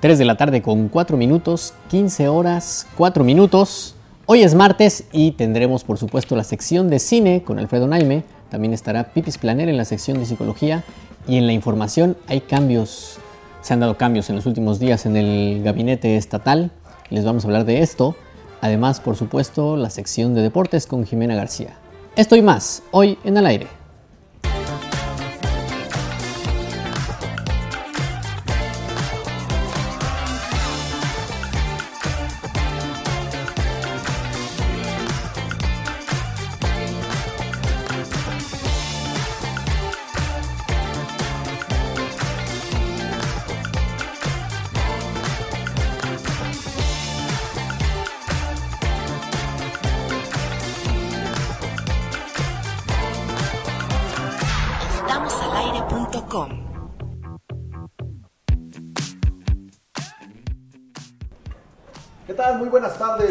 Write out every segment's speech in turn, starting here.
3 de la tarde con 4 minutos, 15 horas, 4 minutos. Hoy es martes y tendremos por supuesto la sección de cine con Alfredo Naime. También estará Pipis Planer en la sección de psicología y en la información hay cambios. Se han dado cambios en los últimos días en el gabinete estatal. Les vamos a hablar de esto. Además, por supuesto, la sección de deportes con Jimena García. Esto y más, hoy en el aire.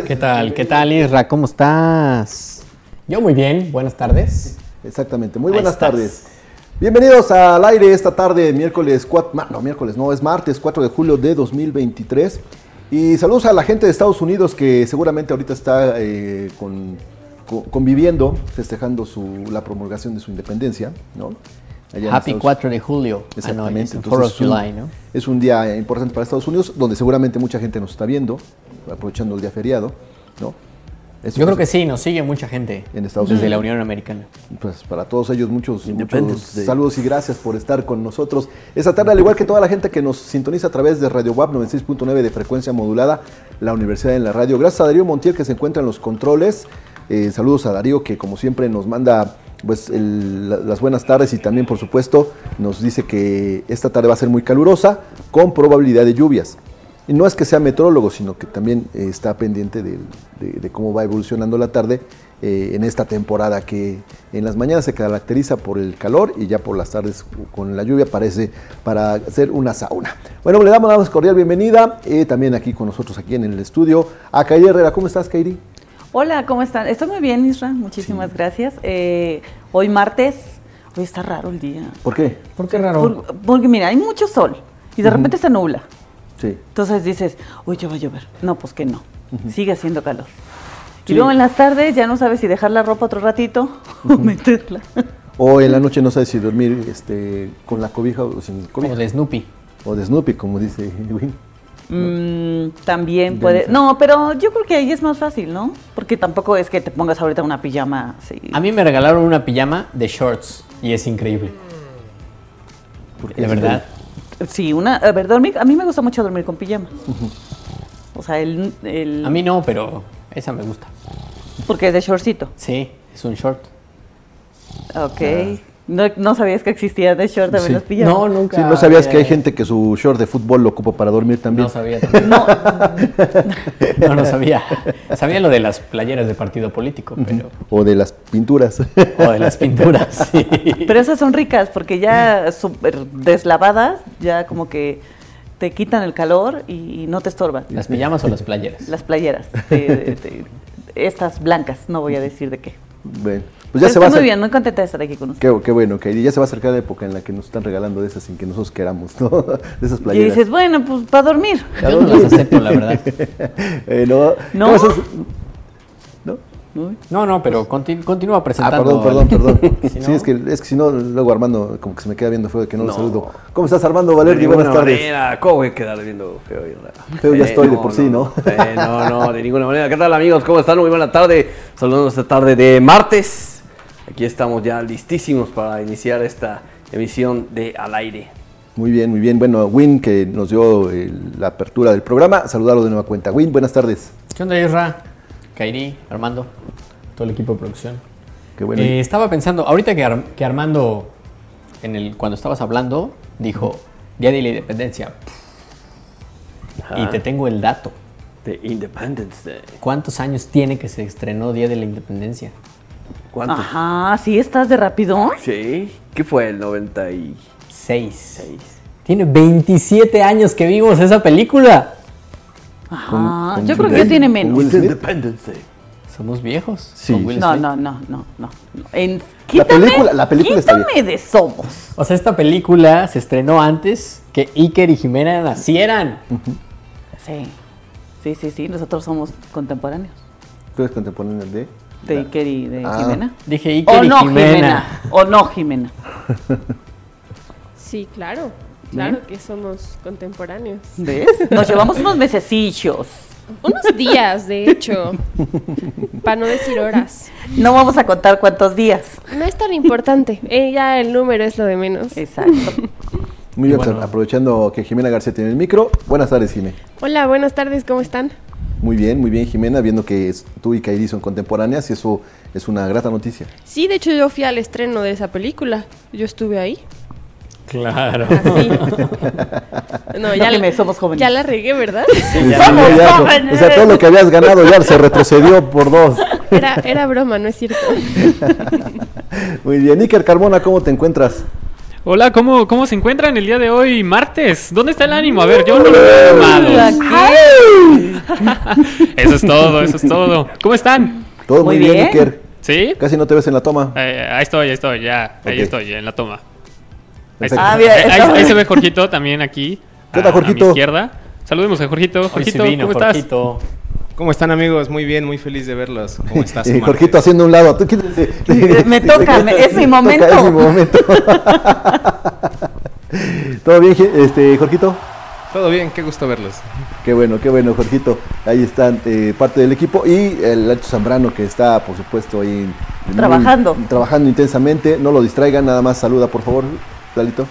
¿Qué tal? ¿Qué tal, Isra? ¿Cómo estás? Yo muy bien, buenas tardes. Exactamente, muy buenas tardes. Bienvenidos al aire esta tarde, miércoles 4, no, miércoles, no, es martes 4 de julio de 2023. Y saludos a la gente de Estados Unidos que seguramente ahorita está eh, conviviendo, festejando su, la promulgación de su independencia, ¿no? Happy 4 de julio. Ah, Exactamente. es, un, es un día importante para Estados Unidos, donde seguramente mucha gente nos está viendo, aprovechando el día feriado, ¿no? Yo creo que sí, nos sigue mucha gente en Estados Unidos. desde la Unión Americana. Pues para todos ellos muchos, saludos y gracias por estar con nosotros esta tarde, al igual que toda la gente que nos sintoniza a través de Radio WAP 96.9 de frecuencia modulada, la Universidad en la Radio. Gracias a Darío Montiel que se encuentra en los controles. Eh, saludos a Darío que como siempre nos manda pues las buenas tardes y también por supuesto nos dice que esta tarde va a ser muy calurosa con probabilidad de lluvias. Y no es que sea metrólogo, sino que también eh, está pendiente de, cómo va evolucionando la tarde eh, en esta temporada que en las mañanas se caracteriza por el calor y ya por las tardes con la lluvia parece para hacer una sauna. Bueno, le damos la más cordial bienvenida eh, también aquí con nosotros aquí en el estudio a Kairi Herrera. ¿Cómo estás, Kairi? Hola, ¿cómo están? Estoy muy bien, Isra. Muchísimas gracias. hoy martes, hoy está raro el día. ¿Por qué? ¿Por qué raro? porque mira, hay mucho sol y de repente se nubla. Entonces dices, uy, ya va a llover. No, pues que no. Sigue haciendo calor. Y luego en las tardes ya no sabes si dejar la ropa otro ratito o meterla. O en la noche no sabes si dormir este, con la cobija o sin cobija. O de Snoopy. O de Snoopy, como dice Win. Mm, también puede. No, pero yo creo que ahí es más fácil, ¿no? Porque tampoco es que te pongas ahorita una pijama. A mí me regalaron una pijama de shorts y es increíble. Porque la verdad. Sí, una, a ver, dormir, a mí me gusta mucho dormir con pijama. O sea, el, A mí no, pero esa me gusta. Porque es de shortcito. Sí, es un short. Ok. Ah. No, sabías que existía de short también los pijamas. No, nunca. no sabías que hay gente que su short de fútbol lo ocupa para dormir también. No sabía también. No. no, no sabía. Sabía lo de las playeras de partido político, pero... O de las pinturas. O de las pinturas, sí. Pero esas son ricas porque ya súper deslavadas, ya como que te quitan el calor y no te estorban. ¿Las pijamas o las playeras? Las playeras. estas blancas, no voy a decir de qué. Bueno. Pues ya se va muy bien, muy contenta de estar aquí con ustedes. Qué, qué bueno, que ya se va a acercar la época en la que nos están regalando de esas sin que nosotros queramos, ¿no? De esas playeras. Y dices, bueno, pues para dormir. Yo no las acepto, la verdad. eh, no. ¿No? No, no, pero continúa presentando. Ah, perdón, perdón, perdón. si sí, es que, es que si no, luego Armando como que se me queda viendo feo de que no, lo saludo. ¿Cómo estás, Armando Valer? Buenas tardes. Manera. ¿Cómo voy a quedar viendo feo? Feo ya estoy de por sí, ¿no? Eh, no, no, de ninguna manera. ¿Qué tal, amigos? ¿Cómo están? Muy buena tarde. Saludando esta tarde de martes. Aquí estamos ya listísimos para iniciar esta emisión de Al Aire. Muy bien, muy bien. Bueno, Win, que nos dio la apertura del programa, saludarlo de nueva cuenta. Win, buenas tardes. ¿Qué onda, Isra? Kairi, Armando, todo el equipo de producción. Qué bueno. Eh, estaba pensando, ahorita que, Armando, en el, cuando estabas hablando, dijo Día de la Independencia. Y te tengo el dato. De Independence Day. ¿Cuántos años tiene que se estrenó Día de la Independencia? ¿Cuántos? Ajá, ¿sí estás de rápido? Sí. ¿Qué fue el 96? Seis. Tiene 27 años que vimos esa película. Ajá, yo creo que ya tiene menos. Independence Somos viejos. Sí. No, no, no, no, no. la película, la película está bien. de Somos. O sea, esta película se estrenó antes que que Iker y Jimena nacieran. Sí, sí, sí, sí, nosotros somos contemporáneos. ¿Tú eres contemporáneo de? De Iker y de ah. Jimena. Dije Iker o y no, Jimena. O no, Jimena. Sí, claro. Claro que somos contemporáneos. ¿Ves? Nos llevamos unos mesecillos. Unos días, de hecho. para no decir horas. No vamos a contar cuántos días. No es tan importante. Eh, ya el número es lo de menos. Exacto. Muy bien, aprovechando que Jimena García tiene el micro. Buenas tardes, Jimena. Hola, buenas tardes, ¿cómo están? Muy bien, muy bien, Jimena, viendo que tú y Kairi son contemporáneas y eso es una grata noticia. Sí, de hecho yo fui al estreno de esa película. Yo estuve ahí. Claro. No, ya la, somos jóvenes. Ya la regué, ¿verdad? somos jóvenes. O sea, todo lo que habías ganado ya se retrocedió por dos. Era, era broma, no es cierto. Muy bien, Iker Carmona, ¿cómo te encuentras? Hola, ¿cómo, ¿cómo se encuentran el día de hoy, martes? ¿Dónde está el ánimo? A ver, yo no lo veo Eso es todo, eso es todo. ¿Cómo están? Todo muy, bien, Iker. ¿Sí? Casi no te ves en la toma. Eh, ahí estoy, ahí estoy, ya. Ahí estoy, en la toma. Ah, ahí, se ve Jorgito también aquí. ¿Qué tal, Jorgito? A, mi izquierda. Saludemos a Jorgito. Jorgito, ¿cómo estás? ¿Cómo están amigos? Muy bien, muy feliz de verlos. ¿Cómo estás? Y Jorgito haciendo un lado. me toca, es mi momento. es mi momento. ¿Todo bien, este, Jorgito? Todo bien, qué gusto verlos. Qué bueno, qué bueno, Jorgito. Ahí están eh, parte del equipo y el Alto Zambrano que está, por supuesto, ahí trabajando. trabajando intensamente. No lo distraigan, nada más saluda, por favor, Lalito.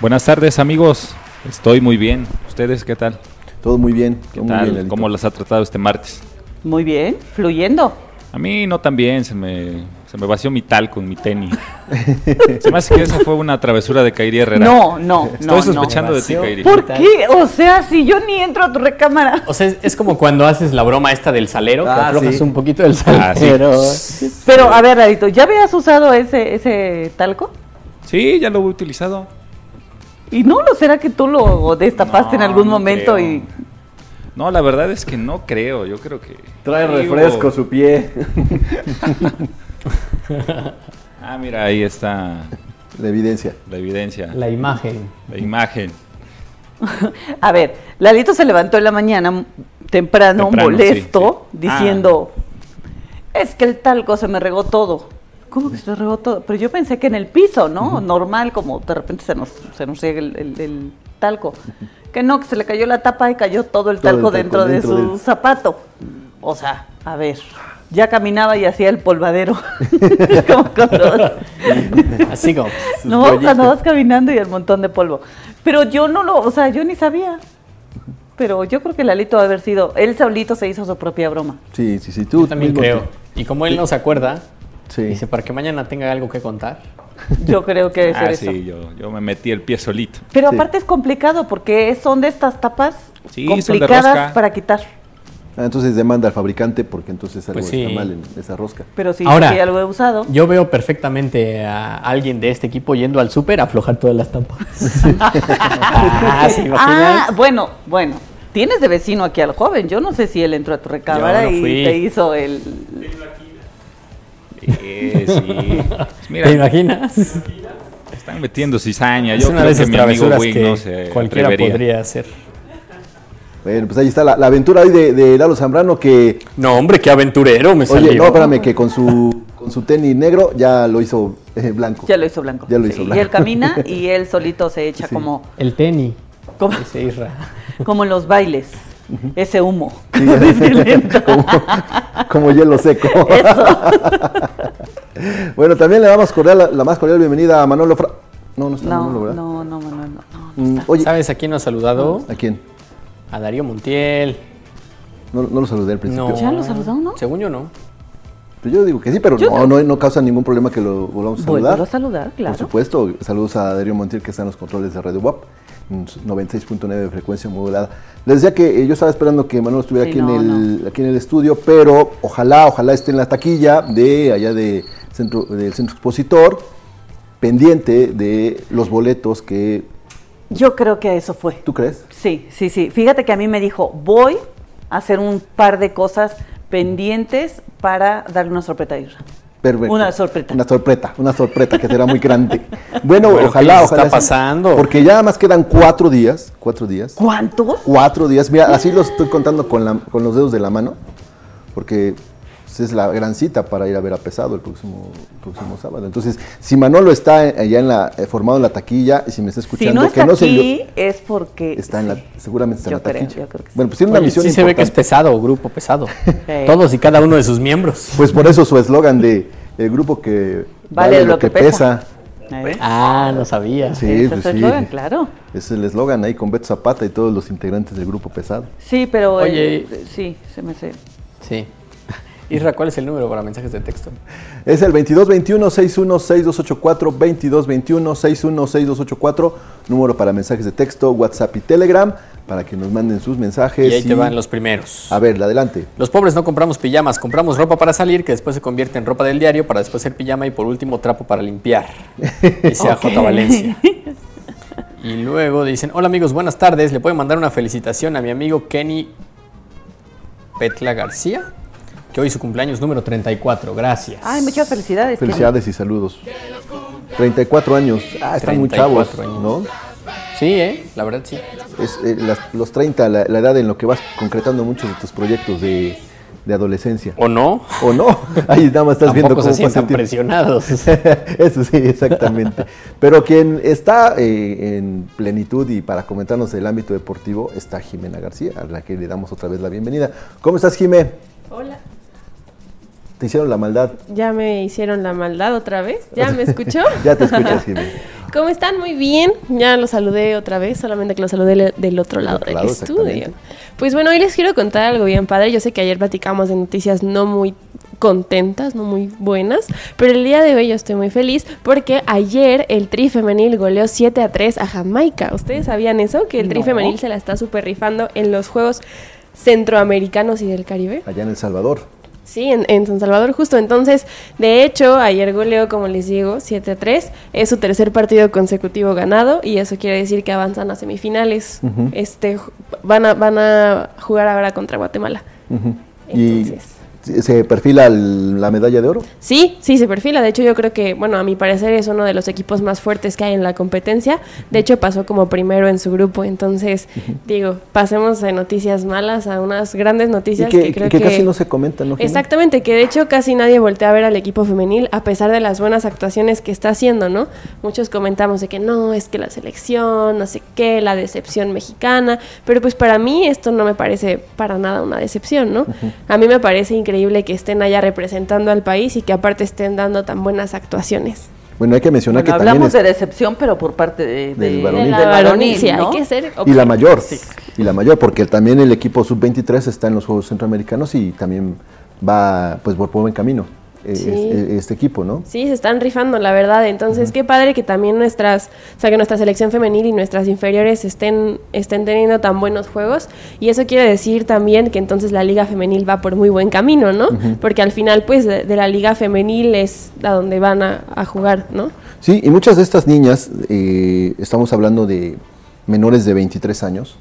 Buenas tardes, amigos. Estoy muy bien. ¿Ustedes qué tal? Todo muy bien. ¿Qué tal? ¿Cómo las ha tratado este martes? Muy bien, fluyendo. A mí no tan bien, se me se me vació mi tal con mi tenis. Se me hace que esa fue una travesura de Kairi Herrera. No, no, Estoy sospechando de ti, Kairi. ¿Por qué? O sea, si yo ni entro a tu recámara. O sea, es, como cuando haces la broma esta del salero, que ah, aflojas un poquito del ah, salero. Pero, a ver, Radito, ¿ya habías usado ese, ese talco? Sí, ya lo he utilizado. ¿Y no lo será que tú lo destapaste en algún momento y no, la verdad es que no creo. Yo creo que. Trae refresco su pie. ah, mira, ahí está. La evidencia. La evidencia. La imagen. La imagen. A ver, Lalito se levantó en la mañana temprano, molesto, diciendo, ah. es que el talco se me regó todo. ¿Cómo que se todo? Pero yo pensé que en el piso, ¿no? Normal, como de repente se nos, se nos llega el, talco. Que no, que se le cayó la tapa y cayó todo el talco, dentro, de su zapato. O sea, a ver ya caminaba y hacía el polvadero. como Así como. No, cuando vas caminando y el montón de polvo. Pero yo no lo, o sea, yo ni sabía. Pero yo creo que Lalito va a haber sido, él solito se hizo su propia broma. Sí, sí, sí, tú también creo. Y como él no se acuerda, dice, para que mañana tenga algo que contar. Yo creo que es ah, eso. Sí, yo, yo, me metí el pie solito. Pero aparte es complicado porque son de estas tapas complicadas para quitar. Ah, entonces demanda al fabricante porque entonces algo pues está mal en esa rosca. Pero sí, Ahora, ya lo he usado. Yo veo perfectamente a alguien de este equipo yendo al súper a aflojar todas las tampas. ah, ah, bueno, bueno. Tienes de vecino aquí al joven. Yo no sé si él entró a tu recámara y te hizo el... Sí. ¿Te imaginas? Están metiendo cizaña. Yo creo que mi amigo Wing no se cualquiera podría hacer. Bueno, pues ahí está la, aventura hoy de, Lalo Zambrano que... No, hombre, qué aventurero me Oye, no, espérame, que con su, con su tenis negro ya lo hizo eh, blanco. Ya lo hizo blanco. Ya lo hizo blanco. Y él camina y él solito se echa como... El tenis. Como, como en los bailes. Ese humo. como, hielo seco. Eso. bueno, también le damos cordial, la, más cordial bienvenida a Manolo Fra... No, no está no, Manolo, ¿verdad? No, no, Manuel, no. Mm, oye, ¿Sabes a quién nos ha saludado? ¿A quién? A Darío Montiel. No, no lo saludé al principio. ¿Ya lo saludó, no? Según yo, no. Pues yo digo que sí, pero no, no, no, causa ningún problema que lo volvamos a saludar. a saludar, claro. Por supuesto. Saludos a Darío Montiel, que está en los controles de Radio WAP, 96.9 de frecuencia modulada. Les decía que eh, yo estaba esperando que Manuel estuviera aquí, en el, aquí en el estudio, pero ojalá, ojalá esté en la taquilla de allá de centro, del centro expositor, pendiente de los boletos que yo creo que eso fue. ¿Tú crees? Sí, sí, sí. Fíjate que a mí me dijo, voy a hacer un par de cosas pendientes para darle una sorpresa a Una sorpresa. Una sorpresa, una sorpresa que será muy grande. Bueno, ojalá, ojalá. está pasando? Porque ya más quedan cuatro días, cuatro días. ¿Cuántos? Cuatro días. Mira, así los estoy contando con, la, con los dedos de la mano, porque es la gran cita para ir a ver a Pesado el próximo, próximo sábado. Entonces, si Manolo está allá en la, eh, formado en la taquilla y si me está escuchando, si no está que no aquí, es porque está en la, seguramente está en la taquilla. Bueno, pues tiene una misión. Sí se ve que es pesado, grupo pesado. Todos y cada uno de sus miembros. Pues por eso su eslogan de el grupo que vale, lo, que, pesa. Ah, no sabía. Sí, pues es el eslogan, claro. Es el eslogan ahí con Beto Zapata y todos los integrantes del grupo pesado. Sí, pero Oye, sí, se me hace. Sí. Isra, ¿cuál es el número para mensajes de texto? Es el 2221-616284, 2221-616284, número para mensajes de texto, WhatsApp y Telegram, para que nos manden sus mensajes. Y ahí te van los primeros. A ver, adelante. Los pobres no compramos pijamas, compramos ropa para salir, que después se convierte en ropa del diario, para después ser pijama y por último trapo para limpiar. Dice okay. J. Valencia. Y luego dicen, hola amigos, buenas tardes, le puedo mandar una felicitación a mi amigo Kenny Petla García que hoy su cumpleaños número 34. Gracias. Ay, muchas felicidades. Felicidades y saludos. 34 años. Ah, están muy chavos, años. ¿no? Sí, ¿eh? la verdad sí. Es, eh, los 30, la, edad en lo que vas concretando muchos de tus proyectos de, adolescencia. ¿O no? ¿O no? Ahí nada más estás viendo cómo se sienten presionados. Eso sí, exactamente. Pero quien está eh, en plenitud y para comentarnos el ámbito deportivo está Jimena García, a la que le damos otra vez la bienvenida. ¿Cómo estás, Jimé? Hola. ¿Te hicieron la maldad? Ya me hicieron la maldad otra vez. ¿Ya me escuchó? ya te escuchas, Jimmy. ¿Cómo están? Muy bien. Ya los saludé otra vez, solamente que los saludé del otro lado del estudio. Pues bueno, hoy les quiero contar algo bien padre. Yo sé que ayer platicamos de noticias no muy contentas, no muy buenas, pero el día de hoy yo estoy muy feliz porque ayer el Tri femenil goleó 7 a 3 a Jamaica. ¿Ustedes sabían eso? Que el Tri femenil se la está super rifando en los Juegos Centroamericanos y del Caribe. Allá en El Salvador. Sí, en, San Salvador justo. Entonces, de hecho, ayer goleó, como les digo, 7 a 3. Es su tercer partido consecutivo ganado y eso quiere decir que avanzan a semifinales. este, van, a, van a jugar ahora contra Guatemala. Entonces... ¿Se perfila la medalla de oro? Sí, sí, se perfila. De hecho, yo creo que, bueno, a mi parecer es uno de los equipos más fuertes que hay en la competencia. De hecho, pasó como primero en su grupo. Entonces, digo, pasemos de noticias malas a unas grandes noticias que, creo que, casi no se comentan, ¿no? Exactamente, que de hecho casi nadie voltea a ver al equipo femenil a pesar de las buenas actuaciones que está haciendo, ¿no? Muchos comentamos de que no, es que la selección, no sé qué, la decepción mexicana. Pero pues para mí esto no me parece para nada una decepción, ¿no? A mí me parece increíble que estén allá representando al país y que aparte estén dando tan buenas actuaciones. Bueno, hay que mencionar que hablamos de decepción, pero por parte de, del varonil, hay que ser y la mayor, y la mayor, porque también el equipo sub 23 está en los Juegos Centroamericanos y también va, pues, por buen camino. Eh, este equipo, ¿no? Sí, se están rifando, la verdad. Entonces, qué padre que también nuestras, o sea, que nuestra selección femenil y nuestras inferiores estén, estén teniendo tan buenos juegos. Y eso quiere decir también que entonces la liga femenil va por muy buen camino, ¿no? Porque al final, pues, de, la liga femenil es a donde van a, jugar, ¿no? Sí, y muchas de estas niñas, eh, estamos hablando de menores de 23 años,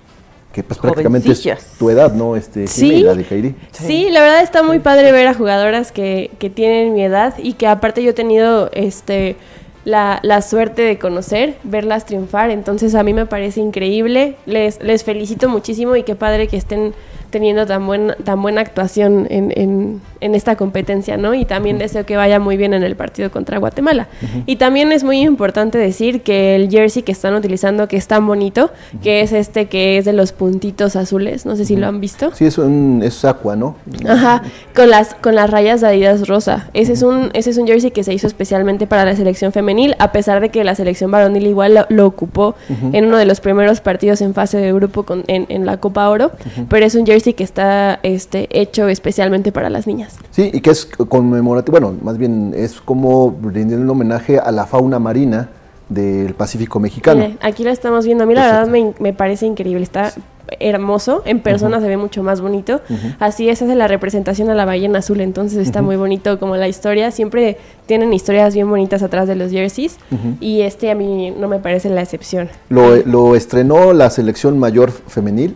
que pues prácticamente es tu edad, ¿no? Este, sí, la de Kairi. Sí, la verdad está muy padre ver a jugadoras que, que tienen mi edad y que aparte yo he tenido este la, la, suerte de conocer, verlas triunfar, entonces a mí me parece increíble, les, les felicito muchísimo y qué padre que estén teniendo tan, buen, tan buena actuación en, en, en, esta competencia, ¿no? Y también deseo que vaya muy bien en el partido contra Guatemala. Y también es muy importante decir que el jersey que están utilizando, que es tan bonito, que es este que es de los puntitos azules, no sé si lo han visto. Sí, es un es aqua, ¿no? Ajá, con las, con las rayas de Adidas rosa. Ese, es un, ese es un jersey que se hizo especialmente para la selección femenil, a pesar de que la selección varonil igual lo, ocupó en uno de los primeros partidos en fase de grupo con, en, en la Copa Oro, pero es un jersey que está este, hecho especialmente para las niñas. Sí, y que es conmemorativo, bueno, más bien es como rendir un homenaje a la fauna marina del Pacífico mexicano. aquí la estamos viendo, a mí la verdad me, me, parece increíble, está hermoso, en persona se ve mucho más bonito, así es, hace la representación a la ballena azul, entonces está muy bonito como la historia, siempre tienen historias bien bonitas atrás de los jerseys. Y este a mí no me parece la excepción. Lo, lo estrenó la selección mayor femenil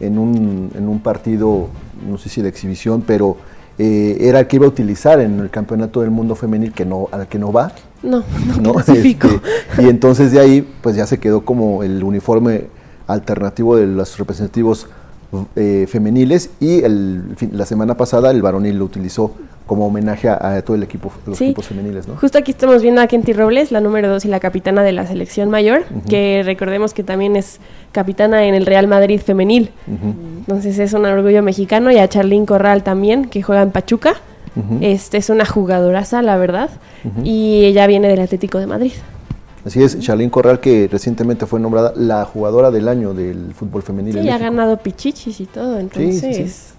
en un, en un partido, no sé si de exhibición, pero eh, era el que iba a utilizar en el campeonato del mundo femenil que no, al que no va. No, no, Este, y entonces de ahí, pues ya se quedó como el uniforme alternativo de los representativos eh, femeniles y el, la semana pasada el varonil lo utilizó como homenaje a, todo el equipo, los equipos femeniles, ¿no? Justo aquí estamos viendo a Kenty Robles, la número dos y la capitana de la selección mayor, que recordemos que también es capitana en el Real Madrid femenil. Entonces es un orgullo mexicano y a Charlín Corral también, que juega en Pachuca. Este es una jugadoraza, la verdad, y ella viene del Atlético de Madrid. Así es, Charlene Corral, que recientemente fue nombrada la jugadora del año del fútbol femenil. Sí, ha ganado pichichis y todo, entonces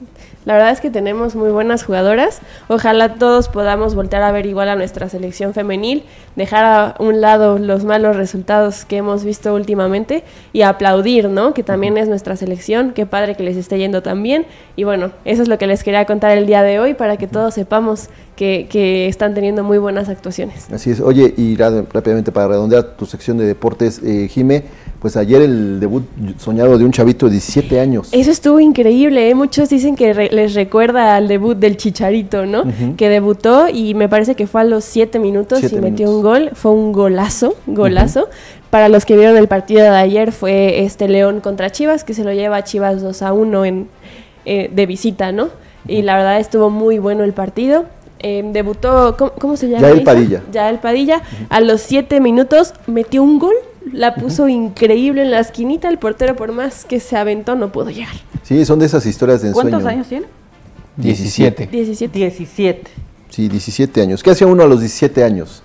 la verdad es que tenemos muy buenas jugadoras. Ojalá todos podamos voltear a ver igual a nuestra selección femenil, dejar a un lado los malos resultados que hemos visto últimamente y aplaudir, ¿no? Que también es nuestra selección. Qué padre que les esté yendo tan bien. Y bueno, eso es lo que les quería contar el día de hoy para que todos sepamos que, están teniendo muy buenas actuaciones. Así es. Oye, y rápidamente para redondear tu sección de deportes, eh, Jime, pues ayer el debut soñado de un chavito de 17 años. Eso estuvo increíble, ¿eh? muchos dicen que les recuerda al debut del Chicharito, ¿no? Que debutó y me parece que fue a los 7 minutos y metió un gol, fue un golazo, golazo. Para los que vieron el partido de ayer fue este León contra Chivas, que se lo lleva a Chivas 2 a 1 en, eh, de visita, ¿no? Y la verdad estuvo muy bueno el partido Em, debutó, ¿cómo, se llama? Ya el Padilla. Ya el Padilla. A los siete minutos metió un gol, la puso increíble en la esquinita. El portero, por más que se aventó, no pudo llegar. Sí, son de esas historias de ensueño. ¿Cuántos años tiene? 17. 17. 17. Sí, 17 años. ¿Qué hacía uno a los 17 años?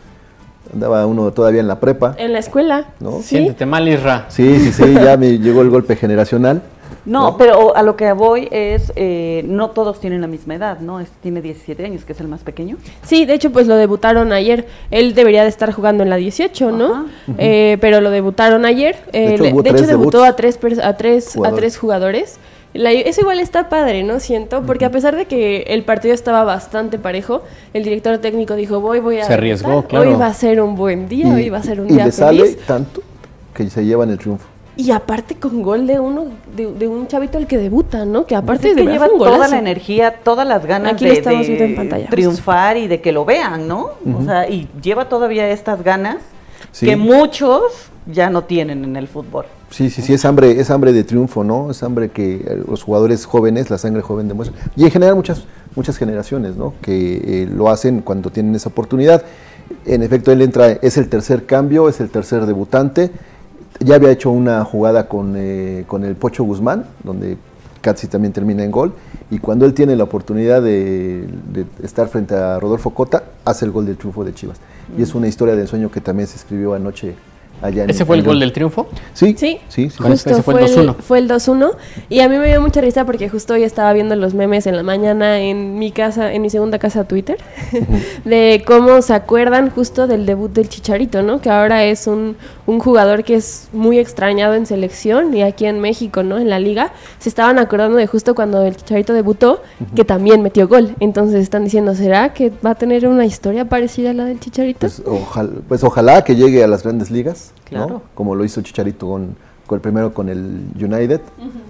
Andaba uno todavía en la prepa. En la escuela. ¿no? Siéntete mal, Isra. Sí, sí, sí, ya me llegó el golpe generacional. No, pero a lo que voy es, eh, no todos tienen la misma edad, ¿no? tiene 17 años, que es el más pequeño. Sí, de hecho, pues lo debutaron ayer. Él debería de estar jugando en la 18, ¿no? Eh, pero lo debutaron ayer. de hecho, eh, debutó a tres, a tres, jugadores. a tres jugadores. eso igual está padre, ¿no? Siento, porque a pesar de que el partido estaba bastante parejo, el director técnico dijo, voy, voy a... Se arriesgó, claro. Hoy va a ser un buen día, hoy va a ser un día y le sale tanto que se llevan el triunfo. Y aparte con gol de uno, de, un chavito el que debuta, ¿no? Que aparte es que lleva toda la energía, todas las ganas de, triunfar y de que lo vean, ¿no? O sea, y lleva todavía estas ganas que muchos ya no tienen en el fútbol. Sí, sí, sí, es hambre, es hambre de triunfo, ¿no? Es hambre que eh, los jugadores jóvenes, la sangre joven demuestra. Y en general muchas, muchas generaciones, ¿no? Que eh, lo hacen cuando tienen esa oportunidad. En efecto, él entra, es el tercer cambio, es el tercer debutante ya había hecho una jugada con, eh, con el Pocho Guzmán, donde Katsi también termina en gol. Y cuando él tiene la oportunidad de, estar frente a Rodolfo Cota, hace el gol del triunfo de Chivas. Y es una historia de ensueño que también se escribió anoche ¿Ese fue el gol del triunfo? Sí. Sí, sí, justo fue el 2-1. Fue el 2-1. Y a mí me dio mucha risa porque justo hoy estaba viendo los memes en la mañana en mi casa, en mi segunda casa Twitter, de cómo se acuerdan justo del debut del Chicharito, ¿no? Que ahora es un, un jugador que es muy extrañado en selección y aquí en México, ¿no? En la liga. Se estaban acordando de justo cuando el Chicharito debutó, que también metió gol. Entonces están diciendo, ¿será que va a tener una historia parecida a la del Chicharito? Pues ojalá, pues ojalá que llegue a las grandes ligas. Claro. Como lo hizo Chicharito con, con, el primero con el United,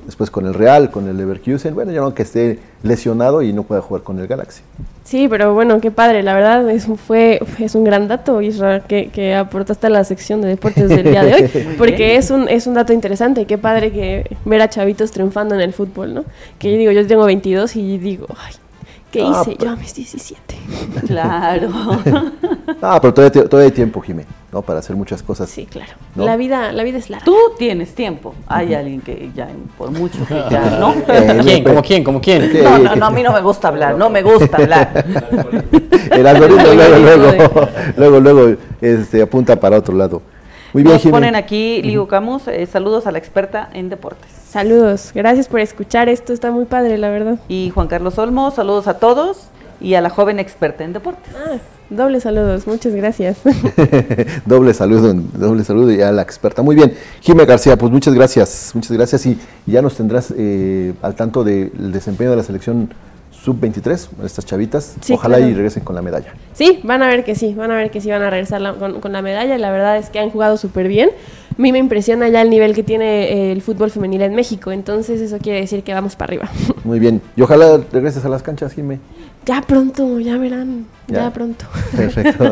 después con el Real, con el Leverkusen. Bueno, ya no que esté lesionado y no pueda jugar con el Galaxy. Sí, pero bueno, qué padre. La verdad es, fue, es un gran dato, Israel, que, que aportaste a la sección de deportes del día de hoy, porque es un, es un dato interesante. Qué padre que ver a chavitos triunfando en el fútbol, ¿no? Que yo digo, yo tengo 22 y digo, ay, ¿Qué ah, hice yo a mis 17? Claro. ah, pero todavía, todavía hay tiempo, Jimé, ¿no? Para hacer muchas cosas. Sí, claro. La, vida, la vida es larga. Tú tienes tiempo. Hay alguien que ya, por mucho que ya, ¿no? Eh, ¿Quién? ¿Cómo quién? ¿Cómo quién? No, no, no, a mí no me gusta hablar. No me gusta hablar. El algoritmo luego, luego, luego, luego este, apunta para otro lado. Muy bien, Nos ponen aquí, Ligo Camus, eh, saludos a la experta en deportes. Saludos, gracias por escuchar, esto está muy padre, la verdad. Y Juan Carlos Olmo, saludos a todos y a la joven experta en deportes. Ah, doble saludos, muchas gracias. doble saludo, doble saludo y a la experta. Muy bien, Jimé García, pues muchas gracias, muchas gracias y ya nos tendrás eh, al tanto del desempeño de la selección sub-23, estas chavitas. Ojalá y regresen con la medalla. Sí, van a ver que sí, van a ver que sí van a regresar con, la medalla. La verdad es que han jugado súper bien. A mí me impresiona ya el nivel que tiene eh, el fútbol femenil en México, entonces eso quiere decir que vamos para arriba. Muy bien, y ojalá regreses a las canchas, Jimé. Ya pronto, ya verán. Ya, pronto. Perfecto.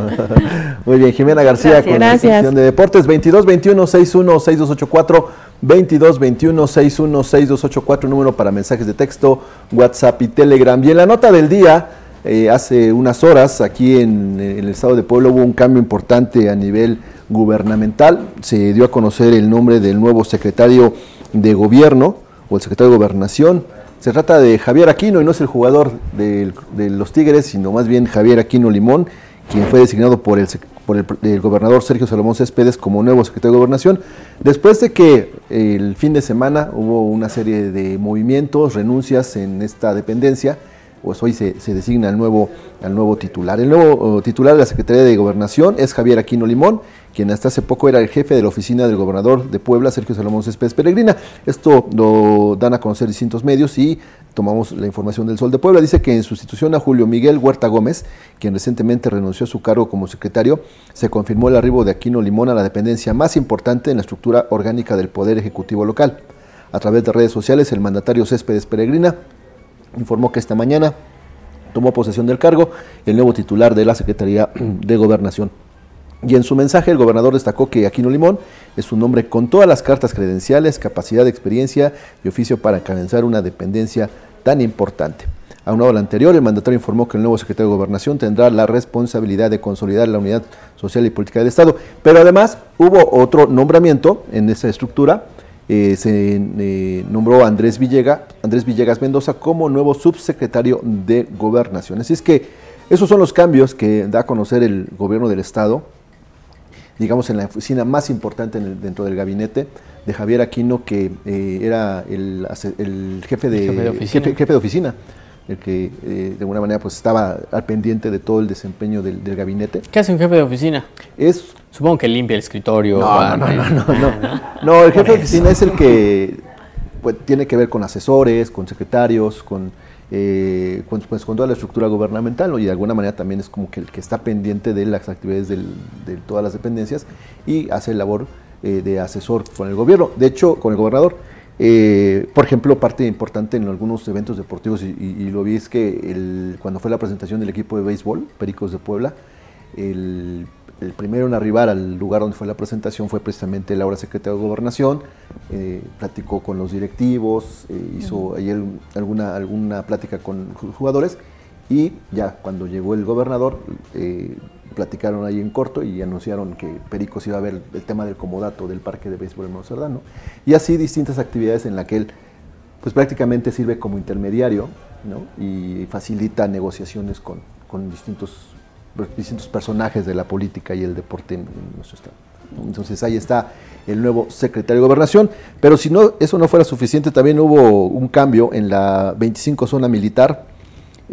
Muy bien, Jimena García con la sección de deportes 22 21 61 6284 22 21 61 6284 número para mensajes de texto, WhatsApp y Telegram. Y en la nota del día, eh, hace unas horas aquí en, en, el estado de Puebla hubo un cambio importante a nivel gubernamental. Se dio a conocer el nombre del nuevo secretario de gobierno o el secretario de gobernación. Se trata de Javier Aquino y no es el jugador de, los Tigres, sino más bien Javier Aquino Limón, quien fue designado por el, gobernador Sergio Salomón Céspedes como nuevo secretario de Gobernación, después de que el fin de semana hubo una serie de movimientos, renuncias en esta dependencia, pues hoy se, designa al al nuevo titular. El nuevo titular de la Secretaría de Gobernación es Javier Aquino Limón, quien hasta hace poco era el jefe de la oficina del gobernador de Puebla, Sergio Salomón Céspedes Peregrina. Esto lo dan a conocer distintos medios y tomamos la información del Sol de Puebla. Dice que en sustitución a Julio Miguel Huerta Gómez, quien recientemente renunció a su cargo como secretario, se confirmó el arribo de Aquino Limón a la dependencia más importante en la estructura orgánica del Poder Ejecutivo local. A través de redes sociales, el mandatario Céspedes Peregrina informó que esta mañana tomó posesión del cargo el nuevo titular de la Secretaría de Gobernación. Y en su mensaje el gobernador destacó que Aquino Limón es un hombre con todas las cartas credenciales, capacidad, experiencia y oficio para encabezar una dependencia tan importante. Aunado al anterior, el mandatario informó que el nuevo secretario de Gobernación tendrá la responsabilidad de consolidar la unidad social y política del Estado. Pero además hubo otro nombramiento en esa estructura. Eh, se eh, nombró a Andrés, Villega, Andrés Villegas Mendoza como nuevo subsecretario de Gobernación. Así es que esos son los cambios que da a conocer el gobierno del Estado digamos, en la oficina más importante dentro del gabinete de Javier Aquino, que eh, era el, jefe, de, jefe, de oficina. el que eh, de alguna manera pues estaba al pendiente de todo el desempeño del, gabinete. ¿Qué hace un jefe de oficina? Es supongo que limpia el escritorio. No, no, no, no, no, el jefe de oficina es el que pues, tiene que ver con asesores, con secretarios, con eh, pues, con toda la estructura gubernamental y de alguna manera también es como que el que está pendiente de las actividades de todas las dependencias y hace labor eh, de asesor con el gobierno, de hecho con el gobernador. Eh, por ejemplo, parte importante en algunos eventos deportivos, y, lo vi es que cuando fue la presentación del equipo de béisbol, Pericos de Puebla, el el primero en arribar al lugar donde fue la presentación fue precisamente Laura secretario de Gobernación, eh, platicó con los directivos, eh, hizo ayer alguna, alguna plática con jugadores y ya cuando llegó el gobernador eh, platicaron ahí en corto y anunciaron que Pericos iba a ver el tema del comodato del parque de béisbol en Monserrano y así distintas actividades en las que él pues prácticamente sirve como intermediario y facilita negociaciones con, con distintos distintos personajes de la política y el deporte en, nuestro estado. Entonces ahí está el nuevo secretario de Gobernación. Pero si no, eso no fuera suficiente, también hubo un cambio en la 25 zona militar.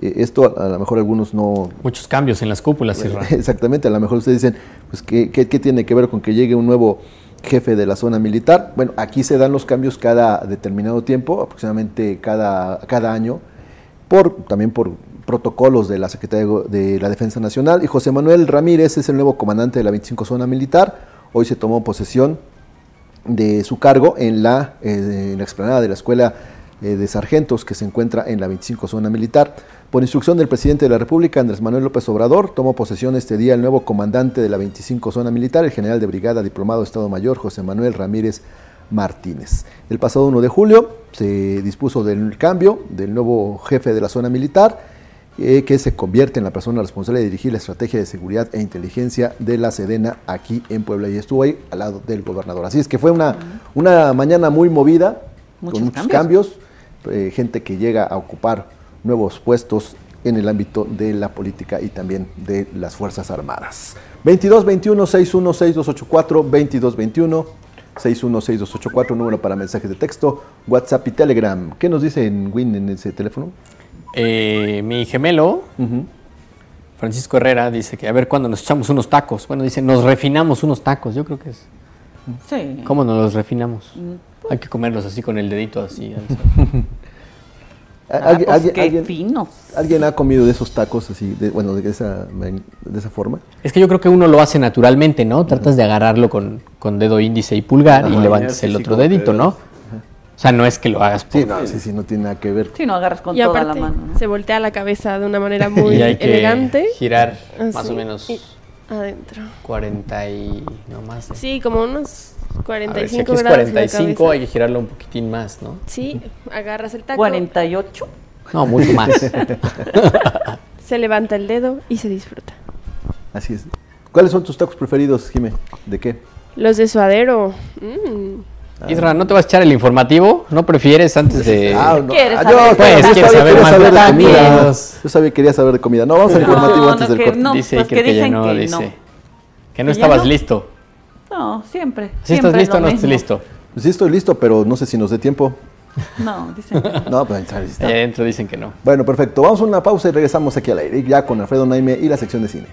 Eh, esto a, lo mejor algunos no... Muchos cambios en las cúpulas. exactamente, a lo mejor ustedes dicen, pues ¿qué, ¿qué, tiene que ver con que llegue un nuevo jefe de la zona militar? Bueno, aquí se dan los cambios cada determinado tiempo, aproximadamente cada, cada año, por, también por protocolos de la Secretaría de la Defensa Nacional. Y José Manuel Ramírez es el nuevo comandante de la 25 Zona Militar. Hoy se tomó posesión de su cargo en la, eh, explanada de la Escuela eh, de Sargentos que se encuentra en la 25 Zona Militar. Por instrucción del presidente de la República, Andrés Manuel López Obrador, tomó posesión este día el nuevo comandante de la 25 Zona Militar, el general de brigada diplomado Estado Mayor José Manuel Ramírez Martínez. El pasado 1 de julio se dispuso del cambio del nuevo jefe de la zona militar eh, que se convierte en la persona responsable de dirigir la estrategia de seguridad e inteligencia de la Sedena aquí en Puebla y estuvo ahí al lado del gobernador. Así es que fue una, una mañana muy movida, con muchos cambios, eh, gente que llega a ocupar nuevos puestos en el ámbito de la política y también de las Fuerzas Armadas. 2221 616284 2221 616284 número para mensajes de texto, WhatsApp y Telegram. ¿Qué nos dice en Win en ese teléfono? Eh, mi gemelo, Francisco Herrera, dice que a ver cuándo nos echamos unos tacos. Bueno, dice, nos refinamos unos tacos. Yo creo que es. Sí. ¿Cómo nos los refinamos? Mm. Hay que comerlos así con el dedito así. Ah, ¿Alguien, pues qué finos. ¿Alguien ha comido de esos tacos así, de, bueno, de esa, de esa forma? Es que yo creo que uno lo hace naturalmente, ¿no? Tratas de agarrarlo con, con dedo índice y pulgar y levantas el otro dedito, ¿no? O sea, no es que lo hagas por... Sí, no, sí, sí, no tiene nada que ver. Sí, no agarras con toda la mano. Se voltea la cabeza de una manera muy y hay que elegante. girar más o menos... adentro. 40 y... no más. Sí, como unos 45 ver, si aquí es 45 hay que girarlo un poquitín más, ¿no? Sí, agarras el taco. 48. No, mucho más. se levanta el dedo y se disfruta. Así es. ¿Cuáles son tus tacos preferidos, Jimé? ¿De qué? Los de suadero. Mm. Isra, ¿no te vas a echar el informativo? ¿No prefieres antes de...? Ah, no. ¿Quieres ah, saber? Yo, pues, ¿quieres saber, más saber de comida? Yo sabía que quería saber de comida. No, vamos al informativo no, antes del corte. No, dice pues que, que, ya no, que dice. No. Que no estabas listo. No, siempre. ¿Sí estás listo o no estás listo? Pues sí estoy listo, pero no sé si nos dé tiempo. No, dicen que no. No, pues ahí está. Allá adentro dicen que no. Bueno, perfecto. Vamos a una pausa y regresamos aquí al aire, ya con Alfredo Naime y la sección de cine.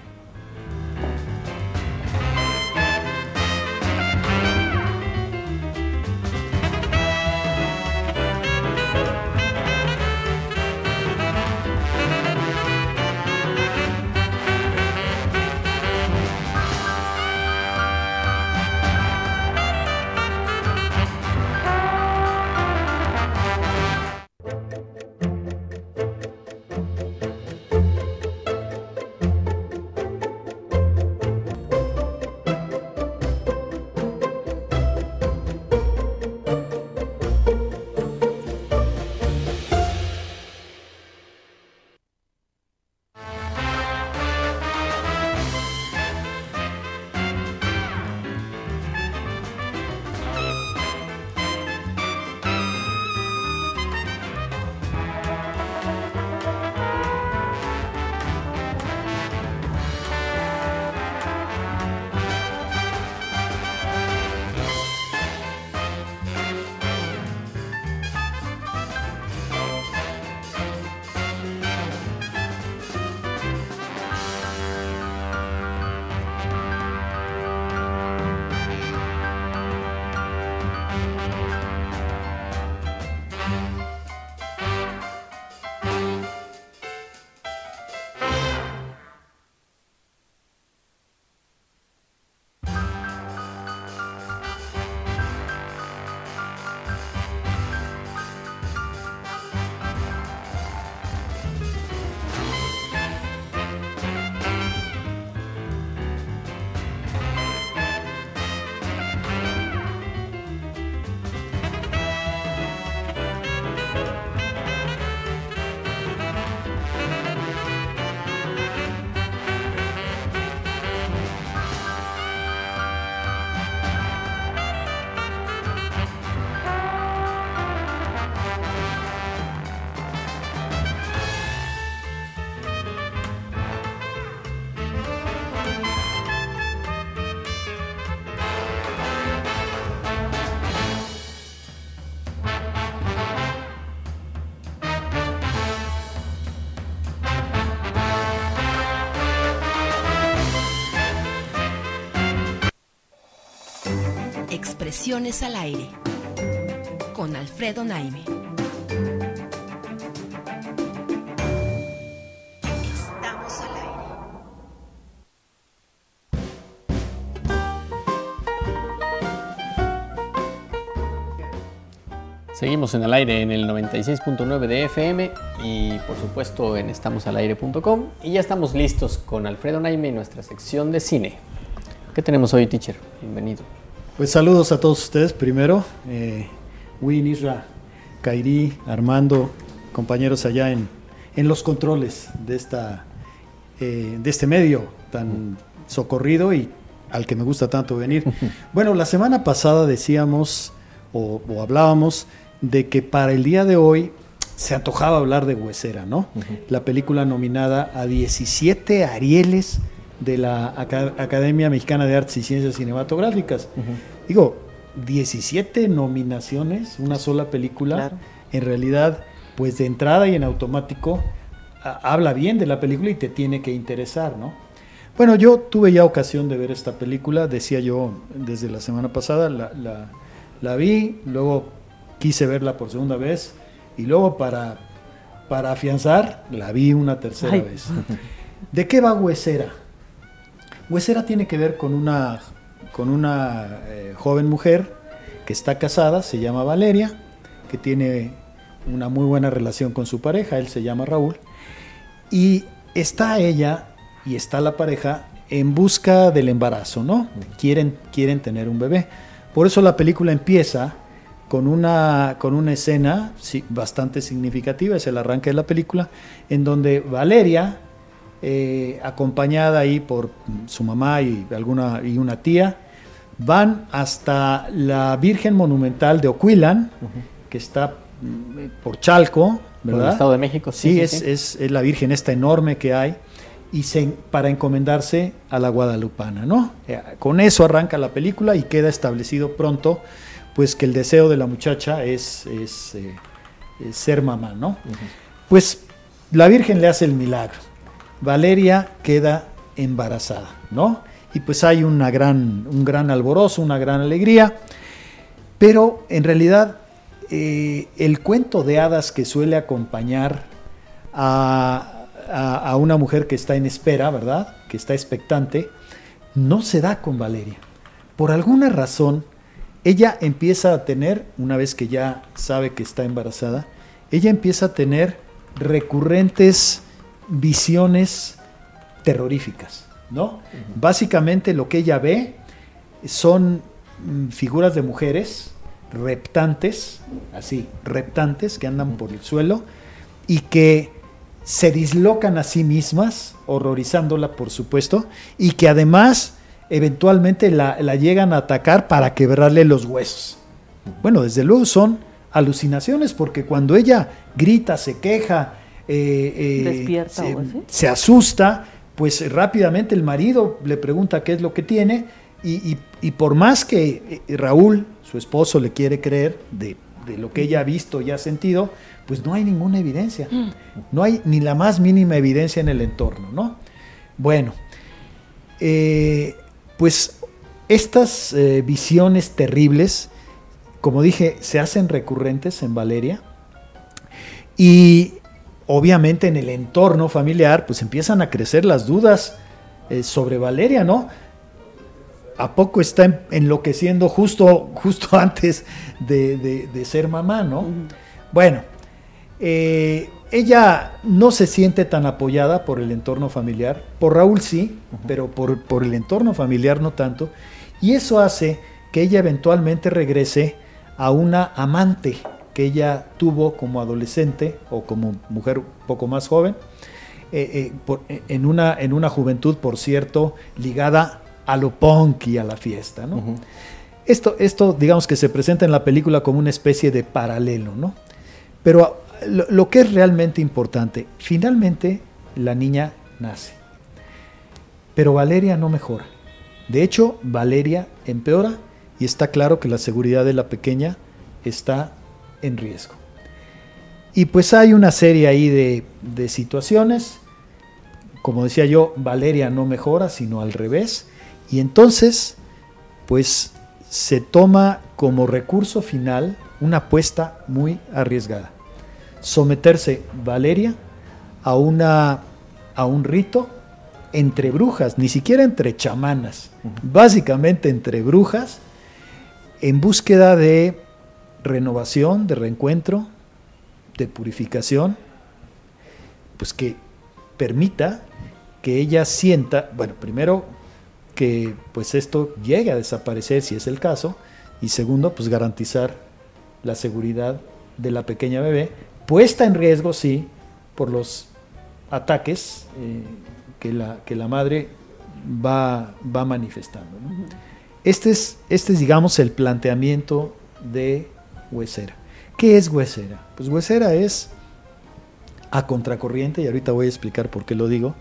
Al aire con Alfredo Naime. Estamos al aire. Seguimos en el aire en el 96.9 de FM y por supuesto en estamosalaire.com y ya estamos listos con Alfredo Naime y nuestra sección de cine. ¿Qué tenemos hoy, teacher? Bienvenido. Pues saludos a todos ustedes primero. Eh, Win, Isra, Kairi, Armando, compañeros allá en, en los controles de, esta, eh, de este medio tan socorrido y al que me gusta tanto venir. Bueno, la semana pasada decíamos o, hablábamos de que para el día de hoy se antojaba hablar de Huesera, ¿no? La película nominada a 17 Arieles de la Academia Mexicana de Artes y Ciencias Cinematográficas. Digo, 17 nominaciones, una sola película, en realidad, pues de entrada y en automático, habla bien de la película y te tiene que interesar, ¿no? Bueno, yo tuve ya ocasión de ver esta película, decía yo desde la semana pasada, la, la, vi, luego quise verla por segunda vez y luego para, para afianzar la vi una tercera vez. ¿De qué va Huesera? Huesera tiene que ver con una, con una eh, joven mujer que está casada, se llama Valeria, que tiene una muy buena relación con su pareja, él se llama Raúl, y está ella y está la pareja en busca del embarazo, ¿no? Quieren, quieren tener un bebé. Por eso la película empieza con una, con una escena bastante significativa, es el arranque de la película, en donde Valeria, eh, acompañada ahí por su mamá y, alguna, y una tía, van hasta la Virgen Monumental de Oquilan, que está mm, por Chalco, ¿verdad? Por el Estado de México, sí. es, Es, la Virgen esta enorme que hay, y se, para encomendarse a la Guadalupana, ¿no? Eh, con eso arranca la película y queda establecido pronto, pues que el deseo de la muchacha es, es, eh, ser mamá, ¿no? Pues la Virgen le hace el milagro. Valeria queda embarazada, ¿no? y pues hay una gran, un gran alborozo, una gran alegría, pero en realidad eh, el cuento de hadas que suele acompañar a, una mujer que está en espera, ¿verdad? Que está expectante, no se da con Valeria. Por alguna razón, ella empieza a tener, una vez que ya sabe que está embarazada, ella empieza a tener recurrentes visiones terroríficas. ¿no? Básicamente lo que ella ve son mm, figuras de mujeres reptantes, así, reptantes que andan por el suelo y que se dislocan a sí mismas, horrorizándola por supuesto, y que además eventualmente la, llegan a atacar para quebrarle los huesos. Bueno, desde luego son alucinaciones porque cuando ella grita, se queja, eh, eh, se asusta, pues rápidamente el marido le pregunta qué es lo que tiene y, por más que eh, Raúl, su esposo, le quiere creer de, lo que ella ha visto y ha sentido, pues no hay ninguna evidencia. Mm. No hay ni la más mínima evidencia en el entorno, ¿no? Bueno, eh, pues estas eh, visiones terribles, como dije, se hacen recurrentes en Valeria y obviamente en el entorno familiar, pues empiezan a crecer las dudas eh, sobre Valeria, ¿no? ¿A poco está enloqueciendo justo, justo antes de, ser mamá, ¿no? Bueno, eh, ella no se siente tan apoyada por el entorno familiar, por Raúl sí, pero por, por el entorno familiar no tanto, y eso hace que ella eventualmente regrese a una amante que ella tuvo como adolescente o como mujer un poco más joven, eh, eh, eh, en, una, en una juventud, por cierto, ligada a lo punk y a la fiesta. esto, esto, digamos que se presenta en la película como una especie de paralelo, ¿no? Pero lo, lo que es realmente importante, finalmente la niña nace. Pero Valeria no mejora. De hecho, Valeria empeora y está claro que la seguridad de la pequeña está en riesgo. Y pues hay una serie ahí de, situaciones. Como decía yo, Valeria no mejora, sino al revés. Y entonces, pues se toma como recurso final una apuesta muy arriesgada. Someterse Valeria a, una, a un rito entre brujas, ni siquiera entre chamanas, básicamente entre brujas, en búsqueda de renovación, de reencuentro, de purificación, pues que permita que ella sienta, bueno, primero que pues esto llegue a desaparecer si es el caso, y segundo, pues garantizar la seguridad de la pequeña bebé, puesta en riesgo, sí, por los ataques eh, que, la, que la madre va, va manifestando. Este, es, este es, digamos, el planteamiento de huesera. ¿Qué es huesera? Pues huesera es a contracorriente, y ahorita voy a explicar por qué lo digo,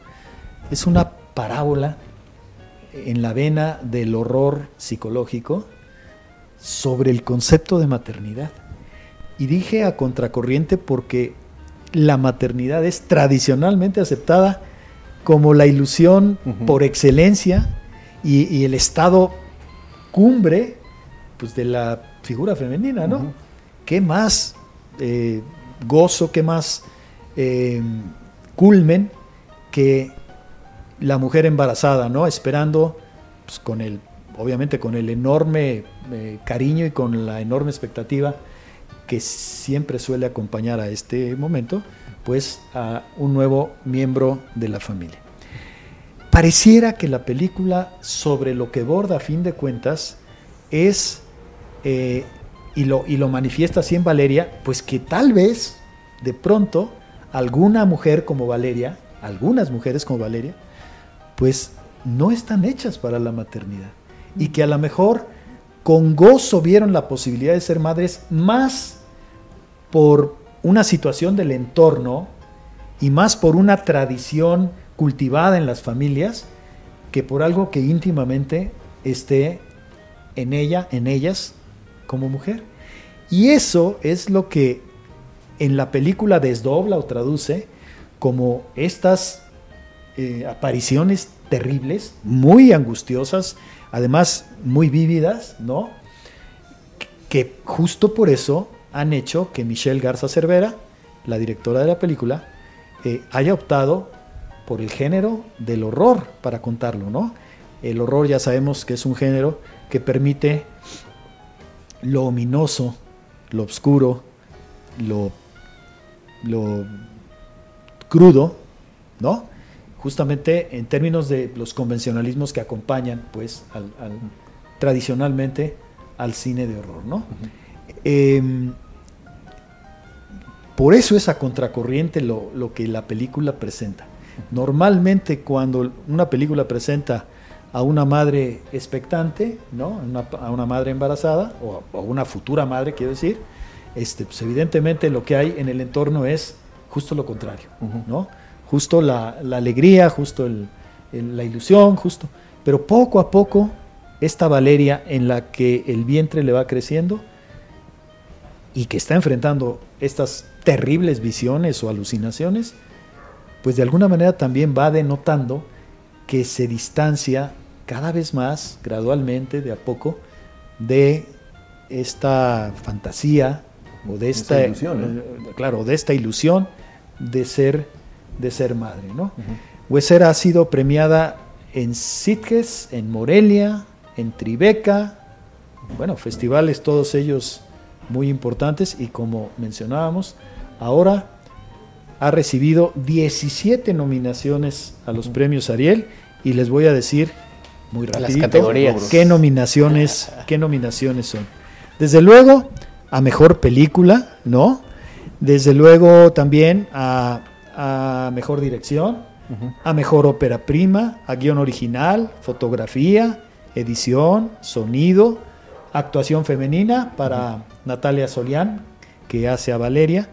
es una parábola en la vena del horror psicológico sobre el concepto de maternidad. Y dije a contracorriente porque la maternidad es tradicionalmente aceptada como la ilusión por excelencia y, el estado cumbre pues, de la figura femenina, ¿no? ¿Qué más eh, gozo, qué más eh, culmen que la mujer embarazada, ¿no? Esperando, pues, con el, obviamente con el enorme eh, cariño y con la enorme expectativa que siempre suele acompañar a este momento, pues a un nuevo miembro de la familia. Pareciera que la película sobre lo que borda a fin de cuentas es, eh, y, lo, y lo manifiesta así en Valeria, pues que tal vez de pronto alguna mujer como Valeria, algunas mujeres como Valeria, pues no están hechas para la maternidad. Y que a lo mejor con gozo vieron la posibilidad de ser madres más por una situación del entorno y más por una tradición cultivada en las familias que por algo que íntimamente esté en ella, en ellas, como mujer. Y eso es lo que en la película desdobla o traduce como estas eh, apariciones terribles, muy angustiosas, además muy vívidas, ¿no? Que justo por eso han hecho que Michelle Garza Cervera, la directora de la película, eh, haya optado por el género del horror para contarlo, ¿no? El horror ya sabemos que es un género que permite lo ominoso, lo oscuro, lo, lo crudo, ¿no? justamente en términos de los convencionalismos que acompañan, pues, al, tradicionalmente al cine de horror, ¿no? Em, por eso es a contracorriente lo, que la película presenta. Normalmente cuando una película presenta a una madre expectante, ¿no? a una madre embarazada, o a, una futura madre, quiero decir, este, pues evidentemente lo que hay en el entorno es justo lo contrario, ¿no? justo la, alegría, justo la ilusión, justo. Pero poco a poco, esta Valeria en la que el vientre le va creciendo y que está enfrentando estas terribles visiones o alucinaciones, pues de alguna manera también va denotando que se distancia cada vez más, gradualmente, de a poco, de esta fantasía o de esta, ilusión, eh, claro, de esta ilusión de ser de ser madre. ¿no? Huesera ha sido premiada en Sitges, en Morelia, en Tribeca, bueno, festivales todos ellos muy importantes y como mencionábamos, ahora ha recibido 17 nominaciones a los premios Ariel y les voy a decir muy rápido qué nominaciones, qué nominaciones son. Desde luego a mejor película, ¿no? Desde luego también a a mejor dirección, a mejor ópera prima, a guion original, fotografía, edición, sonido, actuación femenina para Natalia Solián, que hace a Valeria,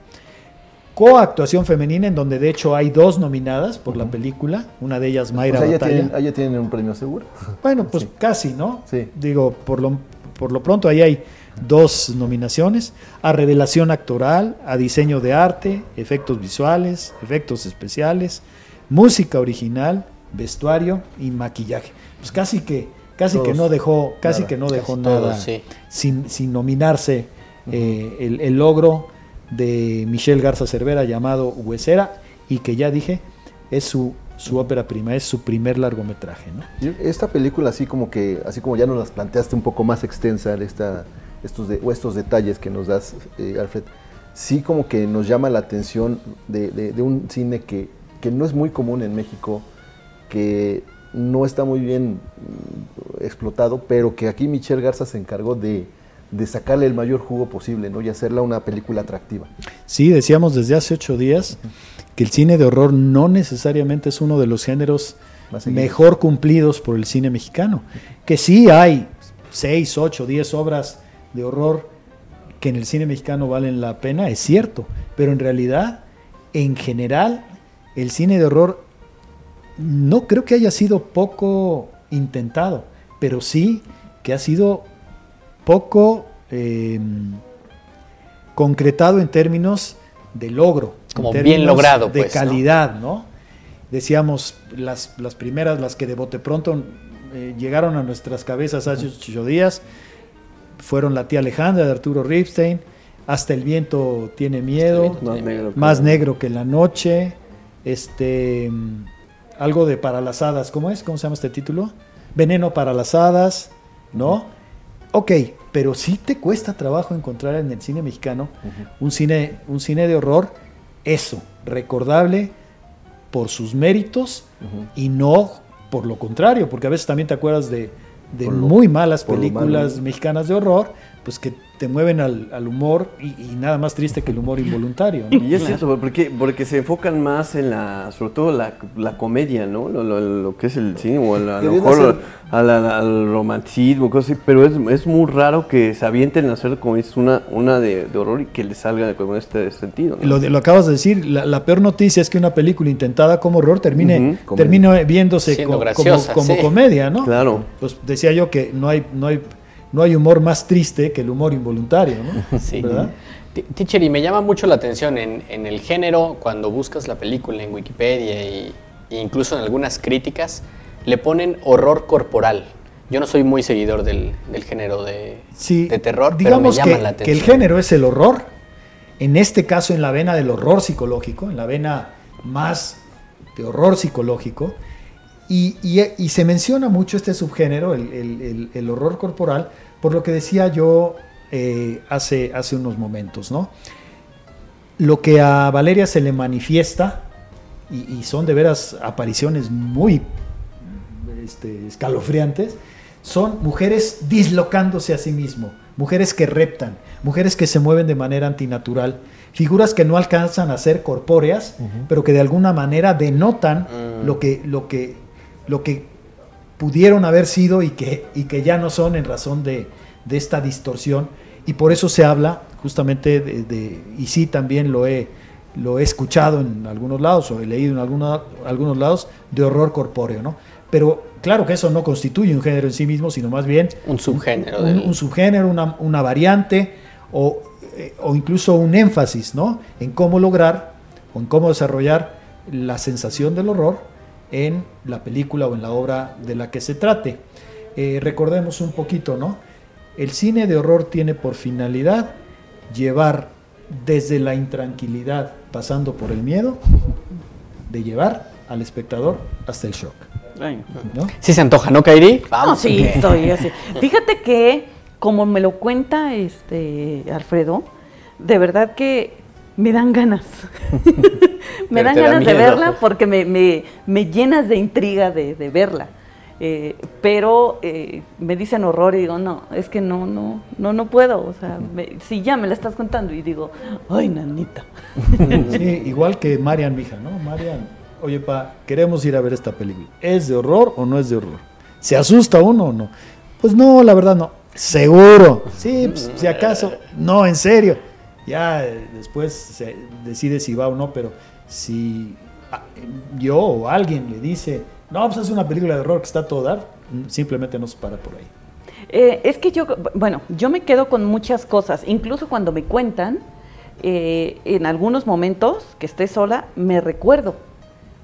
coactuación femenina, en donde de hecho hay dos nominadas por la película, una de ellas Mayra pues Batalla. tienen, un premio seguro. Bueno, pues casi, ¿no? Sí. Digo, por lo, por lo pronto ahí hay dos nominaciones, a revelación actoral, a diseño de arte, efectos visuales, efectos especiales, música original, vestuario y maquillaje. Pues casi que casi que no dejó casi que no dejó nada sin, sin, nominarse eh, el, logro de Michelle Garza Cervera llamado Huesera y que ya dije es su su ópera prima, es su primer largometraje. Esta película, así como que, así como ya nos las planteaste un poco más extensa, esta, estos, de, estos detalles que nos das, eh, Alfred, sí como que nos llama la atención de, un cine que, no es muy común en México, que no está muy bien mm, explotado, pero que aquí Michelle Garza se encargó de, sacarle el mayor jugo posible ¿no? y hacerla una película atractiva. Sí, decíamos desde hace ocho días que el cine de horror no necesariamente es uno de los géneros mejor cumplidos por el cine mexicano, que sí hay seis, ocho, diez obras de horror que en el cine mexicano valen la pena, es cierto, pero en realidad, en general, el cine de horror no creo que haya sido poco intentado, pero sí que ha sido poco em, concretado en términos de logro. Como bien logrado, De pues, calidad, ¿no? Decíamos, las, las primeras, las que de bote pronto eh, llegaron a nuestras cabezas hace ocho días, fueron La tía Alejandra de Arturo Ripstein, Hasta el viento tiene miedo, más, negro, que la noche, este, algo de para las hadas, ¿cómo es? ¿Cómo se llama este título? Veneno para las hadas, ¿no? Ok, pero sí te cuesta trabajo encontrar en el cine mexicano un, cine, un cine de horror, eso, recordable por sus méritos y no por lo contrario, porque a veces también te acuerdas de, muy malas películas mexicanas de horror, pues que te mueven al, humor y, nada más triste que el humor involuntario. Y es cierto, porque, porque se enfocan más en la, sobre todo la, la comedia, ¿no? Lo, que es el cine, o a, lo mejor al, romanticismo, cosas así, pero es, es, muy raro que se avienten a hacer, como dices, una, una de, horror y que le salga con este sentido. Lo, lo acabas de decir, la, peor noticia es que una película intentada como horror termine, termine viéndose como, como, comedia, ¿no? Claro. Pues decía yo que no hay, no hay no hay humor más triste que el humor involuntario, ¿no? Sí. ¿verdad? Teacher, y me llama mucho la atención en, el género, cuando buscas la película en Wikipedia e incluso en algunas críticas, le ponen horror corporal. Yo no soy muy seguidor del, género de, de, terror, digamos pero me llama que, la atención. que el género es el horror, en este caso en la vena del horror psicológico, en la vena más de horror psicológico, y, se menciona mucho este subgénero, el, horror corporal, por lo que decía yo eh, hace, hace unos momentos. ¿no? Lo que a Valeria se le manifiesta, y, son de veras apariciones muy este, escalofriantes, son mujeres dislocándose a sí mismo, mujeres que reptan, mujeres que se mueven de manera antinatural, figuras que no alcanzan a ser corpóreas, pero que de alguna manera denotan mm. lo, que, lo, que, lo que pudieron haber sido y que, y que ya no son en razón de, esta distorsión. Y por eso se habla justamente de, y sí también lo he, lo he escuchado en algunos lados o he leído en algunos lados, de horror corpóreo, ¿no? Pero claro que eso no constituye un género en sí mismo, sino más bien un subgénero, un, subgénero una, una, variante o, eh, o incluso un énfasis ¿no? en cómo lograr o en cómo desarrollar la sensación del horror en la película o en la obra de la que se trate. Eh, recordemos un poquito, ¿no? El cine de horror tiene por finalidad llevar desde la intranquilidad, pasando por el miedo, de llevar al espectador hasta el shock. ¿No? Sí se antoja, ¿no, Kairi? Vamos. sí, estoy así. Fíjate que, como me lo cuenta este Alfredo, de verdad que me dan ganas. me dan ganas de verla porque me, me, llenas de intriga de, verla. Eh, pero eh, me dicen horror y digo, no, es que no, no, no, no puedo. O sea, si ya me la estás contando y digo, ay, nanita. Sí, igual que Marian, mija, ¿no? Marian, oye, pa, queremos ir a ver esta película. ¿Es de horror o no es de horror? ¿Se asusta uno o no? Pues no, la verdad no. Seguro. Sí, pues, si acaso. No, en serio ya eh, después se decide si va o no, pero si yo o alguien le dice, no, pues es una película de horror que está todo dar, simplemente no se para por ahí. Eh, es que yo, bueno, yo me quedo con muchas cosas, incluso cuando me cuentan, eh, en algunos momentos que esté sola, me recuerdo.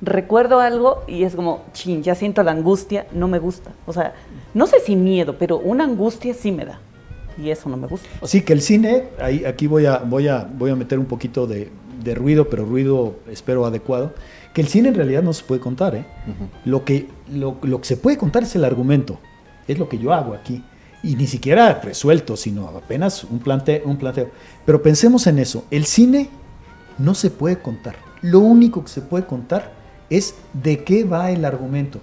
Recuerdo algo y es como, chin, ya siento la angustia, no me gusta. O sea, no sé si miedo, pero una angustia sí me da y eso no me gusta. Sí, que el cine, ahí, aquí voy a, voy, a, voy a meter un poquito de, ruido, pero ruido espero adecuado, que el cine en realidad no se puede contar. ¿eh? lo, que, lo, que se puede contar es el argumento, es lo que yo hago aquí. Y ni siquiera resuelto, sino apenas un, plante, un planteo. Pero pensemos en eso, el cine no se puede contar. Lo único que se puede contar es de qué va el argumento.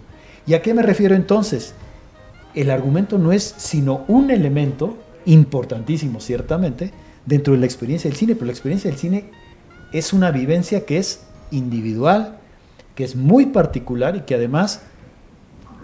¿Y a qué me refiero entonces? El argumento no es sino un elemento importantísimo ciertamente dentro de la experiencia del cine, pero la experiencia del cine es una vivencia que es individual, que es muy particular y que además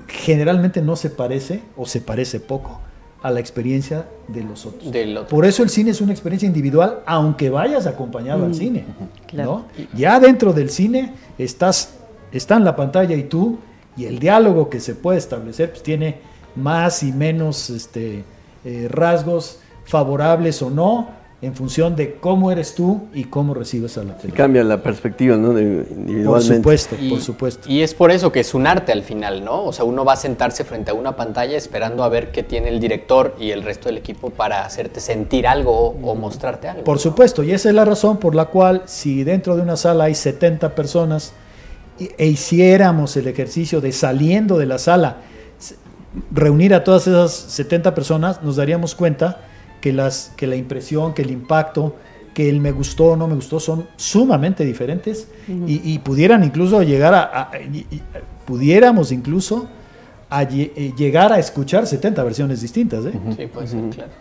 generalmente no se parece o se parece poco a la experiencia de los otros. Por eso el cine es una experiencia individual, aunque vayas acompañado al mm, cine. ¿no? Ya dentro del cine estás, está en la pantalla y tú, y el diálogo que se puede establecer pues, tiene más y menos este, eh, rasgos favorables o no en función de cómo eres tú y cómo recibes a la película. Cambia la perspectiva, ¿no? individualmente. Por supuesto, por supuesto. Y es por eso que es un arte al final, ¿no? O sea, uno va a sentarse frente a una pantalla esperando a ver qué tiene el director y el resto del equipo para hacerte sentir algo o, mostrarte algo. Por supuesto, y esa es la razón por la cual si dentro de una sala hay 70 personas e hiciéramos el ejercicio de saliendo de la sala, reunir a todas esas 70 personas, nos daríamos cuenta que, las, que la impresión, que el impacto, que el me gustó o no me gustó son sumamente diferentes y, pudieran incluso llegar a, pudiéramos incluso a eh, llegar a escuchar 70 versiones distintas. ¿eh? Sí, puede ser, claro.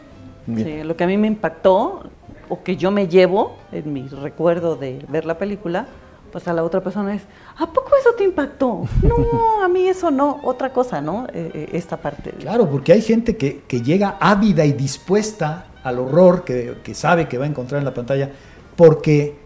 Sí, lo que a mí me impactó o que yo me llevo en mi recuerdo de ver la película, pues a la otra persona es, ¿a poco eso te impactó? No, a mí eso no, otra cosa, ¿no? Eh, esta parte. Claro, porque hay gente que, que llega ávida y dispuesta al horror que, sabe que va a encontrar en la pantalla porque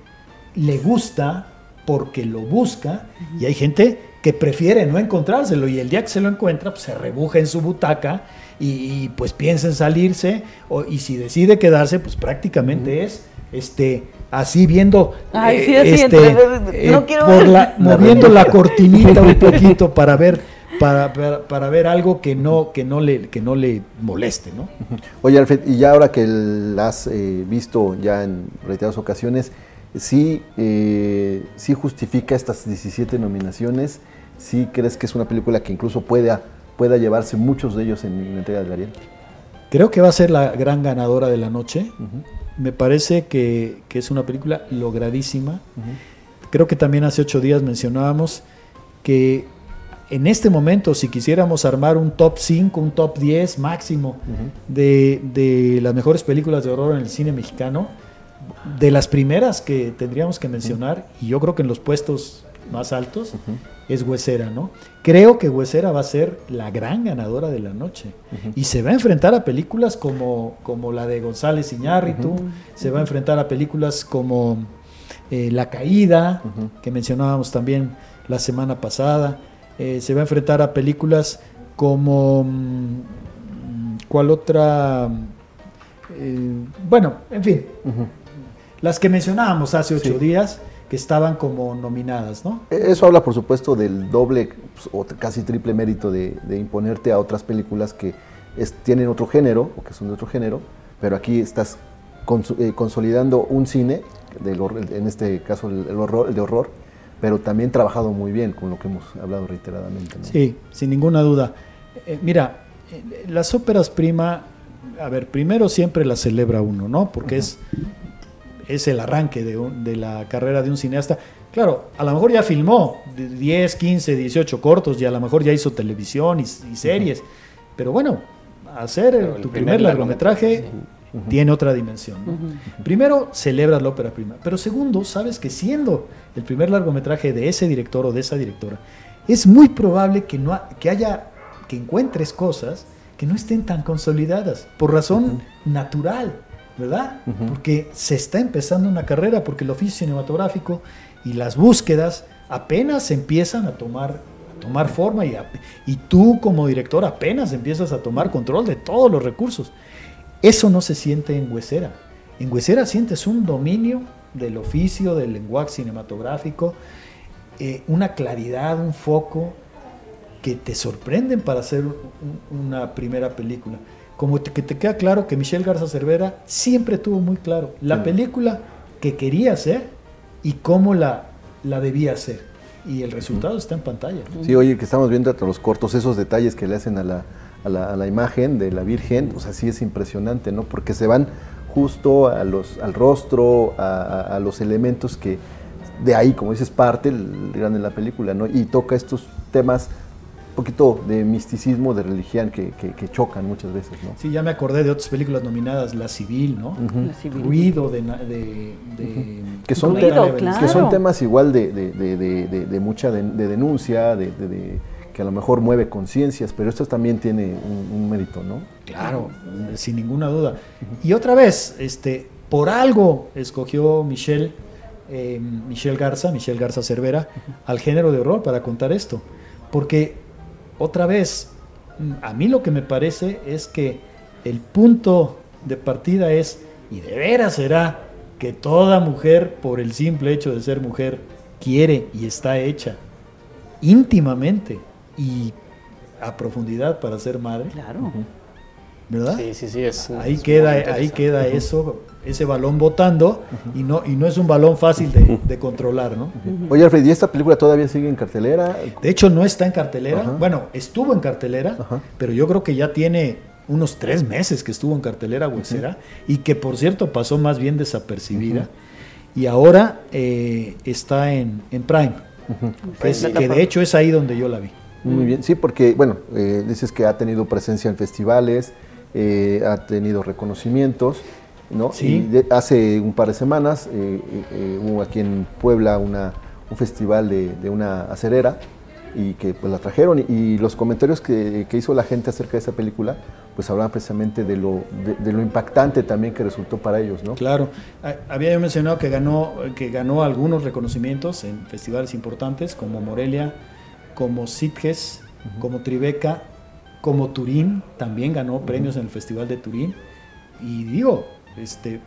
le gusta, porque lo busca, y hay gente que prefiere no encontrárselo y el día que se lo encuentra pues, se rebuja en su butaca y, pues piensa en salirse o, y si decide quedarse pues prácticamente es este así viendo este, moviendo la cortinita un poquito para ver para, para, ver algo que no, que no le, que no le moleste, ¿no? Oye, Alfred, y ya ahora que la has eh, visto ya en reiteradas ocasiones, ¿sí, eh, ¿sí justifica estas 17 nominaciones? ¿Sí crees que es una película que incluso pueda, pueda llevarse muchos de ellos en la entrega de Ariel? Creo que va a ser la gran ganadora de la noche. Me parece que, que, es una película logradísima. Creo que también hace ocho días mencionábamos que en este momento, si quisiéramos armar un top 5, un top 10 máximo de, las mejores películas de horror en el cine mexicano, de las primeras que tendríamos que mencionar, y yo creo que en los puestos más altos, es Huesera, ¿no? Creo que Huesera va a ser la gran ganadora de la noche. Y se va a enfrentar a películas como, como la de González Iñárritu, se va a enfrentar a películas como eh, La Caída, que mencionábamos también la semana pasada. Eh, se va a enfrentar a películas como... Mm, ¿Cuál otra? Eh, bueno, en fin. Las que mencionábamos hace ocho días que estaban como nominadas, ¿no? Eso habla, por supuesto, del doble pues, o casi triple mérito de, imponerte a otras películas que tienen otro género o que son de otro género, pero aquí estás eh, consolidando un cine, del, en este caso el, horror, el de horror, pero también trabajado muy bien con lo que hemos hablado reiteradamente. Sí, sin ninguna duda. Eh, mira, eh, las óperas prima, a ver, primero siempre las celebra uno, ¿no? Porque es, es el arranque de, de, la carrera de un cineasta. Claro, a lo mejor ya filmó 10, 15, 18 cortos y a lo mejor ya hizo televisión y, series, pero bueno, hacer tu primer, largometraje tiene otra dimensión. Primero, celebras la ópera prima, pero segundo, sabes que siendo el primer largometraje de ese director o de esa directora, es muy probable que, no que haya, que encuentres cosas que no estén tan consolidadas, por razón natural, ¿verdad? Porque se está empezando una carrera, porque el oficio cinematográfico y las búsquedas apenas empiezan a tomar tomar forma y, y tú como director apenas empiezas a tomar control de todos los recursos. Eso no se siente en Huesera. En Huesera sientes un dominio del oficio, del lenguaje cinematográfico, eh, una claridad, un foco que te sorprenden para hacer una primera película. Como que te queda claro que Michelle Garza Cervera siempre tuvo muy claro la película que quería hacer y cómo la, la debía hacer. Y el resultado está en pantalla. Sí, oye, que estamos viendo hasta los cortos, esos detalles que le hacen a la, a la, imagen de la Virgen, o sea, sí es impresionante, ¿no? Porque se van justo a los, al rostro, a, los elementos que de ahí, como dices, parte el grande de la película, ¿no? Y toca estos temas poquito de misticismo, de religión que, chocan muchas veces, ¿no? Sí, ya me acordé de otras películas nominadas, La Civil, ¿no? La Civil. Ruido de... que, son que son temas igual de, de mucha denuncia, de que a lo mejor mueve conciencias, pero esto también tiene un, mérito, ¿no? Claro, sin ninguna duda. Y otra vez, este, por algo escogió Michelle, eh, Michelle Garza, Michelle Garza Cervera, al género de horror para contar esto. Porque, otra vez, a mí lo que me parece es que el punto de partida es, y de veras será, que toda mujer, por el simple hecho de ser mujer, quiere y está hecha íntimamente y a profundidad para ser madre. Claro. ¿Verdad? Sí, sí, sí. Es, ahí queda, ahí queda eso, ese balón botando y no, y no es un balón fácil de, controlar, ¿no? Oye, Alfred, ¿y esta película todavía sigue en cartelera? De hecho, no está en cartelera. Bueno, estuvo en cartelera, pero yo creo que ya tiene unos tres meses que estuvo en cartelera huesera y que, por cierto, pasó más bien desapercibida. Y ahora eh, está en, en Prime, que de hecho es ahí donde yo la vi. Muy bien, sí, porque, bueno, eh, dices que ha tenido presencia en festivales, eh, ha tenido reconocimientos, ¿no? Sí. Y hace un par de semanas eh, hubo aquí en Puebla una, un festival de, una acerera y que pues la trajeron y, los comentarios que, hizo la gente acerca de esa película pues hablaban precisamente de lo, de, lo impactante también que resultó para ellos, ¿no? Claro, había yo mencionado que ganó, que ganó algunos reconocimientos en festivales importantes como Morelia, como Sitges, como Tribeca, como Turín, también ganó premios en el Festival de Turín. Y digo, este,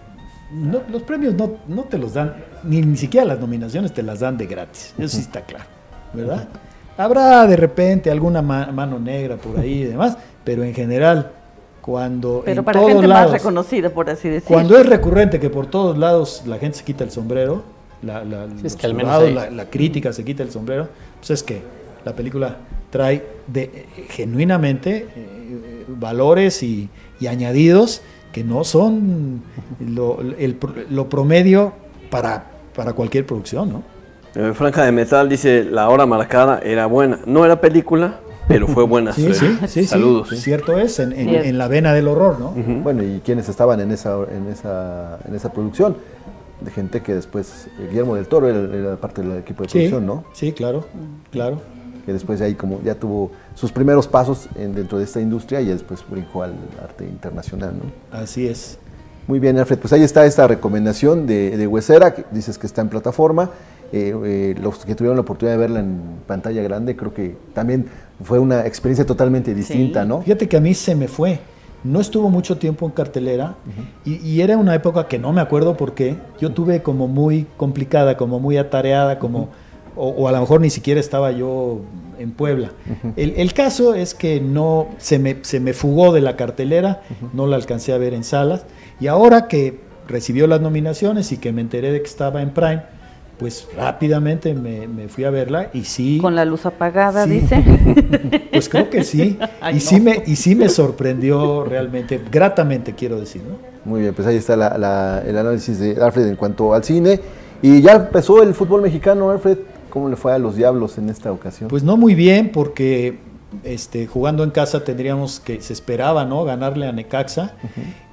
los premios no, te los dan, ni, ni siquiera las nominaciones te las dan de gratis, eso sí está claro, ¿verdad? Habrá de repente alguna mano negra por ahí y demás, pero en general, cuando pero para gente más reconocida, por así decirlo. Cuando es recurrente que por todos lados la gente se quita el sombrero, la, la, la crítica se quita el sombrero, pues es que la película trae de, genuinamente eh, valores y, añadidos que no son lo, lo promedio para, para cualquier producción, ¿no? Eh, Franja de Metal dice, la hora marcada era buena. No era película, pero fue buena. sí, sí, sí, Saludos. Cierto es, en, en, la vena del horror, ¿no? Bueno, ¿y quiénes estaban en esa, en esa, en esa producción? De gente que después, Guillermo del Toro era, parte del equipo de producción, ¿no? Sí, claro, claro que después de ahí como ya tuvo sus primeros pasos en, dentro de esta industria y después brincó al arte internacional, ¿no? Así es. Muy bien, Alfred, pues ahí está esta recomendación de, de Huesera, que dices que está en plataforma. Eh, eh, los que tuvieron la oportunidad de verla en pantalla grande, creo que también fue una experiencia totalmente distinta, ¿no? Fíjate que a mí se me fue. No estuvo mucho tiempo en cartelera y, era una época que no me acuerdo por qué. Yo tuve como muy complicada, como muy atareada, como o, a lo mejor ni siquiera estaba yo en Puebla. el, caso es que no se me, se me fugó de la cartelera, no la alcancé a ver en salas, y ahora que recibió las nominaciones y que me enteré de que estaba en Prime, pues rápidamente me, fui a verla y sí. Con la luz apagada, dice. pues creo que sí. y, sí me, y sí me sorprendió realmente, gratamente quiero decir. Muy bien, pues ahí está el análisis de Alfred en cuanto al cine. Y ya empezó el fútbol mexicano, Alfred. ¿Cómo le fue a los Diablos en esta ocasión? Pues no muy bien, porque este, jugando en casa tendríamos que, se esperaba, ¿no? Ganarle a Necaxa.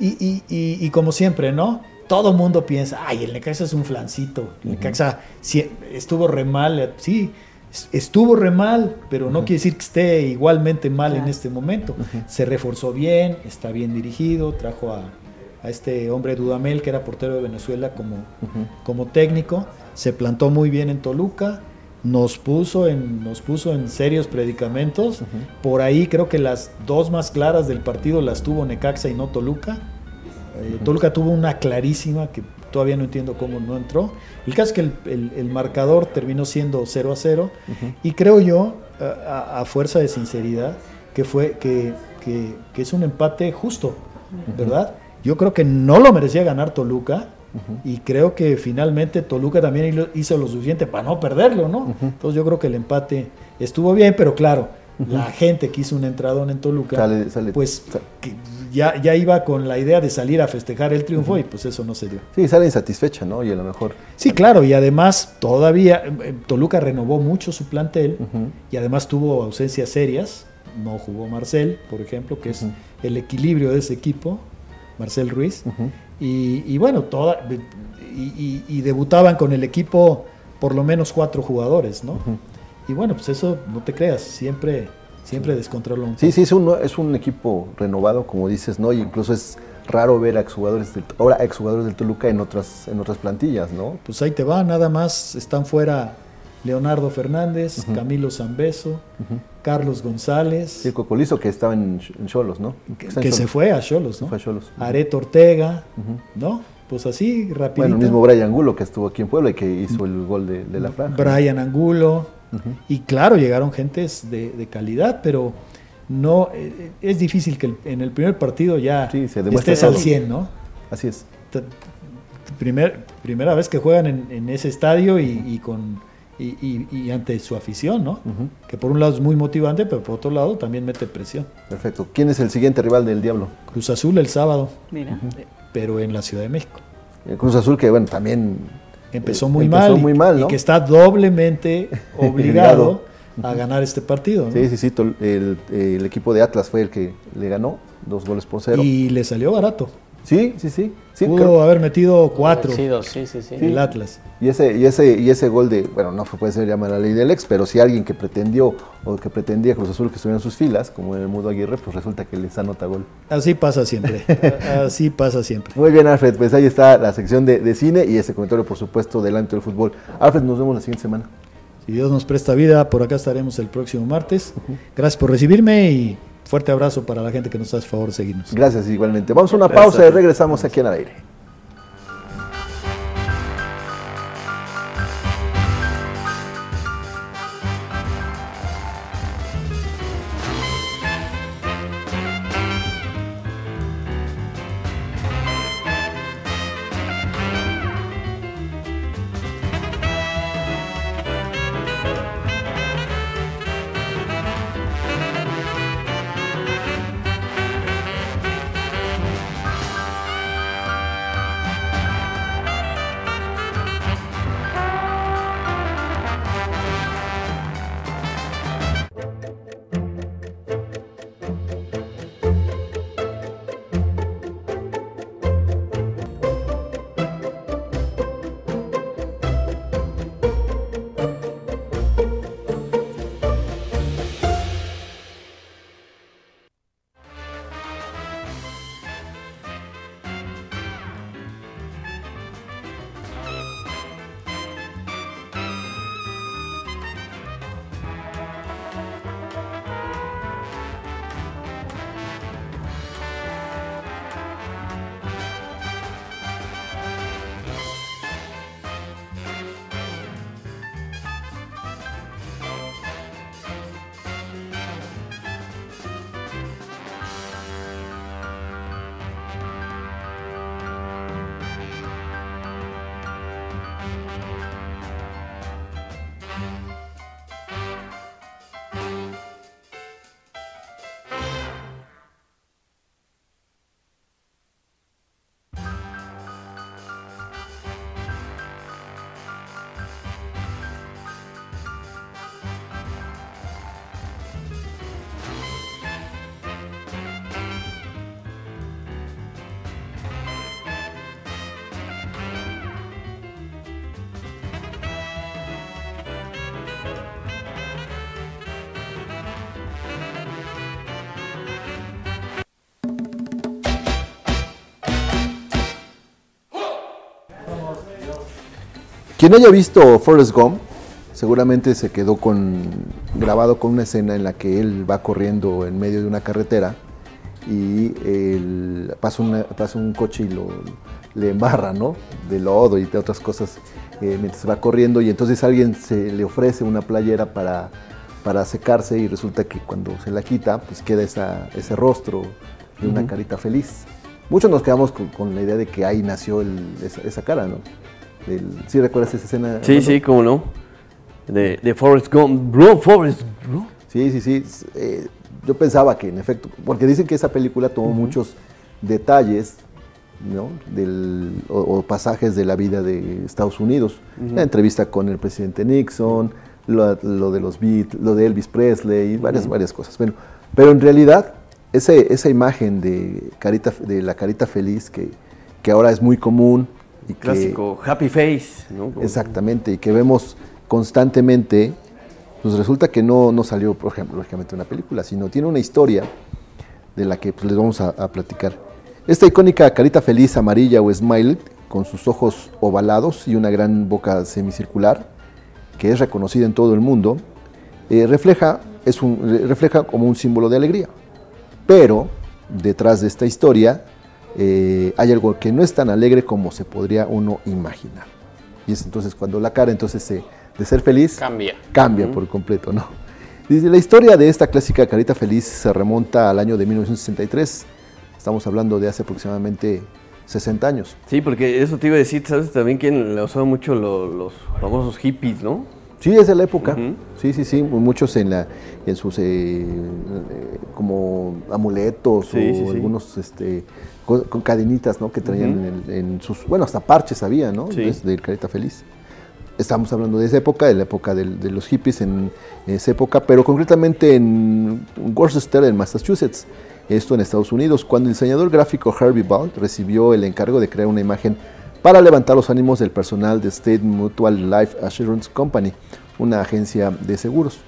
y, como siempre, ¿no? Todo mundo piensa, ay, el Necaxa es un flancito. El Necaxa estuvo re mal, sí, estuvo re mal, pero no quiere decir que esté igualmente mal en este momento. Se reforzó bien, está bien dirigido, trajo a, este hombre Dudamel, que era portero de Venezuela, como, como técnico. Se plantó muy bien en Toluca nos puso en, nos puso en serios predicamentos. Por ahí creo que las dos más claras del partido las tuvo Necaxa y no Toluca. Eh, Toluca tuvo una clarísima que todavía no entiendo cómo no entró. El caso es que el, marcador terminó siendo 0 a 0 y creo yo, a, fuerza de sinceridad, que, fue, que, que, es un empate justo, ¿verdad? Yo creo que no lo merecía ganar Toluca, y creo que finalmente Toluca también hizo lo suficiente para no perderlo, ¿no? Entonces yo creo que el empate estuvo bien, pero claro, la gente que hizo un entradón en Toluca, pues ya, ya iba con la idea de salir a festejar el triunfo y pues eso no se dio. Sí, sale insatisfecha, ¿no? Y a lo mejor... Sí, claro, y además todavía eh, Toluca renovó mucho su plantel y además tuvo ausencias serias. No jugó Marcel, por ejemplo, que es el equilibrio de ese equipo, Marcel Ruiz. Y, bueno, toda, y, debutaban con el equipo por lo menos cuatro jugadores, ¿no? Y bueno, pues eso no te creas, siempre, siempre descontrola un Sí, sí, es un, es un equipo renovado, como dices, ¿no? Y incluso es raro ver a exjugadores del, ahora exjugadores del Toluca en otras, en otras plantillas, ¿no? Pues ahí te va, nada más están fuera Leonardo Fernández, Camilo Zambeso, Carlos González. Y el Cocolizo que estaba en Cholos, ¿no? Que, se fue a Cholos, ¿no? Fue a Cholos. Areto Ortega, ¿no? Pues así, rápido. Bueno, el mismo Brian Angulo que estuvo aquí en Puebla y que hizo el gol de, la franja. Brian Angulo. Y claro, llegaron gentes de, calidad, pero no eh, es difícil que en el primer partido ya estés al 100, ¿no? Así es. Primer, primera vez que juegan en, ese estadio y, con y, ante su afición, ¿no? Que por un lado es muy motivante, pero por otro lado también mete presión. Perfecto. ¿Quién es el siguiente rival del Diablo? Cruz Azul el sábado. Mira. Pero en la Ciudad de México. Cruz Azul que, bueno, también... Empezó muy mal. muy mal, Y que está doblemente obligado a ganar este partido. Sí, sí, sí. El, el, equipo de Atlas fue el que le ganó, dos goles por cero. Y le salió barato. Sí, sí, sí. sí Pudo haber metido cuatro. Sí, dos, sí, sí, sí. El Atlas. Y ese, y ese, y ese gol de, bueno, no puede ser llamar la ley del ex, pero si alguien que pretendió o que pretendía Cruz Azul que estuviera en sus filas, como en el Mudo Aguirre, pues resulta que les anota gol. Así pasa siempre. Así pasa siempre. Muy bien, Alfred. Pues ahí está la sección de, cine y ese comentario, por supuesto, delante del fútbol. Alfred, nos vemos la siguiente semana. Si Dios nos presta vida, por acá estaremos el próximo martes. Gracias por recibirme y Fuerte abrazo para la gente que nos hace favor de seguirnos. Gracias igualmente. Vamos a una pausa y regresamos aquí en el aire. Quien haya visto Forrest Gump, seguramente se quedó con, grabado con una escena en la que él va corriendo en medio de una carretera y pasa, un coche y lo, le embarra, ¿no? De lodo y de otras cosas eh, mientras va corriendo y entonces alguien se le ofrece una playera para, para secarse y resulta que cuando se la quita, pues queda ese rostro de una carita feliz. Muchos nos quedamos con, la idea de que ahí nació esa, esa cara, ¿no? ¿Sí recuerdas esa escena? Sí, sí, cómo no. De, de Forrest Gump. Bro, Forrest Bro. Sí, sí, sí. Eh, yo pensaba que en efecto, porque dicen que esa película tomó muchos detalles ¿no? Del, o, pasajes de la vida de Estados Unidos. La entrevista con el presidente Nixon, lo, de los Beatles, lo de Elvis Presley, y varias, varias cosas. Bueno, pero en realidad, ese, esa imagen de, carita, de la carita feliz que, que ahora es muy común, y Clásico, happy face. Exactamente, y que vemos constantemente, pues resulta que no, no salió, por ejemplo, lógicamente una película, sino tiene una historia de la que pues, les vamos a, platicar. Esta icónica carita feliz amarilla o smile, con sus ojos ovalados y una gran boca semicircular, que es reconocida en todo el mundo, eh, refleja, es un, refleja como un símbolo de alegría. Pero detrás de esta historia eh, hay algo que no es tan alegre como se podría uno imaginar. Y es entonces cuando la cara entonces de ser feliz cambia, cambia por completo, ¿no? la historia de esta clásica carita feliz se remonta al año de 1963. Estamos hablando de hace aproximadamente 60 años. Sí, porque eso te iba a decir, ¿sabes también quién la usaba mucho los famosos hippies, no? Sí, es de la época. Sí, sí, sí. Muchos en la en sus eh, como amuletos o algunos este con, cadenitas, ¿no? Que traían en, sus bueno hasta parches había, ¿no? Desde el carita feliz. Estamos hablando de esa época, de la época de, los hippies en, esa época, pero concretamente en Worcester, en Massachusetts, esto en Estados Unidos, cuando el diseñador gráfico Harvey Bond recibió el encargo de crear una imagen para levantar los ánimos del personal de State Mutual Life Assurance Company, una agencia de seguros.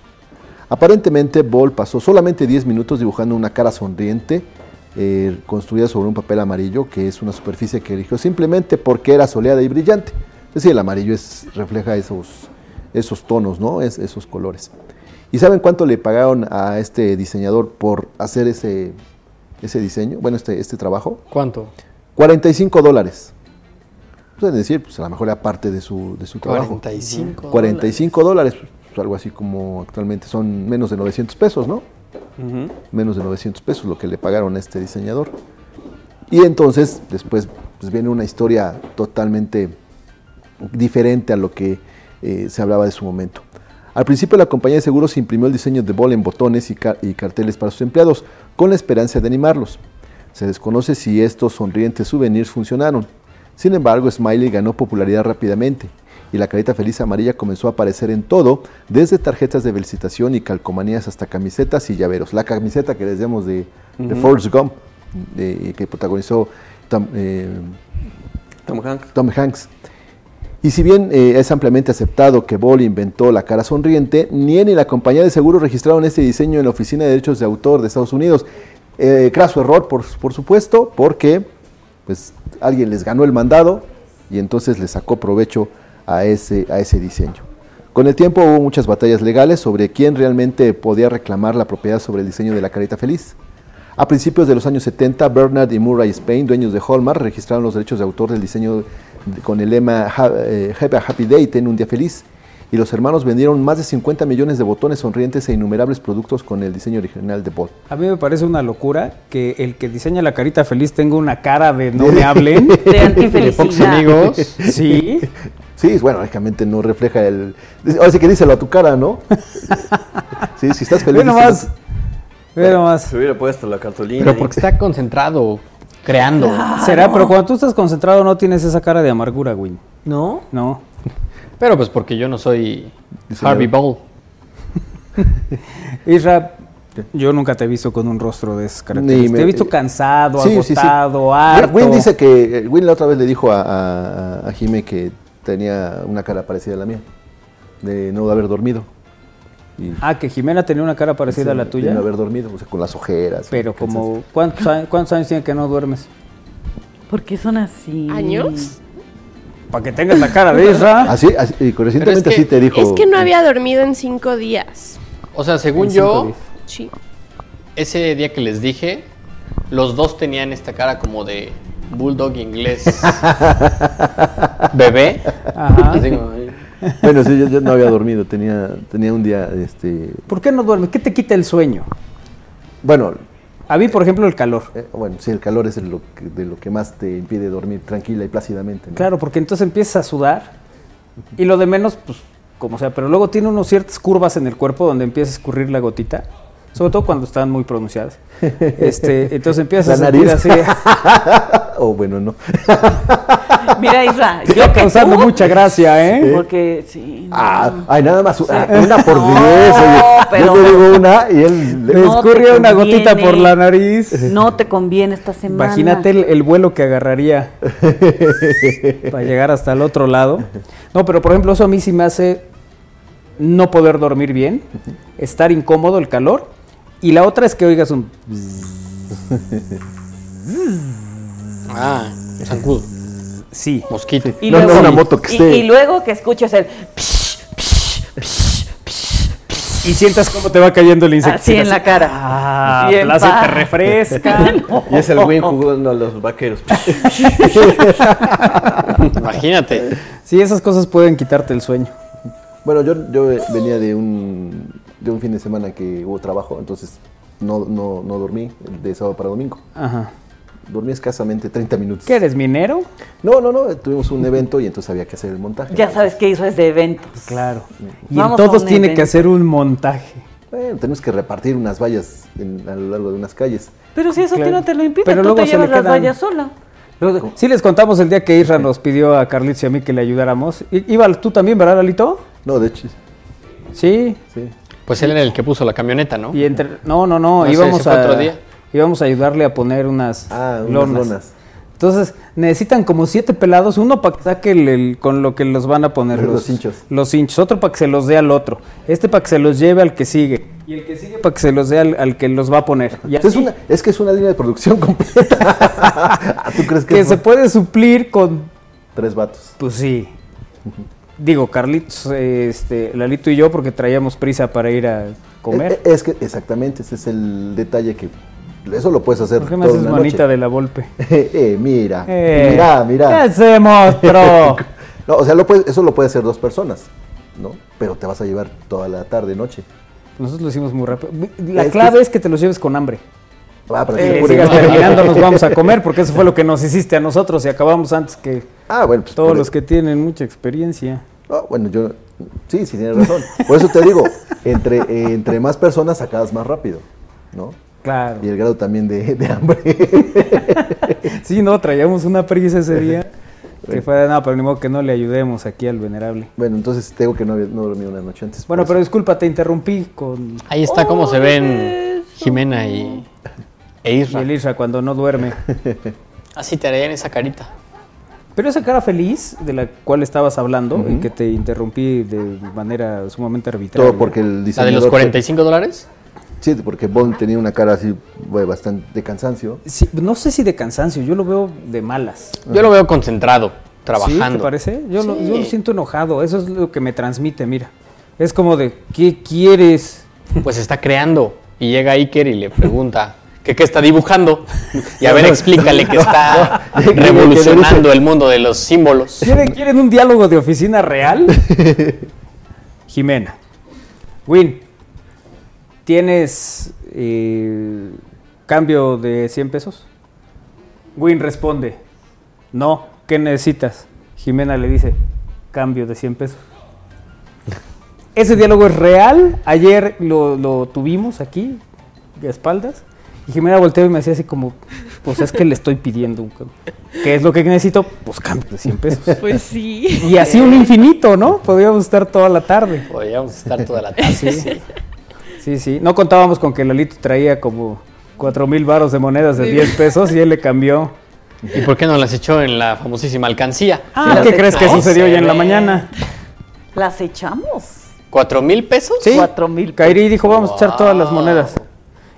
Aparentemente, Ball pasó solamente 10 minutos dibujando una cara sonriente eh, construida sobre un papel amarillo, que es una superficie que eligió simplemente porque era soleada y brillante. Es decir, el amarillo es, refleja esos, esos tonos, ¿no? Es, esos colores. ¿Y saben cuánto le pagaron a este diseñador por hacer ese, ese diseño? Bueno, este, este trabajo. ¿Cuánto? 45 dólares. Pueden decir, pues a lo mejor era parte de su, de su trabajo. 45 45 dólares, pues, algo así como actualmente son menos de 900 pesos, ¿no? Menos de 900 pesos lo que le pagaron a este diseñador. Y entonces, después pues, viene una historia totalmente diferente a lo que eh, se hablaba de su momento. Al principio la compañía de seguros imprimió el diseño de Ball en botones y, carteles para sus empleados, con la esperanza de animarlos. Se desconoce si estos sonrientes souvenirs funcionaron. Sin embargo, Smiley ganó popularidad rápidamente y la carita feliz amarilla comenzó a aparecer en todo, desde tarjetas de felicitación y calcomanías hasta camisetas y llaveros. La camiseta que les demos de, Forrest Gump, que protagonizó eh, Tom Hanks. Y si bien eh, es ampliamente aceptado que Ball inventó la cara sonriente, ni él ni la compañía de seguros registraron este diseño en la Oficina de Derechos de Autor de Estados Unidos. Eh, craso error, por, por, supuesto, porque pues, alguien les ganó el mandado y entonces le sacó provecho a ese, a ese diseño. Con el tiempo hubo muchas batallas legales sobre quién realmente podía reclamar la propiedad sobre el diseño de la carita feliz. A principios de los años 70, Bernard y Murray Spain, dueños de Hallmark, registraron los derechos de autor del diseño con el lema eh, Have a Happy Day, ten un día feliz. Y los hermanos vendieron más de 50 millones de botones sonrientes e innumerables productos con el diseño original de Ball. A mí me parece una locura que el que diseña la carita feliz tenga una cara de no me hablen. de antifelicidad. amigos. Sí. Sí, bueno, lógicamente no refleja el... Ahora sí que díselo a tu cara, ¿no? sí, si estás feliz... Ve nomás. Ve nomás. Se hubiera puesto la cartulina. Pero porque está concentrado creando. Será, pero cuando tú estás concentrado no tienes esa cara de amargura, Win. ¿No? No. Pero pues porque yo no soy Harvey Ball. Isra, yo nunca te he visto con un rostro de esas características. te he visto cansado, agotado, harto. Win dice que, eh, Win la otra vez le dijo a, a, a Jime que tenía una cara parecida a la mía, de no haber dormido. ah, que Jimena tenía una cara parecida a la tuya. De no haber dormido, o sea, con las ojeras. Pero como, ¿cuántos, años, ¿cuántos años tiene que no duermes? Porque son así. ¿Años? Para que tengas la cara de esa. Así, así y recientemente así te dijo. Es que no había dormido en cinco días. O sea, según yo, sí. ese día que les dije, los dos tenían esta cara como de bulldog inglés bebé. bueno, sí, yo, no había dormido, tenía, tenía un día... Este... ¿Por qué no duermes? ¿Qué te quita el sueño? Bueno... A mí, por ejemplo, el calor. Eh, bueno, sí, el calor es lo que, de lo que más te impide dormir tranquila y plácidamente. Claro, porque entonces empiezas a sudar y lo de menos, pues, como sea, pero luego tiene unos ciertas curvas en el cuerpo donde empieza a escurrir la gotita sobre todo cuando están muy pronunciadas. Este, entonces empiezas a sentir así. o oh, bueno, no. Mira, Isra, está causando mucha gracia, ¿eh? Porque sí. Ah, ay, nada más una por diez. pero yo le digo una y él le escurría una gotita por la nariz. No te conviene esta semana. Imagínate el, vuelo que agarraría para llegar hasta el otro lado. No, pero por ejemplo, eso a mí sí me hace no poder dormir bien, estar incómodo, el calor y la otra es que oigas un. ah, zancudo. Sí. Mosquito. Y, luego, una moto que y, luego que escuches el. Y sientas cómo te va cayendo el insecto. Así en la cara. Ah, placer, te refresca. Y es el Win jugando a los vaqueros. Imagínate. Sí, esas cosas pueden quitarte el sueño. Bueno, yo, yo venía de un de un fin de semana que hubo trabajo, entonces no, no, no dormí de sábado para domingo. Ajá. Dormí escasamente 30 minutos. ¿Qué eres, minero? No, no, no, tuvimos un evento y entonces había que hacer el montaje. Ya sabes que eso es de eventos. Claro. Y en todos tiene que hacer un montaje. Bueno, tenemos que repartir unas vallas en- a lo largo de unas calles. Pero si eso a ti Claro. no te lo impide, Pero tú luego te llevas le las quedan- vallas sola. Luego, Sí les contamos el día que Isra nos pidió a Carlitos y a mí que le ayudáramos. Iba tú también, ¿verdad, Lalito? No, de hecho. Sí. Sí. Pues él era el que puso la camioneta, ¿no? Y entre, no, no, no, No íbamos a otro día. íbamos a ayudarle a poner unas, Ah, unas lonas. lonas. Entonces, necesitan como siete pelados, uno para que saque el, el- con lo que los van a poner Los hinchos. Los hinchos, otro para que se los dé al otro, este para que se los lleve al que sigue y el que sigue para que se los dé al, al que los va a poner. Y Es, una, es que es una línea de producción completa. ¿Tú crees que, que es se puede suplir con tres vatos? Pues sí. Digo, Carlitos, eh, este, Lalito y yo, porque traíamos prisa para ir a comer. Eh, eh, Es, que exactamente, ese es el detalle que eso lo puedes hacer ¿Por qué me haces manita noche. de la Volpe? eh, mira, Eh, mira, mira. ¿Qué se mostró? No, o sea, lo puede- eso lo puede hacer dos personas, ¿no? Pero te vas a llevar toda la tarde, noche. Nosotros lo hicimos muy rápido. La Es que- clave es que te los lleves con hambre. Ah, para Eh, pure- sigas terminando, nos vamos a comer, porque eso fue lo que nos hiciste a nosotros y acabamos antes que Ah, bueno, pues todos por- los que tienen mucha experiencia. Ah, bueno, yo sí, sí tienes razón. Por eso te digo, entre, eh, entre más personas acabas más rápido, ¿no? Claro. Y el grado también de, de hambre. Sí, no, traíamos una prisa ese día. Que fue de nada, pero ni modo que no le ayudemos aquí al venerable. bueno, entonces tengo que no, no dormí una noche antes. Bueno, pero disculpa, te interrumpí con Ahí está cómo se ven Jimena y, e Isra. el Isra cuando no duerme. Así te harían esa carita. Pero esa cara feliz de la cual estabas hablando y que te interrumpí de manera sumamente arbitraria. Todo porque el ¿La de los 45 dólares? Sí, porque Bond tenía una cara así bastante de cansancio. Sí, no sé si de cansancio, yo lo veo de malas. Yo lo veo concentrado, ¿Sí? trabajando. ¿Te parece? Yo, lo, yo lo Sí. siento enojado, eso es lo que me transmite, mira. Es como de, ¿qué quieres? Pues está creando. Y llega Iker y le pregunta que qué está dibujando. Y a ver, explícale que está revolucionando el mundo de los símbolos. ¿Quieren, quieren un diálogo de oficina real? Jimena. Win, ¿tienes eh, cambio de 100 pesos? Win responde, no, ¿qué necesitas? Jimena le dice, cambio de 100 pesos. Ese diálogo es real, ayer lo, lo tuvimos aquí, de espaldas, y Jimena volteó y me hacía así como, pues es que le estoy pidiendo un cambio. ¿Qué es lo que necesito? Pues cambio de 100 pesos. Pues sí. Y así un infinito, ¿no? Podríamos estar toda la tarde. Podríamos estar toda la tarde. Sí. Sí, sí. No contábamos con que Lalito traía como cuatro mil varos de monedas de Sí. 10 pesos y él le cambió. ¿Y por qué no las echó en la famosísima alcancía? Ah, ¿qué crees que No sucedió ya en la mañana? Las echamos. ¿Cuatro mil pesos? Sí. Cuatro mil. Kairi dijo, vamos a echar todas las monedas.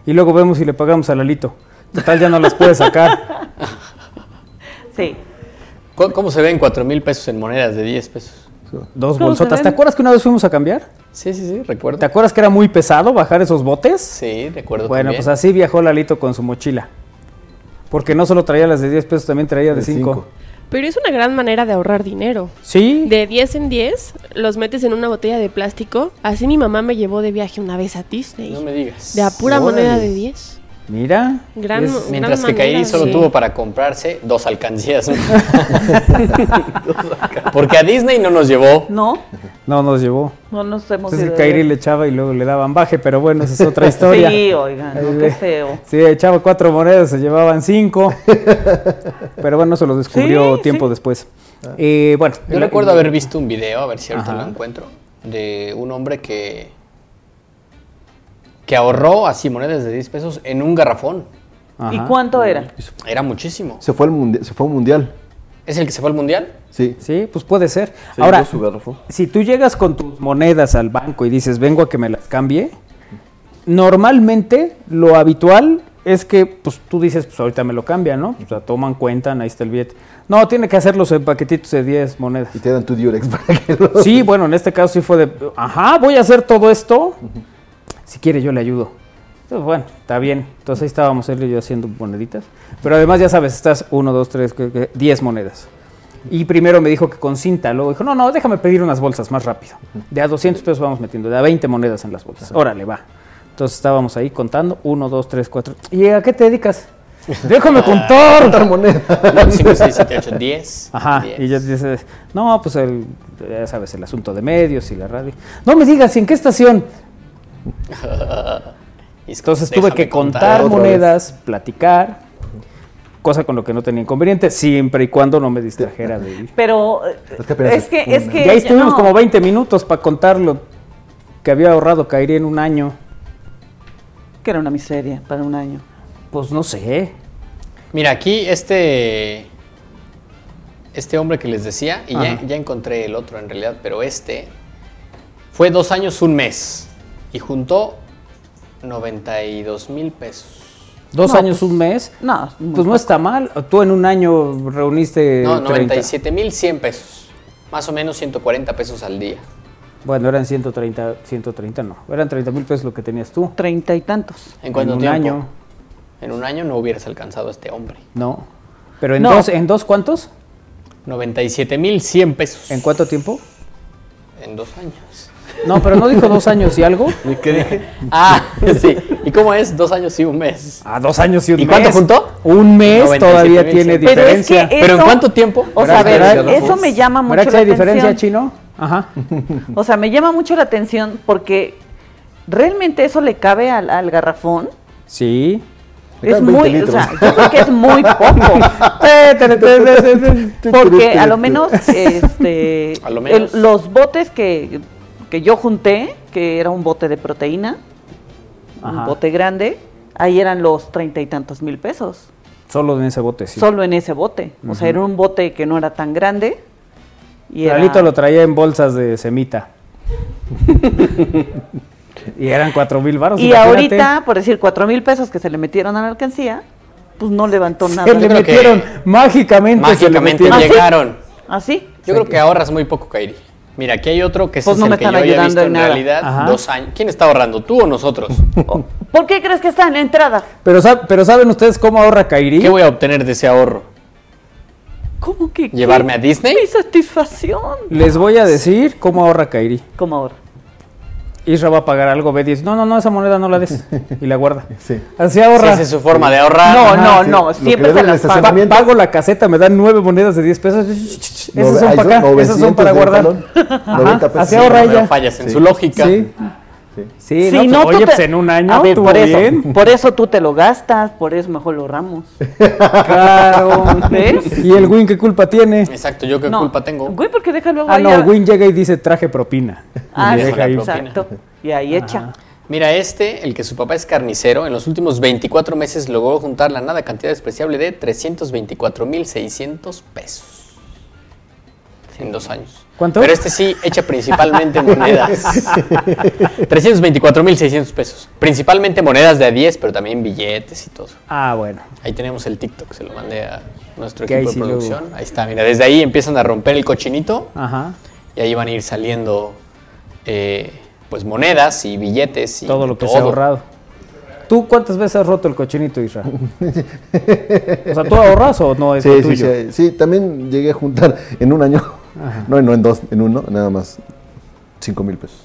Y luego vemos si le pagamos a Lalito. Total, ya no las puede sacar. Sí. ¿Cómo cómo se ven cuatro mil pesos en monedas de 10 pesos? Dos ¿Cómo se bolsotas. ¿Te acuerdas que una vez fuimos a cambiar? Sí, sí, sí, recuerdo. ¿Te acuerdas que era muy pesado bajar esos botes? Sí, de acuerdo. Bueno, también. pues así viajó Lalito con su mochila. Porque no solo traía las de 10 pesos, también traía de De 5. Pero es una gran manera de ahorrar dinero. Sí. De 10 en 10 los metes en una botella de plástico. Así mi mamá me llevó de viaje una vez a Disney. No me digas. De a pura Órale. moneda de 10. Mira. Gran, es- gran Mientras que Kairi solo sí. tuvo para comprarse dos alcancías. Porque a Disney no nos llevó. No, No nos llevó. no nos hemos Entonces Kairi le echaba y luego le daban baje, pero bueno, esa es otra historia. Sí, oigan, no, qué feo. Sí, echaba cuatro monedas, se llevaban cinco. Pero bueno, eso lo descubrió Sí, tiempo sí. después. Eh, bueno, Yo recuerdo haber visto un video, a ver si ahorita Ajá. lo encuentro, de un hombre que que ahorró así monedas de 10 pesos en un garrafón. Ajá. ¿Y cuánto era? Era muchísimo. Se fue al mundial, se fue a un mundial. ¿Es el que se fue al mundial? Sí. Sí, pues puede ser. Se Ahora, llevó su garrafón. si tú llegas con tus monedas al banco y dices, vengo a que me las cambie, normalmente lo habitual es que pues tú dices, pues ahorita me lo cambian, ¿no? O sea, toman cuenta, ahí está el billete. No, tiene que hacerlos en paquetitos de 10 monedas. Y te dan tu Durex para que lo... Sí, bueno, en este caso sí fue de, ajá, voy a hacer todo esto. Si quiere, yo le ayudo. Entonces, bueno, está bien. Entonces ahí estábamos él y yo haciendo moneditas. Pero además, ya sabes, estás 1, 2, 3, 10 monedas. Y primero me dijo que con cinta, luego dijo, no, no, déjame pedir unas bolsas más rápido. De a 200 pesos vamos metiendo, de a 20 monedas en las bolsas. Órale, va. Entonces estábamos ahí contando, 1, 2, 3, 4. ¿Y a qué te dedicas? Déjame contar. Contar monedas. 5, 6, 7, 8, 10. Ajá, y ya dices, no, pues el, ya sabes, el asunto de medios y la radio. No me digas, ¿y en qué estación? Entonces tuve que contar monedas, platicar, cosa con lo que no tenía inconveniente, siempre y cuando no me distrajera de ir. Pero es que, es que, es que Y ahí estuvimos como 20 minutos para contar lo que había ahorrado Kairi en un año. Que era una miseria para un año. Pues no sé. Mira, aquí este. Este hombre que les decía, y ya encontré el otro en realidad, pero este fue dos años, un mes. Y juntó 92 mil pesos. Dos No, años, pues, un mes. No, Pues no está mal. Tú en un año reuniste. No, 30. 97 mil 100 pesos. Más o menos 140 pesos al día. Bueno, eran 130, 130 no. Eran 30 mil pesos lo que tenías tú. Treinta y tantos. ¿En cuánto un tiempo? año. En un año no hubieras alcanzado a este hombre. No. Pero en No. dos, ¿en dos cuántos? 97 mil 100 pesos. ¿En cuánto tiempo? En dos años. No, pero no dijo dos años y algo. ¿Y qué dije? Ah, sí. ¿Y cómo es? Dos años y un mes. Ah, dos años y un ¿Y mes. cuánto juntó? Un mes 97,100. todavía tiene Pero es que diferencia. ¿Pero en eso- cuánto tiempo? O sea, a ver, eso me llama mucho ¿Verdad que la hay diferencia, atención. chino? Ajá. O sea, me llama mucho la atención porque realmente eso le cabe al, al garrafón. Sí. Es caben 20 muy, o sea, yo creo que es muy poco. Porque a lo menos, este, A lo menos. el- los botes que, que yo junté, que era un bote de proteína, Ajá. un bote grande, ahí eran los treinta y tantos mil pesos. Solo en ese bote, sí. Solo en ese bote. O sea, era un bote que no era tan grande. Y era- lo traía en bolsas de semita. y eran cuatro mil baros. Y ahorita, por decir, cuatro mil pesos que se le metieron a la alcancía, pues no levantó nada. se le metieron mágicamente. se le Mágicamente metieron. llegaron. ¿Así? Yo creo que ahorras muy poco, Kairi. Mira, aquí hay otro que Pues es no el me que están yo había visto en realidad Ajá. dos años. ¿Quién está ahorrando? ¿Tú o nosotros? ¿Por qué crees que está en la entrada? Pero, pero ¿saben ustedes cómo ahorra Kairi? ¿Qué voy a obtener de ese ahorro? ¿Cómo que? ¿Llevarme qué? a Disney? Mi satisfacción. Les voy a decir cómo ahorra Kairi. ¿Cómo ahora? Isra va a pagar algo, ve y dice, no, no, no, esa moneda no la des. Y la guarda. Sí. Así ahorra. Esa es su forma de ahorrar. No, no, sí. no, siempre se las pago la caseta, me dan nueve monedas de 10 pesos. Esas son para acá, esas son 900 para guardar. talón, Ajá, 90 pesos. Así ahorra No ella. fallas en Sí. su lógica. Sí. Sí, Si no, no, pues, oye, te- pues en un año A ver, estuvo por eso, por eso tú te lo gastas, por eso mejor lo ahorramos. Claro. ¿Ves? ¿Y el Win qué culpa tiene? Exacto, yo qué No, culpa tengo. Güey, porque deja luego Ah, ahí no, a- el Win llega y dice traje propina. Ah, Y sí, deja ahí. exacto. Y ahí echa. Mira, este, el que su papá es carnicero, en los últimos 24 meses logró juntar la nada cantidad despreciable de 324.600 pesos. En dos años. ¿Cuánto? Pero este sí echa principalmente monedas. 324.600 pesos. Principalmente monedas de a 10, pero también billetes y todo. Ah, bueno. Ahí tenemos el TikTok, se lo mandé a nuestro equipo de luego- producción. Ahí está, mira, desde ahí empiezan a romper el cochinito Ajá. y ahí van a ir saliendo eh, pues monedas y billetes y Todo lo que todo. se ha ahorrado. ¿Tú cuántas veces has roto el cochinito, Isra? o sea, ¿tú ahorras o no es Sí, sí, sí, sí, también llegué a juntar en un año, no, no en dos, en uno, nada más 5 mil pesos.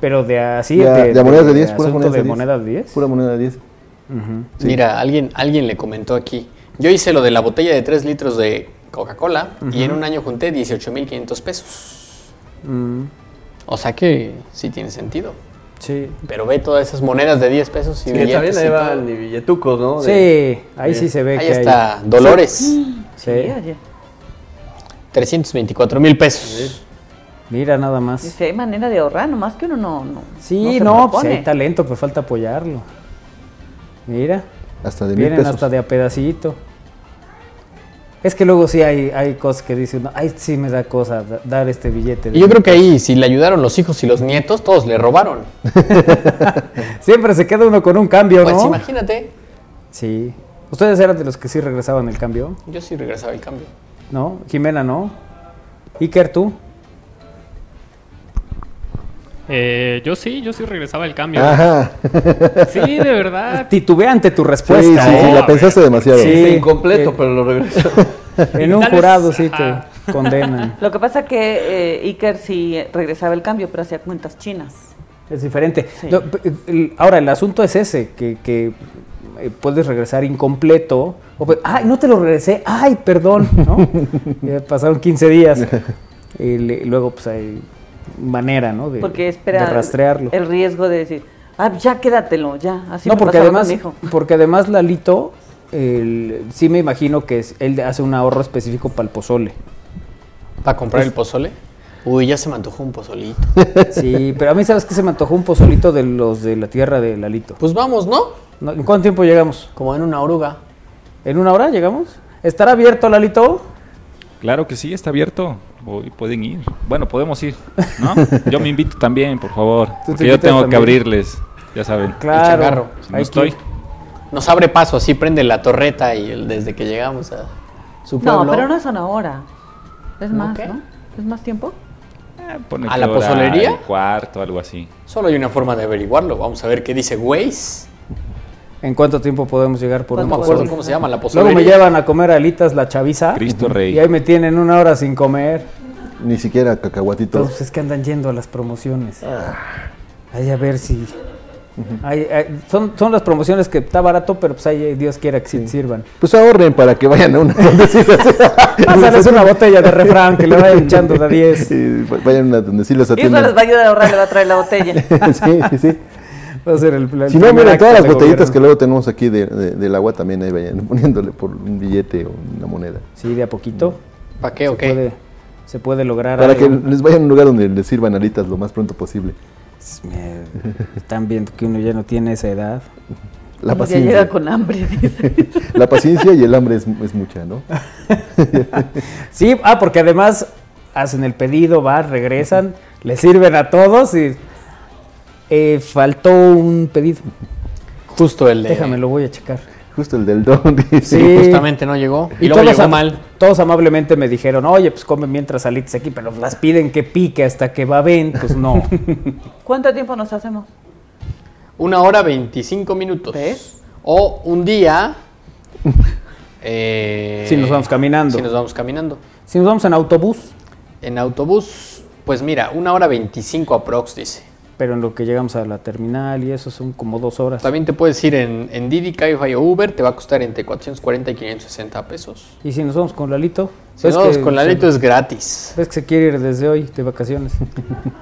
Pero de así, Ya- de, de monedas de 10, puras asunto monedas de de 10. monedas de 10. Pura moneda de 10. Sí. Mira, alguien, alguien le comentó aquí. Yo hice lo de la botella de 3 litros de Coca-Cola y en un año junté 18.500 pesos. Mm, O sea que sí tiene sentido. sí. Pero ve todas esas monedas de 10 pesos y Que también billetes ahí y todo. van y billetucos, ¿no? Sí, De- ahí sí se ve Ahí que está, hay... Dolores. Sí, Sí. Oye. 324 mil pesos. Mira nada más. Dice, hay manera de ahorrar, nomás que uno no. no Sí, se no, pues hay talento, pero falta apoyarlo. Mira, Hasta de mil vienen pesos. hasta de a pedacito. Es que luego sí hay, hay cosas que dicen, "No, ay, sí me da cosa da- dar este billete. de Y yo mil creo que ahí, si le ayudaron los hijos y los nietos, todos le robaron. Siempre se queda uno con un cambio, Pues ¿no? imagínate. Sí. ¿Ustedes eran de los que sí regresaban el cambio? Yo sí regresaba el cambio. ¿No? Jimena, ¿no? Iker, tú. Eh, yo sí, yo sí regresaba el cambio. Ajá. Sí, de verdad. Titubeante tu Sí, sí, respuesta. sí, ¿eh? la pensaste demasiado. Sí. Está incompleto, Eh, pero lo regreso. En un jurado sí te... condenan. Lo que pasa que eh, Iker sí regresaba el cambio, pero hacía cuentas chinas. Es diferente. Ahora, el asunto es ese, que, que, puedes regresar incompleto. O, pues, ay, no te lo regresé, ay, perdón, ¿no? Ya pasaron 15 días. Y le- luego, pues hay manera, ¿no? De, Porque espera de rastrearlo. el riesgo de decir, ah, ya quédatelo, ya. Así no, me porque además, hijo. porque además Lalito, el- sí me imagino que es- él hace un ahorro específico para el pozole. ¿Para comprar el pozole? Uy, ya se me antojó un pozolito. Sí, pero a mí sabes que se me antojó un pozolito de los de la tierra de Lalito. Pues vamos, ¿no? No, ¿En cuánto tiempo llegamos? Como en una oruga. ¿En una hora llegamos? ¿Estará abierto Lalito? Claro que sí, está abierto. Hoy pueden ir. Bueno, podemos ir, ¿no? Yo me invito también, por favor. Porque yo tengo que abrirles, ya saben. Claro. Si no que estoy. Nos abre paso, así prende la torreta y el- desde que llegamos a su pueblo. No, pero no es una hora. Es ¿No más? ¿no? Es más tiempo. Eh, ¿A la pozolería? y cuarto, algo así. Solo hay una forma de averiguarlo. Vamos a ver qué dice Waze. ¿En cuánto tiempo podemos llegar por No un me acuerdo pozole? cómo se llama la Luego pozolería. me llevan a comer alitas la chaviza. Cristo Rey. Y ahí me tienen una hora sin comer. Ni siquiera cacahuatito. Entonces es que andan yendo a las promociones. Ahí a ver si... Ahí- ahí- son, son las promociones que está barato, pero pues ahí Dios quiera que sí sirvan. Pues ahorren para que vayan a una. donde sí les- Pásales una botella de refrán que le vayan echando de a 10. Sí, vayan a donde sí les Y eso les va a ayudar a ahorrar, le va a traer la botella. sí, sí, sí. Va a ser el, el Si no, acto todas las botellitas gobierno. que luego tenemos aquí de, de- del agua también ahí vayan poniéndole por un billete o una moneda. Sí, de a poquito. ¿Para qué o qué? se puede lograr Para que les vayan a un lugar donde les sirvan alitas lo más pronto posible. Me- Están viendo que uno ya no tiene esa edad. La Uno ya llega paciencia. con hambre, dice. La paciencia y el hambre es, es mucha, ¿no? Sí, ah, porque además hacen el pedido, van, regresan, le sirven a todos y eh, faltó un pedido. Justo el de... Déjame, lo voy a checar. Justo el del don. dice. Sí. Justamente no llegó. Y, luego todos, llegó am- mal. todos amablemente me dijeron, oye, pues come mientras salites aquí, pero las piden que pique hasta que va ven, pues no. ¿Cuánto tiempo nos hacemos? Una hora 25 minutos. ¿Ves? O un día... eh, Si nos vamos caminando. Si nos vamos caminando. si nos vamos en autobús, En autobús, pues mira, una hora 25 aprox, dice. Pero en lo que llegamos a la terminal y eso son como dos horas. También te puedes ir en, en Didi, Cabify o Uber, te va a costar entre 440 y 560 pesos. Y si nos vamos con Lalito, Si ¿ves no, pues que con la se- Leto es gratis. ves que se quiere ir desde hoy de vacaciones.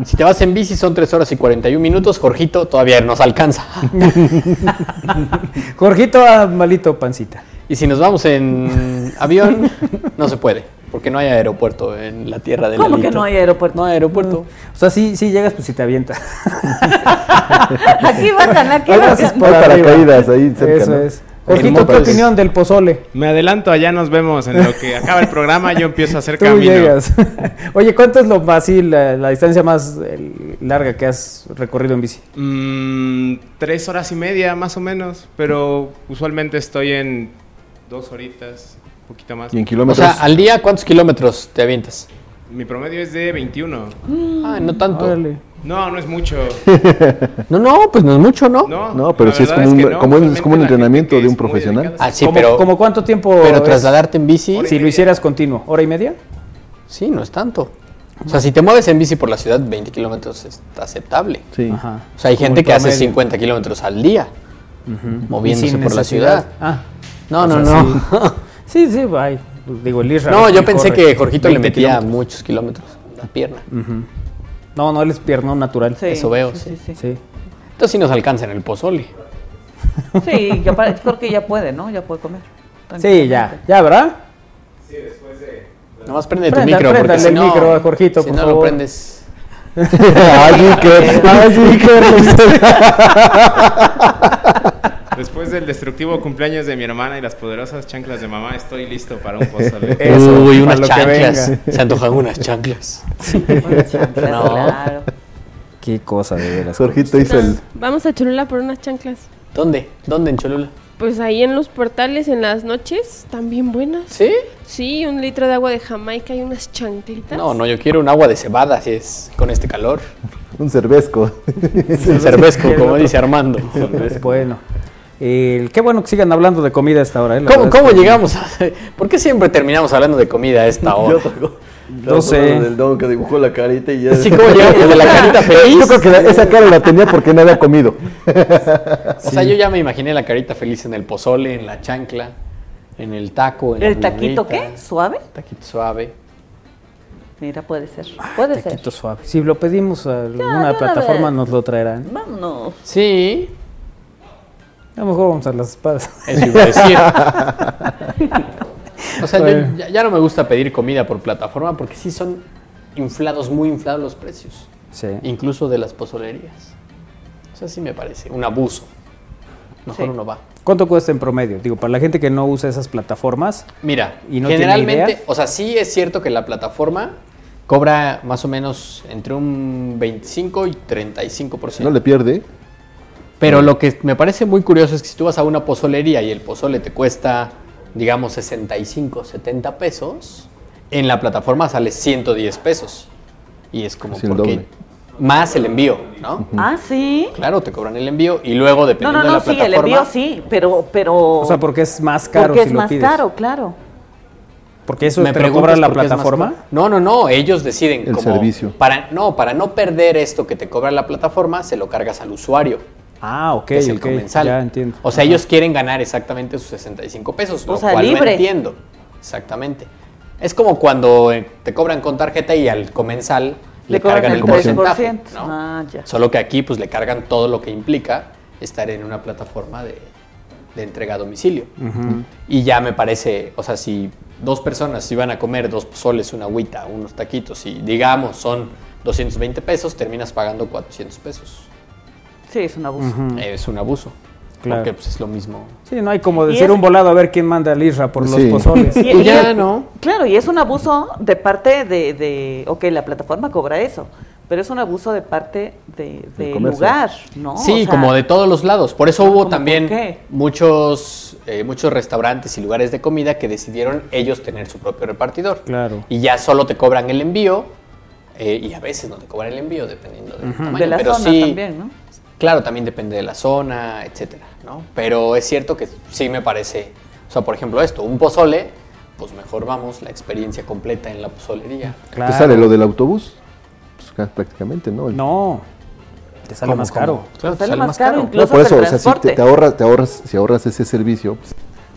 Si te vas en bici son 3 horas y 41 minutos, Jorgito todavía nos alcanza. Jorgito a malito pancita. Y si nos vamos en avión, no se puede, porque no hay aeropuerto en la tierra de ¿Cómo Lalito. que no hay aeropuerto? No hay aeropuerto. O sea, sí, sí llegas, pues si te avientas. Aquí bajan, aquí bajan. haces Hay paracaídas ahí cerca, Eso ¿no? es. Jorgito, ¿qué opinión del pozole? Me adelanto, allá nos vemos en lo que acaba el programa, yo empiezo a hacer Tú camino. llegas. Oye, ¿cuánto es lo más, así, la, la distancia más larga que has recorrido en bici? Mm, tres horas y media más o menos, pero usualmente estoy en dos horitas, poquito más. Y en O kilómetros. sea, al día, ¿cuántos kilómetros te avientas? Mi promedio es de 21. Ah, no tanto. Órale. No, no es mucho. No, no, pues no es mucho, ¿no? No, no, pero sí es como, un, que no. como, un- es como un entrenamiento de un profesional. Ah, sí, ¿Cómo, pero, cómo cuánto tiempo pero es trasladarte en bici, si lo hicieras continuo? ¿Hora y media? sí, no es tanto. O sea, si te mueves en bici por la ciudad, 20 kilómetros es aceptable. Sí. Ajá. O sea, hay gente en que hace promedio. 50 kilómetros al día, moviéndose por la ciudad. Ah, No, o no, sea, no. sí, sí, bye. Digo, el Isra. No, yo pensé corre que Jorgito le 20 metía kilómetros. muchos kilómetros a la pierna. No, no, él es piernón natural. Sí, Eso veo, sí, sí. sí. Sí. Entonces sí nos alcanza en el pozole. Sí, ya para- creo que ya puede, ¿no? Ya puede comer. Sí, ya, ya, ¿verdad? Nomás prende tu Prenda- micro, porque si el no, micro a Jorgito, si por no lo prendes... Ay, Iker, ay, Iker. Después del destructivo cumpleaños de mi hermana y las poderosas chanclas de mamá, estoy listo para un pozole. Eso, Uy, unas chanclas. venga. Se antojan unas chanclas. Unas chanclas, No. claro. Qué cosa de veras. Jorgito hizo el. Vamos a Cholula por unas chanclas. ¿Dónde? ¿Dónde en Cholula? Pues ahí en los portales en las noches, también buenas. ¿Sí? Sí, un litro de agua de Jamaica y unas chanclitas. No, no, yo quiero un agua de cebada, si es con este calor. Un cervezco. Un cervezco, como dice Armando. Bueno. El- qué bueno que sigan hablando de comida a esta hora. ¿eh? La ¿Cómo, es cómo que- llegamos a.? ¿Por qué siempre terminamos hablando de comida a esta hora? No sé. Del don que dibujó la carita y ya. Sí, como llegamos de la carita feliz. Yo creo que esa cara la tenía porque no había comido. O sea, yo ya me imaginé la carita feliz en el pozole, en la chancla, en el taco. En ¿El la taquito burrita, qué? ¿Suave? Taquito suave. Mira, puede ser. Puede ser. Taquito suave. Si lo pedimos a alguna plataforma, nos lo traerán. Vámonos. Sí, A lo mejor vamos a las espadas. eso iba a decir. O sea, yo ya, ya no me gusta pedir comida por plataforma porque sí son inflados, muy inflados los precios. Sí. Incluso de las pozolerías. O sea, sí me parece un abuso. Mejor Sí. uno va. ¿Cuánto cuesta en promedio? Digo, para la gente que no usa esas plataformas. Mira, ¿Y no tiene generalmente, idea? o sea, sí es cierto que la plataforma cobra más o menos entre un 25 y 35%. No le pierde. Pero lo que me parece muy curioso es que si tú vas a una pozolería y el pozole te cuesta, digamos, 65, 70 pesos, en la plataforma sale 110 pesos. Y es como Sí, el porque más el envío, ¿no? Ah, sí. Claro, te cobran el envío y luego No, dependiendo no, de no, la sí, el plataforma. envío sí, pero, pero... O sea, porque es más caro porque si es lo más pides. caro, claro. Porque eso ¿Me te lo cobra la plataforma. No, no, no, ellos deciden El como servicio. para no, para no perder esto que te cobra la plataforma, se lo cargas al usuario. Ah, ok, que es el comensal. ya entiendo. O sea, Ajá. ellos quieren ganar exactamente sus 65 pesos, O lo sea, cual libre. no entiendo. Exactamente. Es como cuando eh, te cobran con tarjeta y al comensal le, Le cobran cargan el el porcentaje, 3%. ¿no? Ah, ya. Solo que aquí pues le cargan todo lo que implica estar en una plataforma de, de entrega a domicilio. Y ya me parece, o sea, si dos personas iban a comer dos pozoles, una agüita, unos taquitos y digamos son 220 pesos, terminas pagando 400 pesos. Sí, es un abuso. Es un abuso. Claro. Porque pues es lo mismo. Sí, no hay como decir es- un volado a ver quién manda al ISRA por Sí. los pozoles. Y- Y ya, es- ¿no? Claro, y es un abuso de parte de, de, ok, la plataforma cobra eso, pero es un abuso de parte de, Del del comercio. lugar, ¿no? Sí, O sea, como de todos los lados. Por eso hubo ¿cómo también muchos, eh, muchos restaurantes y lugares de comida que decidieron ellos tener su propio repartidor. Claro. Y ya solo te cobran el envío eh, y a veces no te cobran el envío dependiendo del tamaño. de la Pero zona sí, también, ¿no? Claro, también depende de la zona, etcétera, ¿no? Pero es cierto que sí me parece, o sea, por ejemplo esto, un pozole, pues mejor vamos la experiencia completa en la pozolería. Claro. ¿Te sale lo del autobús? Pues ca- prácticamente, ¿no? El- No, te sale ¿Cómo, más cómo? caro. Claro, Sale sale más más caro, incluso No, por eso, el o sea, si te, te ahorras, te ahorras, si ahorras ese servicio, pues,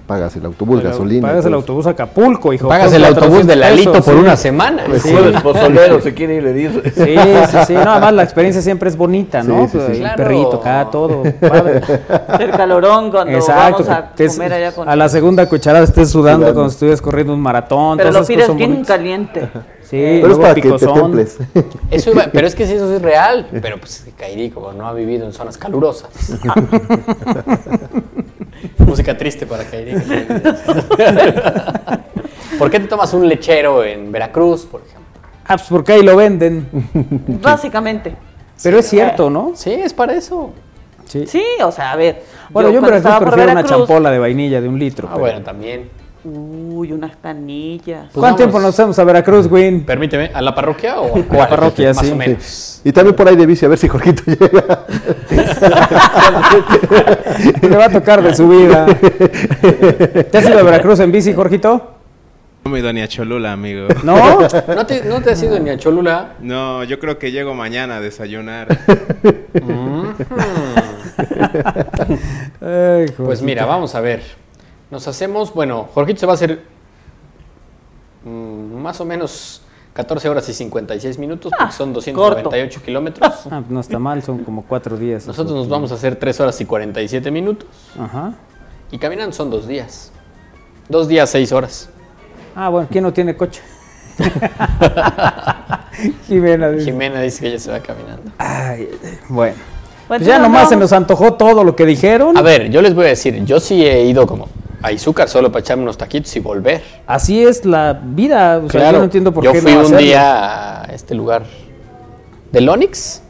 pagas el autobús, gasolina. Pagas el autobús a Acapulco, hijo. Pagas el autobús 400 de Lalito pesos, por sí. una semana. Sí. El pozolero se quiere ir y le dice. Sí, sí, sí. No, además la experiencia siempre es bonita, ¿no? Sí, sí, sí. El Claro. perrito acá, todo. padre. El calorón cuando Exacto. vamos a que te- comer allá con... A la segunda cuchara estés sudando Sudando. cuando estuvieras corriendo un maratón. Pero lo pides bien bonitas. caliente. Sí, Pero es para que te. Eso iba- pero es que sí, eso es real. Pero pues Kairi, como no ha vivido en zonas calurosas. Música triste para Kairi. que. ¿Por qué te tomas un lechero en Veracruz, por ejemplo? Ah, pues porque ahí lo venden. Básicamente. Pero es cierto, ¿no? Sí, es para eso. Sí. Sí, o sea, a ver. Bueno, yo, estaba por prefiero una champola de vainilla de un litro. Ah, pero- bueno, también. Uy, unas canillas. Pues ¿Cuánto tiempo nos vamos a Veracruz, Win? Permíteme, ¿a la parroquia o a la cuál? parroquia, Más sí. o menos. Y también por ahí de bici, a ver si Jorgito llega. Le va a tocar de su vida. ¿Te has ido a Veracruz en bici, Jorgito? No me he ido ni a Cholula, amigo. ¿No? ¿No te, no te has ido ni a Cholula? No, yo creo que llego mañana a desayunar. Ay, Pues mira, vamos a ver. Nos hacemos, bueno, Jorgito se va a hacer mm, más o menos 14 horas y 56 minutos, porque son 298 kilómetros. Ah, no está mal, son como cuatro días. Nosotros nos vamos a hacer 3 horas y 47 minutos. Ajá. Y caminando son dos días. Dos días, seis horas. Ah, bueno, ¿quién no tiene coche? Jimena dice. Jimena dice que ella se va caminando. Ay, bueno. Pues Pues ya no, nomás no. se nos antojó todo lo que dijeron. A ver, yo les voy a decir, yo sí he ido como a Izúcar solo para echarme unos taquitos y volver. Así es la vida. O sea, Claro, yo no entiendo por yo qué fui no un hacerlo. día a este lugar del Onix,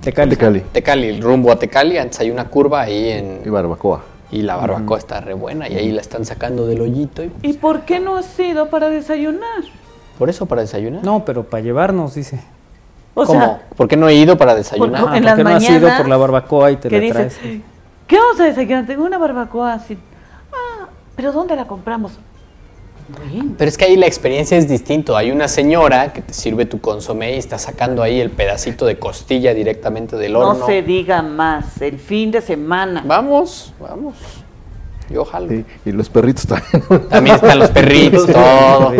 Tecali. De Cali. Tecali, rumbo a Tecali, antes hay una curva ahí en... Y barbacoa. Y la barbacoa está re buena y ahí la están sacando del hoyito. Y ¿Y por qué no has ido para desayunar? por eso para desayunar. No, pero para llevarnos, dice. O ¿Cómo? sea, ¿Por qué no he ido para desayunar? Por- Ah, en ¿por las qué no has ido por la barbacoa y te la dices, traes? ¿qué vamos a desayunar? Tengo una barbacoa así. ¿Pero dónde la compramos? Pero es que ahí la experiencia es distinto. Hay una señora que te sirve tu consomé y está sacando ahí el pedacito de costilla directamente del horno. No se diga más, el fin de semana. Vamos, vamos. Yo jalo. Sí, y los perritos también. También están los perritos, todo.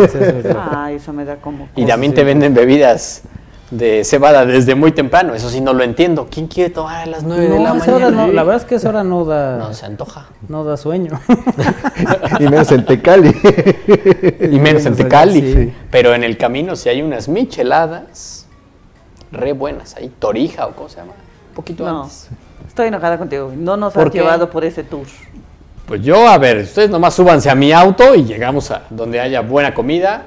Ay, eso me da como... Y también te venden bebidas de cebada desde muy temprano. Eso sí no lo entiendo. ¿Quién quiere tomar a las 9 de la hora mañana? no, la verdad es que esa hora no da. No, se antoja. No da sueño. y menos en Tecali. Y menos en Tecali. sí. Pero en el camino sí hay unas micheladas re buenas. Ahí, Torija o cómo se llama. Un poquito No, antes. estoy enojada contigo. No nos ¿Por has qué? llevado por ese tour. Pues yo, a ver, ustedes nomás súbanse a mi auto y llegamos a donde haya buena comida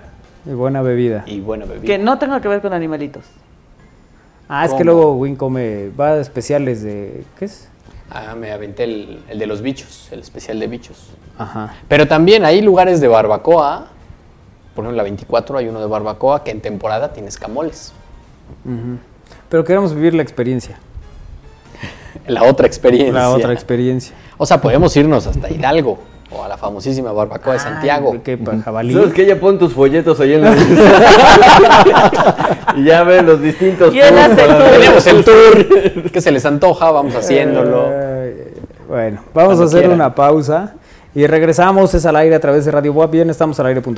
Y buena bebida. y buena bebida. Que no tenga que ver con animalitos. Ah, es que luego Win come. Va a especiales de. ¿Qué es? Ah, me aventé el, el de los bichos, el especial de bichos. Ajá. Pero también hay lugares de barbacoa. Por ejemplo, la 24 hay uno de barbacoa que en temporada tiene escamoles. Pero queremos vivir la experiencia. La otra experiencia. La otra experiencia. O sea, podemos irnos hasta Hidalgo o a la famosísima barbacoa de Santiago. Ay, qué pa- jabalí. ¿Sabes que Ya pon tus folletos ahí en la Y ya ven los distintos Llenas tours el tour. Tenemos el tour que se les antoja, vamos haciéndolo. Bueno, vamos Cuando a hacer quieran. una pausa y regresamos. Es al aire a través de Radio Web. Bien, estamos al aire.com.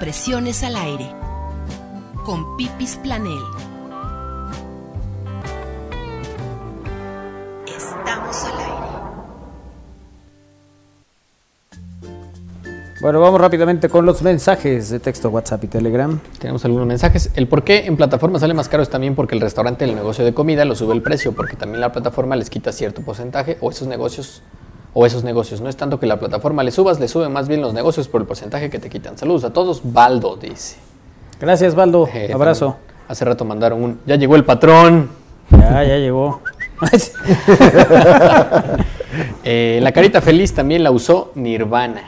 Expresiones al aire con Pipis Planel. Estamos al aire. Bueno, vamos rápidamente con los mensajes de texto, WhatsApp y Telegram. Tenemos algunos mensajes. El por qué en plataforma sale más caro es también porque el restaurante, el negocio de comida, lo sube el precio, porque también la plataforma les quita cierto porcentaje o esos negocios o esos negocios. No es tanto que la plataforma le subas, le suben más bien los negocios por el porcentaje que te quitan. Saludos a todos. Baldo dice. Gracias, Baldo. Eh, Abrazo. Hace rato mandaron un. Ya llegó el patrón. Ya, ya llegó. Eh, la carita feliz también la usó Nirvana.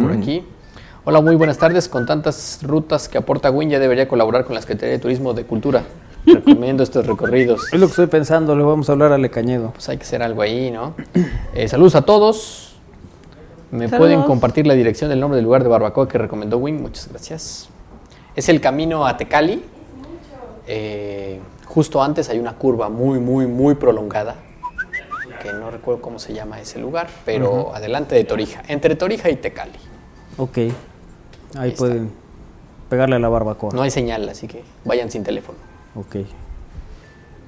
por aquí. Hola, muy buenas tardes. Con tantas rutas que aporta Win, ya debería colaborar con la Secretaría de Turismo de Cultura. Recomiendo estos recorridos. Es lo que estoy pensando, le vamos a hablar a Lecañedo. Pues hay que hacer algo ahí, ¿no? Eh, saludos a todos. ¿Me pueden compartir la dirección del nombre del lugar de barbacoa que recomendó Win? Muchas gracias. Es el camino a Tecali. Eh, justo antes hay una curva muy, muy, muy prolongada, que no recuerdo cómo se llama ese lugar, pero adelante de Torija, entre Torija y Tecali. Ok, ahí, pueden pegarle a la barbacoa. No hay señal, así que vayan sin teléfono. Ok.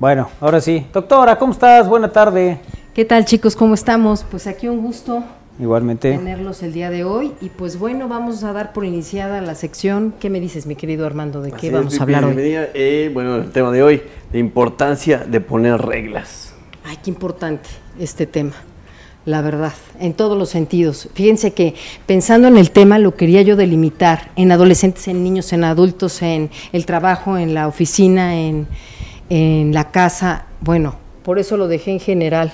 Bueno, ahora sí. Doctora, ¿cómo estás? Buena tarde. ¿Qué tal chicos? ¿Cómo estamos? Pues aquí un gusto. Igualmente. Tenerlos el día de hoy. Y pues bueno, vamos a dar por iniciada la sección. ¿Qué me dices, mi querido Armando? ¿De qué vamos a hablar hoy? Eh, bueno, el tema de hoy, la importancia de poner reglas. Ay, qué importante este tema la verdad, en todos los sentidos. Fíjense que pensando en el tema lo quería yo delimitar en adolescentes, en niños, en adultos, en el trabajo, en la oficina, en, la casa. Bueno, por eso lo dejé en general.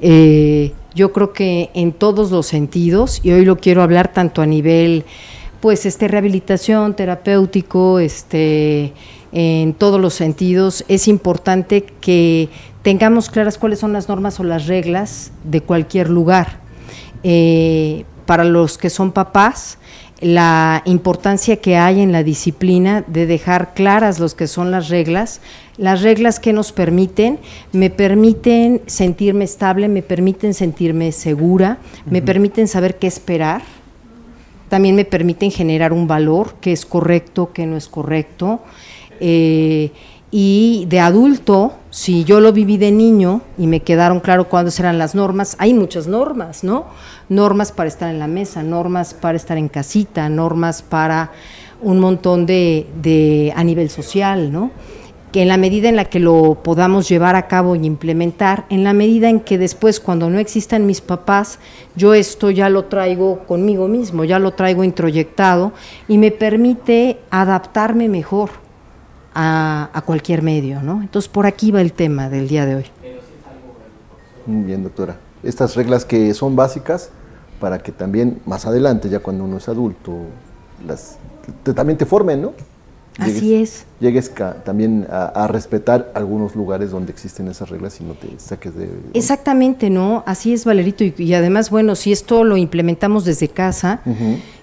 Eh, yo creo que en todos los sentidos, y hoy lo quiero hablar tanto a nivel, pues, este, rehabilitación, terapéutico, este, en todos los sentidos, es importante que tengamos claras cuáles son las normas o las reglas de cualquier lugar. Eh, para los que son papás, la importancia que hay en la disciplina de dejar claras los que son las reglas, las reglas que nos permiten, me permiten sentirme estable, me permiten sentirme segura, me permiten saber qué esperar, también me permiten generar un valor, que es correcto, que no es correcto. Eh, y de adulto, si yo lo viví de niño y me quedaron claro cuáles eran las normas, hay muchas normas, ¿no? Normas para estar en la mesa, normas para estar en casita, normas para un montón de, de a nivel social, ¿no? que en la medida en la que lo podamos llevar a cabo y implementar, en la medida en que después cuando no existan mis papás, yo esto ya lo traigo conmigo mismo, ya lo traigo introyectado y me permite adaptarme mejor a, cualquier medio, ¿no? Entonces por aquí va el tema del día de hoy. Muy bien, doctora. Estas reglas que son básicas para que también más adelante, ya cuando uno es adulto, las también te formen, ¿no? Así es. Llegues también a, respetar algunos lugares donde existen esas reglas y no te saques de... Exactamente, ¿no? Así es, Valerito. Y, además, bueno, si esto lo implementamos desde casa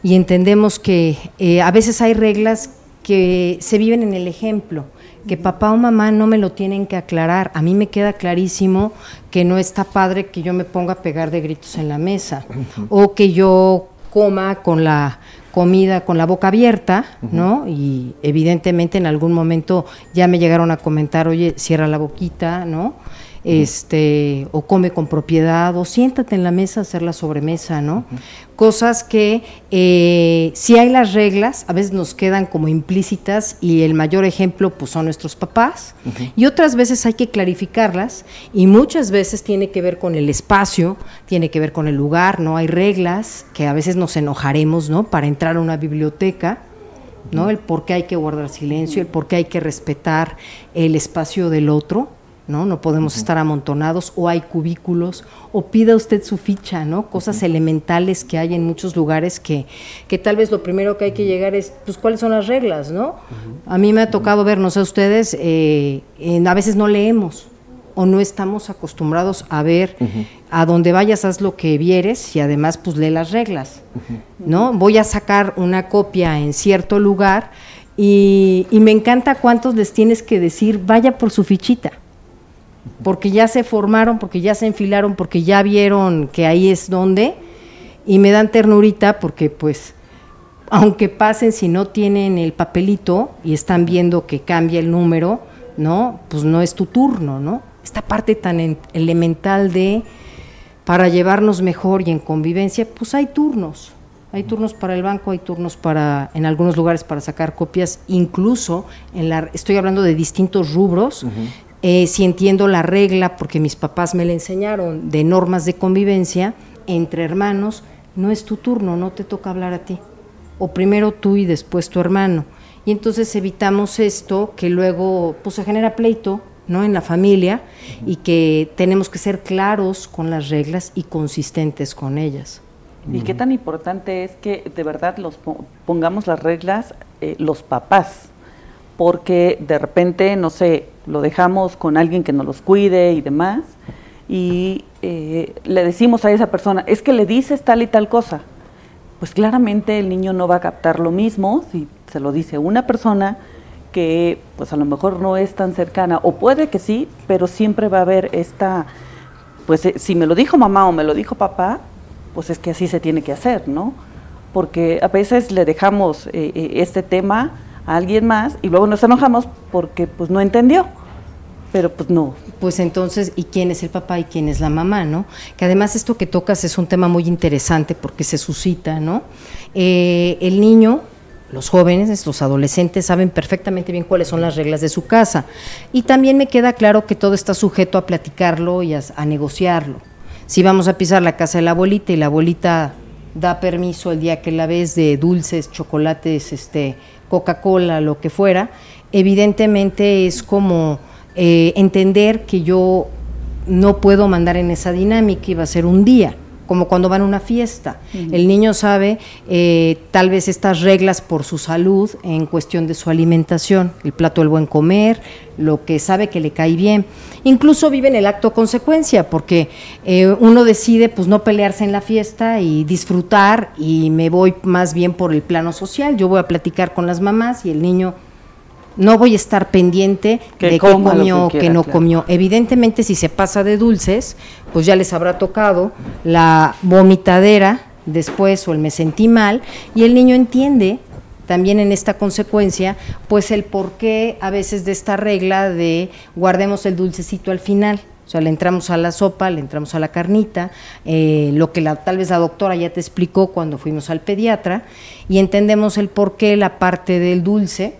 y entendemos que eh, a veces hay reglas que se viven en el ejemplo, que papá o mamá no me lo tienen que aclarar. A mí me queda clarísimo que no está padre que yo me ponga a pegar de gritos en la mesa o que yo coma con la comida con la boca abierta, ¿no? Y evidentemente en algún momento ya me llegaron a comentar, oye, cierra la boquita, ¿no? Este, o come con propiedad, o siéntate en la mesa a hacer la sobremesa, ¿no? Cosas que eh, si hay las reglas, a veces nos quedan como implícitas y el mayor ejemplo pues son nuestros papás, y otras veces hay que clarificarlas y muchas veces tiene que ver con el espacio, tiene que ver con el lugar, ¿no? Hay reglas que a veces nos enojaremos, ¿no? Para entrar a una biblioteca, ¿no? El por qué hay que guardar silencio, el por qué hay que respetar el espacio del otro, ¿no? No podemos estar amontonados o hay cubículos o pida usted su ficha, ¿no? Cosas elementales que hay en muchos lugares que, que tal vez lo primero que hay que llegar es, pues, ¿cuáles son las reglas, no? A mí me ha tocado ver, no sé ustedes, eh, a veces no leemos o no estamos acostumbrados a ver a donde vayas haz lo que vieres y además pues lee las reglas, ¿no? Voy a sacar una copia en cierto lugar y, y me encanta cuántos les tienes que decir, vaya por su fichita porque ya se formaron, porque ya se enfilaron, porque ya vieron que ahí es donde, y me dan ternurita porque pues aunque pasen si no tienen el papelito y están viendo que cambia el número, ¿no? Pues no es tu turno, ¿no? Esta parte tan elemental de para llevarnos mejor y en convivencia, pues hay turnos. Hay turnos para el banco, hay turnos para, en algunos lugares para sacar copias, incluso en la, estoy hablando de distintos rubros. Eh, si entiendo la regla, porque mis papás me la enseñaron, de normas de convivencia entre hermanos, no es tu turno, no te toca hablar a ti. O primero tú y después tu hermano. Y entonces evitamos esto que luego pues, se genera pleito ¿no? en la familia y que tenemos que ser claros con las reglas y consistentes con ellas. Y qué tan importante es que de verdad los pongamos las reglas eh, los papás, porque de repente, no sé, lo dejamos con alguien que nos los cuide y demás, y eh, le decimos a esa persona, es que le dices tal y tal cosa. Pues claramente el niño no va a captar lo mismo si se lo dice una persona que pues a lo mejor no es tan cercana, o puede que sí, pero siempre va a haber esta, pues eh, si me lo dijo mamá o me lo dijo papá, pues es que así se tiene que hacer, ¿no? Porque a veces le dejamos eh, eh, este tema a alguien más y luego nos enojamos porque pues no entendió. Pero pues no. Pues entonces, ¿y quién es el papá y quién es la mamá, no? Que además esto que tocas es un tema muy interesante porque se suscita, ¿no? el niño los jóvenes, los adolescentes saben perfectamente bien cuáles son las reglas de su casa. Y también me queda claro que todo está sujeto a platicarlo y a, negociarlo. Si vamos a pisar la casa de la abuelita y la abuelita da permiso el día que la ves de dulces, chocolates, este, Coca-Cola, lo que fuera, evidentemente es como eh, entender que yo no puedo mandar en esa dinámica y va a ser un día como cuando van a una fiesta. El niño sabe eh, tal vez estas reglas por su salud en cuestión de su alimentación, el plato del buen comer, lo que sabe que le cae bien. Incluso vive en el acto consecuencia, porque eh, uno decide pues no pelearse en la fiesta y disfrutar y me voy más bien por el plano social. Yo voy a platicar con las mamás y el niño no voy a estar pendiente de qué comió, que, que no comió. Evidentemente, si se pasa de dulces, pues ya les habrá tocado la vomitadera después o el me sentí mal, y el niño entiende también en esta consecuencia, pues el porqué a veces de esta regla de guardemos el dulcecito al final. O sea, le entramos a la sopa, le entramos a la carnita, eh, lo que la, tal vez la doctora ya te explicó cuando fuimos al pediatra, y entendemos el porqué la parte del dulce,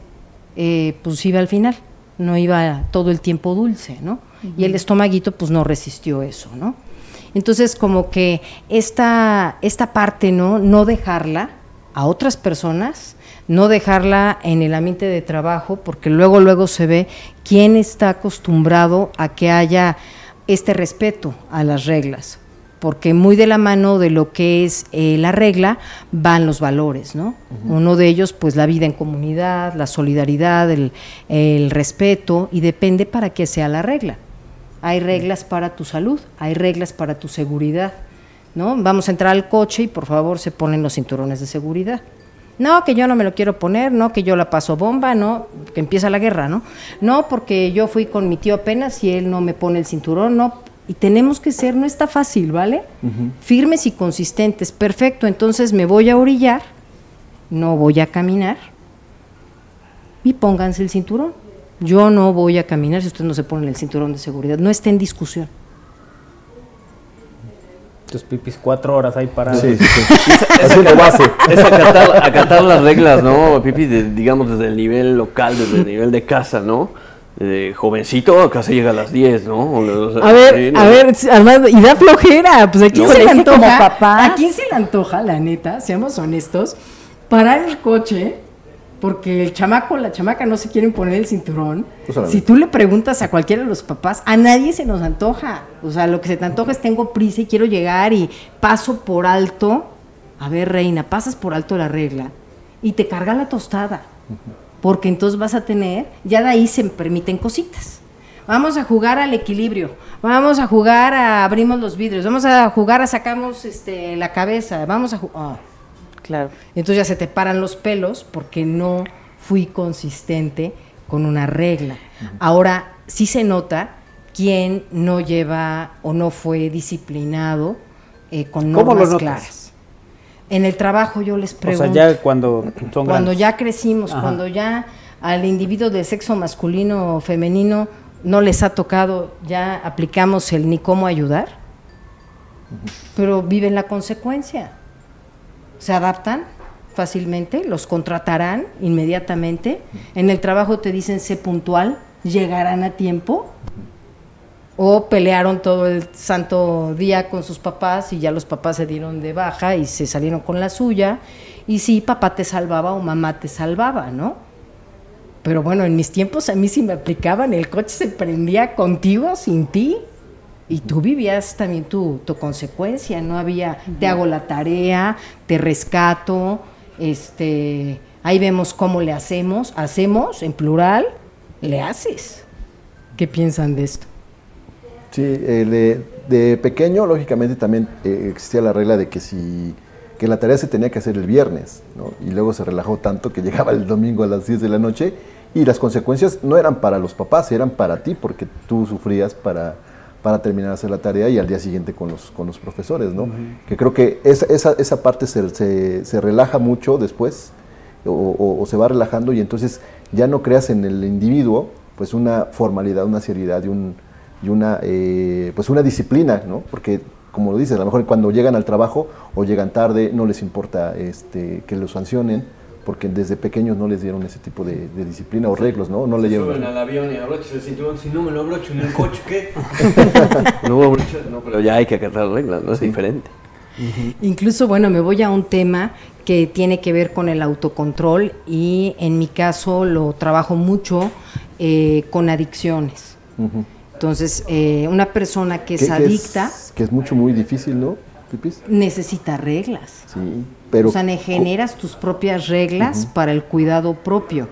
eh, pues iba al final, no iba todo el tiempo dulce, ¿no? Y el estomaguito pues no resistió eso, ¿no? Entonces como que esta, esta parte, ¿no? No dejarla a otras personas, no dejarla en el ambiente de trabajo, porque luego, luego se ve quién está acostumbrado a que haya este respeto a las reglas porque muy de la mano de lo que es eh, la regla van los valores, ¿no? Uno de ellos, pues la vida en comunidad, la solidaridad, el, el, respeto, y depende para qué sea la regla. Hay reglas para tu salud, hay reglas para tu seguridad, ¿no? Vamos a entrar al coche y por favor se ponen los cinturones de seguridad. No, que yo no me lo quiero poner, no, que yo la paso bomba, no, que empieza la guerra, ¿no? No, porque yo fui con mi tío apenas y él no me pone el cinturón, no, y tenemos que ser, no está fácil, ¿vale? Firmes y consistentes. Perfecto, entonces me voy a orillar, no voy a caminar y pónganse el cinturón. Yo no voy a caminar si ustedes no se ponen el cinturón de seguridad. No está en discusión. Tus pipis cuatro horas ahí para Sí, sí, sí. Es, es, acatar, acatar, las reglas, ¿no? Pipis, digamos, desde el nivel local, desde el nivel de casa, ¿no? Eh, jovencito, acá se llega a las 10, ¿no? a ver, a ver, Armando, y da flojera, pues aquí se le antoja, ¿a quién se le antoja, la neta, seamos honestos, parar el coche, porque el chamaco, la chamaca no se quieren poner el cinturón. si tú le preguntas a cualquiera de los papás, a nadie se nos antoja. O sea, lo que se te antoja es tengo prisa y quiero llegar y paso por alto. A ver, reina, pasas por alto la regla y te carga la tostada porque entonces vas a tener, ya de ahí se permiten cositas. Vamos a jugar al equilibrio, vamos a jugar a abrimos los vidrios, vamos a jugar a sacamos este, la cabeza, vamos a jugar... Ah. Claro. Entonces ya se te paran los pelos porque no fui consistente con una regla. Ahora sí se nota quién no lleva o no fue disciplinado eh, con normas claras. En el trabajo yo les pregunto. O sea, ya cuando son Cuando ya crecimos, cuando ya al individuo de sexo masculino o femenino no les ha tocado, ya aplicamos el ni cómo ayudar, pero viven la consecuencia. Se adaptan fácilmente, los contratarán inmediatamente. En el trabajo te dicen sé puntual, llegarán a tiempo. O pelearon todo el santo día con sus papás y ya los papás se dieron de baja y se salieron con la suya. Y sí, papá te salvaba o mamá te salvaba, ¿no? Pero bueno, en mis tiempos a mí sí me aplicaban, el coche se prendía contigo, sin ti, y tú vivías también tu, tu consecuencia, no había, te hago la tarea, te rescato, este, ahí vemos cómo le hacemos, hacemos en plural, le haces. ¿Qué piensan de esto? Sí, eh, de, pequeño, lógicamente, también eh, existía la regla de que si que la tarea se tenía que hacer el viernes, ¿no? y luego se relajó tanto que llegaba el domingo a las 10 de la noche y las consecuencias no eran para los papás, eran para ti, porque tú sufrías para, para terminar de hacer la tarea y al día siguiente con los, con los profesores, ¿no? Que creo que esa, esa, esa parte se, se, se, relaja mucho después o, o, se va relajando y entonces ya no creas en el individuo pues una formalidad, una seriedad y, un, y una, eh, pues una disciplina, ¿no? Porque como lo dices, a lo mejor cuando llegan al trabajo o llegan tarde no les importa este, que los sancionen porque desde pequeños no les dieron ese tipo de, disciplina o reglas, ¿no? No le dieron. Suben al avión y abroches el cinturón, si no me lo abrocho en el coche, ¿qué? no, no, pero ya hay que acatar reglas, ¿no? Es diferente. Incluso, bueno, me voy a un tema que tiene que ver con el autocontrol y en mi caso lo trabajo mucho eh, con adicciones. Entonces, eh, una persona que es adicta... que es mucho, muy difícil, ¿no? Necesita reglas. Sí, pero... O sea, generas tus propias reglas para el cuidado propio.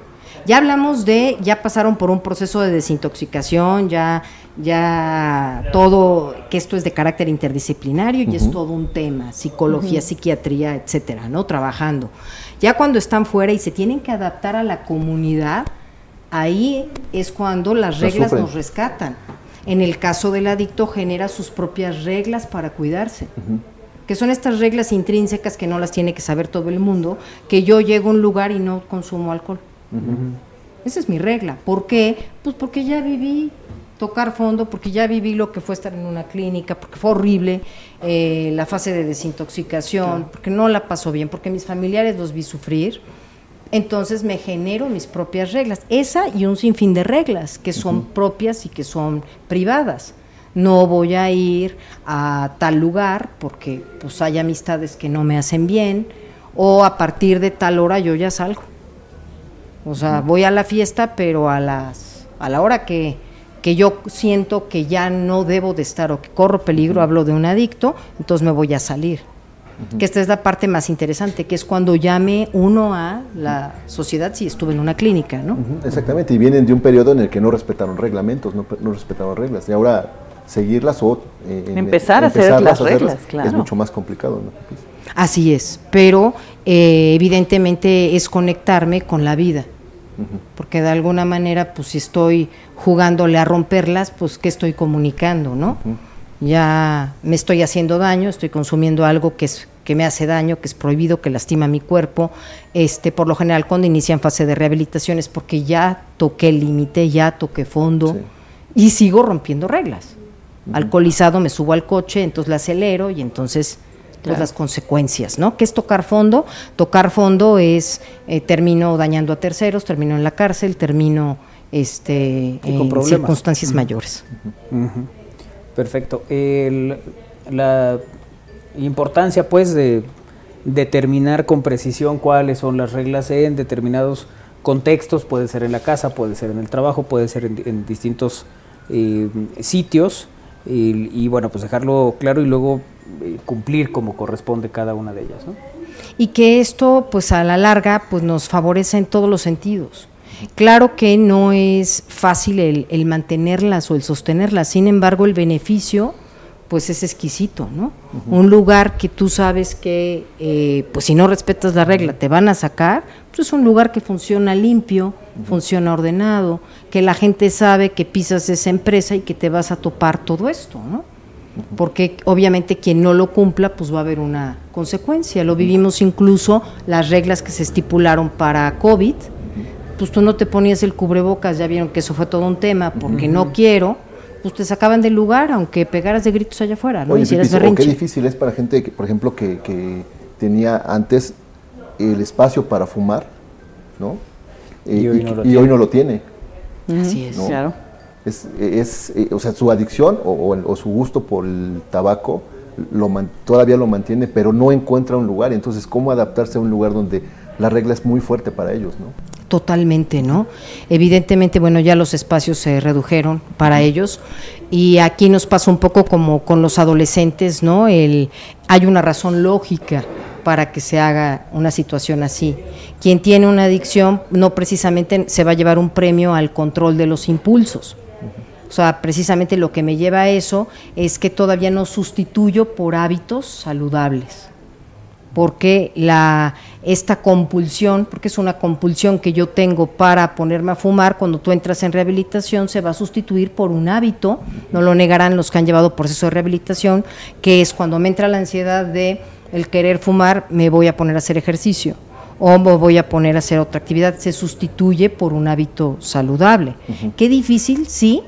Ya hablamos de, ya pasaron por un proceso de desintoxicación, ya, ya todo, que esto es de carácter interdisciplinario y es todo un tema, psicología, psiquiatría, etcétera, ¿no? Trabajando. Ya cuando están fuera y se tienen que adaptar a la comunidad, ahí es cuando las reglas nos rescatan. En el caso del adicto genera sus propias reglas para cuidarse. Que son estas reglas intrínsecas que no las tiene que saber todo el mundo, que yo llego a un lugar y no consumo alcohol. Esa es mi regla. ¿Por qué? Pues porque ya viví tocar fondo, porque ya viví lo que fue estar en una clínica, porque fue horrible eh, la fase de desintoxicación, porque no la pasó bien, porque mis familiares los vi sufrir entonces me genero mis propias reglas. Esa y un sinfín de reglas que son propias y que son privadas. No voy a ir a tal lugar porque pues hay amistades que no me hacen bien o a partir de tal hora yo ya salgo. O sea, voy a la fiesta, pero a las a la hora que, que yo siento que ya no debo de estar o que corro peligro, hablo de un adicto, entonces me voy a salir que esta es la parte más interesante, que es cuando llame uno a la sociedad si estuve en una clínica, ¿no? Exactamente, y vienen de un periodo en el que no respetaron reglamentos, no, respetaron reglas, y ahora seguirlas o... Eh, empezar a hacer las reglas, claro. Es mucho más complicado, ¿no? Así es, pero eh, evidentemente es conectarme con la vida, porque de alguna manera, pues si estoy jugándole a romperlas, pues ¿qué estoy comunicando, no? Ya me estoy haciendo daño, estoy consumiendo algo que es que me hace daño, que es prohibido, que lastima mi cuerpo. Este, por lo general cuando inician fase de rehabilitación es porque ya toqué límite, ya toqué fondo y sigo rompiendo reglas. Alcoholizado me subo al coche, entonces la acelero y entonces pues, las consecuencias, ¿no? ¿Qué es tocar fondo? Tocar fondo es eh, termino dañando a terceros, termino en la cárcel, termino este, en circunstancias mayores. Perfecto. la importancia, pues, de determinar con precisión cuáles son las reglas en determinados contextos, puede ser en la casa, puede ser en el trabajo, puede ser en, distintos eh, sitios, y, bueno, pues dejarlo claro y luego eh, cumplir como corresponde cada una de ellas. ¿no? Y que esto, pues a la larga, pues nos favorece en todos los sentidos. Claro que no es fácil el, mantenerlas o el sostenerlas, sin embargo el beneficio pues es exquisito, ¿no? Un lugar que tú sabes que, eh, pues si no respetas la regla, te van a sacar, pues es un lugar que funciona limpio, funciona ordenado, que la gente sabe que pisas esa empresa y que te vas a topar todo esto, ¿no? porque obviamente quien no lo cumpla pues va a haber una consecuencia. Lo vivimos incluso las reglas que se estipularon para COVID, pues tú no te ponías el cubrebocas, ya vieron que eso fue todo un tema, porque no quiero, pues te sacaban del lugar, aunque pegaras de gritos allá afuera, ¿no? qué difícil es para gente, que, por ejemplo, que, tenía antes el espacio para fumar, ¿no? Y, hoy, no lo tiene. Así es, claro. Es, es, eh, o sea, su adicción o, su gusto por el tabaco lo todavía lo mantiene, pero no encuentra un lugar. Entonces, ¿cómo adaptarse a un lugar donde la regla es muy fuerte para ellos, ¿no? Totalmente, ¿no? Evidentemente, bueno, ya los espacios se redujeron para ellos y aquí nos pasa un poco como con los adolescentes, ¿no? El, hay una razón lógica para que se haga una situación así. Quien tiene una adicción no precisamente se va a llevar un premio al control de los impulsos. O sea, precisamente lo que me lleva a eso es que todavía no sustituyo por hábitos saludables porque la, esta compulsión, porque es una compulsión que yo tengo para ponerme a fumar, cuando tú entras en rehabilitación se va a sustituir por un hábito, no lo negarán los que han llevado proceso de rehabilitación, que es cuando me entra la ansiedad de el querer fumar, me voy a poner a hacer ejercicio o me voy a poner a hacer otra actividad, se sustituye por un hábito saludable. Qué difícil, sí,